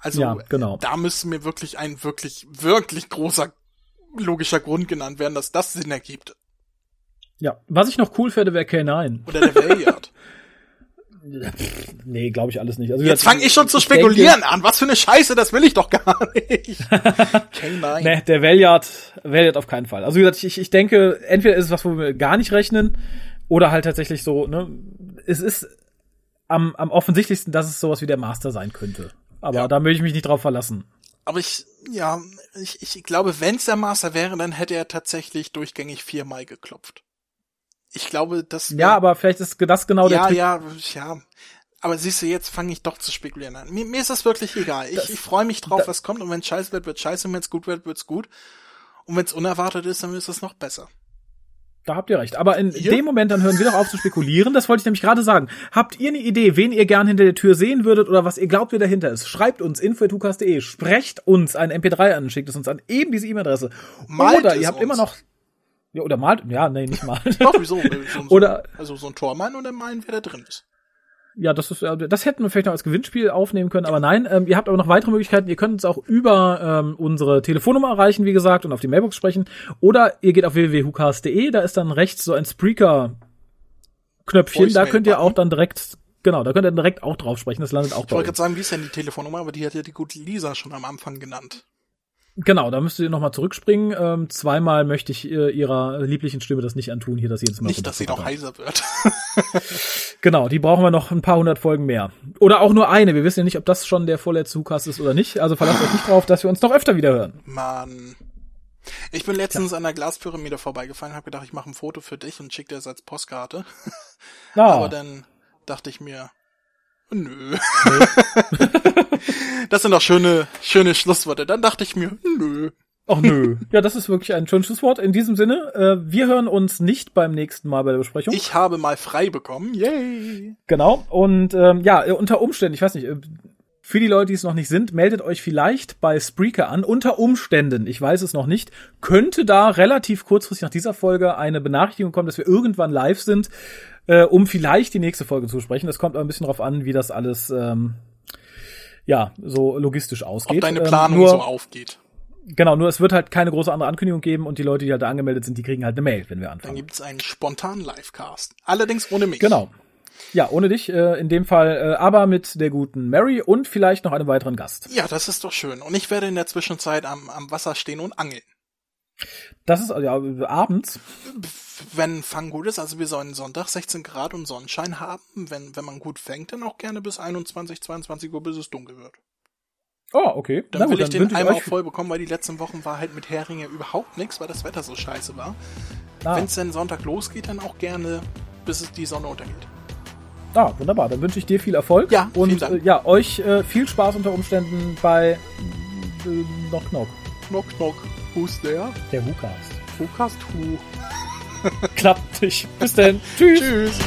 Also, Ja, genau. da müsste mir wirklich ein wirklich, wirklich großer logischer Grund genannt werden, dass das Sinn ergibt. ja, was ich noch cool fände, wäre K9. Oder der Valeyard. Nee, glaube ich alles nicht. Also, Jetzt fange ich schon zu denke- spekulieren an. Was für eine Scheiße, das will ich doch gar nicht. K9. Nee, der Valiant, Valiant auf keinen Fall. Also wie gesagt, ich, ich denke, entweder ist es was, wo wir gar nicht rechnen, oder halt tatsächlich so, ne, es ist am, am offensichtlichsten, dass es sowas wie der Master sein könnte. Aber Ja. da möchte ich mich nicht drauf verlassen. Aber ich, ja, ich, ich glaube, wenn es der Master wäre, dann hätte er tatsächlich durchgängig viermal geklopft. Ich glaube, das Ja, aber vielleicht ist das genau der ja, Trick. ja, ja. Aber siehst du, jetzt fange ich doch zu spekulieren an. Mir, mir ist das wirklich egal. Ich, ich freue mich drauf, was kommt. Und wenn scheiße wird, wird scheiße. Und wenn es gut wird, wird's gut. Und wenn es unerwartet ist, dann ist es noch besser. Da habt ihr recht. Aber in Ja. dem Moment, dann hören wir doch auf zu spekulieren. Das wollte ich nämlich gerade sagen. Habt ihr eine Idee, wen ihr gern hinter der Tür sehen würdet oder was ihr glaubt, wer dahinter ist? Schreibt uns info.tukas.de, sprecht uns ein MP3 an, schickt es uns an eben diese E-Mail-Adresse. Oder ihr habt uns. immer noch ja, oder malt, ja, nee, nicht malen. Doch, wieso? So, so, Oder- also so ein Tormann oder meinen, wer da drin ist. Ja, das ist, äh, das hätten wir vielleicht noch als Gewinnspiel aufnehmen können, aber nein, ähm, ihr habt aber noch weitere Möglichkeiten. Ihr könnt uns auch über ähm, unsere Telefonnummer erreichen, wie gesagt, und auf die Mailbox sprechen. Oder ihr geht auf www.hucast.de, da ist dann rechts so ein Spreaker-Knöpfchen, da könnt ihr auch dann direkt, genau, da könnt ihr direkt auch drauf sprechen, das landet auch Ich bei wollte uns. gerade sagen, wie ist denn die Telefonnummer? Aber die hat ja die gute Lisa schon am Anfang genannt. Genau, da müsst ihr nochmal zurückspringen. Ähm, zweimal möchte ich äh, ihrer lieblichen Stimme das nicht antun, hier das jedes Mal. Nicht, dass sie noch heiser wird. Genau, die brauchen wir noch ein paar hundert Folgen mehr. Oder auch nur eine. Wir wissen ja nicht, ob das schon der vorletzte Hukas ist oder nicht. Also verlasst euch nicht drauf, dass wir uns noch öfter wieder hören. Mann. Ich bin letztens an der Glaspyramide vorbeigefallen, habe gedacht, ich mache ein Foto für dich und schick dir das als Postkarte. Ja, Aber dann dachte ich mir, nö. das sind doch schöne, schöne Schlussworte. Dann dachte ich mir, nö. ach nö. Ja, das ist wirklich ein schönes Schlusswort. In diesem Sinne, äh, wir hören uns nicht beim nächsten Mal bei der Besprechung. Ich habe mal frei bekommen. Yay. Genau. Und ähm, ja, unter Umständen, ich weiß nicht, äh, für die Leute, die es noch nicht sind, meldet euch vielleicht bei Spreaker an. Unter Umständen, ich weiß es noch nicht, könnte da relativ kurzfristig nach dieser Folge eine Benachrichtigung kommen, dass wir irgendwann live sind, äh, um vielleicht die nächste Folge zu sprechen. Das kommt aber ein bisschen drauf an, wie das alles ähm, ja so logistisch ausgeht. Ob deine Ähm, Planung nur, so aufgeht. Genau, nur es wird halt keine große andere Ankündigung geben und die Leute, die halt da angemeldet sind, die kriegen halt eine Mail, wenn wir Dann anfangen. gibt's einen spontanen Livecast. Allerdings ohne mich. Genau. Ja, ohne dich äh, in dem Fall, äh, aber mit der guten Mary und vielleicht noch einem weiteren Gast. Ja, das ist doch schön. Und ich werde in der Zwischenzeit am, am Wasser stehen und angeln. Das ist ja abends. Wenn Fang gut ist, also wir sollen Sonntag 16 Grad und Sonnenschein haben. Wenn, wenn man gut fängt, dann auch gerne bis 21, 22 Uhr, bis es dunkel wird. Oh, okay. Dann Na gut, will ich den wünsche einmal auch voll bekommen, weil die letzten Wochen war halt mit Heringe überhaupt nichts, weil das Wetter so scheiße war. Ah, Wenn es dann Sonntag losgeht, dann auch gerne, bis es die Sonne untergeht. ah, wunderbar. Dann wünsche ich dir viel Erfolg. Ja, und Dank. äh, ja, euch äh, viel Spaß unter Umständen bei äh, Knock Knock, Knock, knock. Who's there? der WhoCast. Who cast who? Klappt nicht. Bis denn. Tschüss. Tschüss.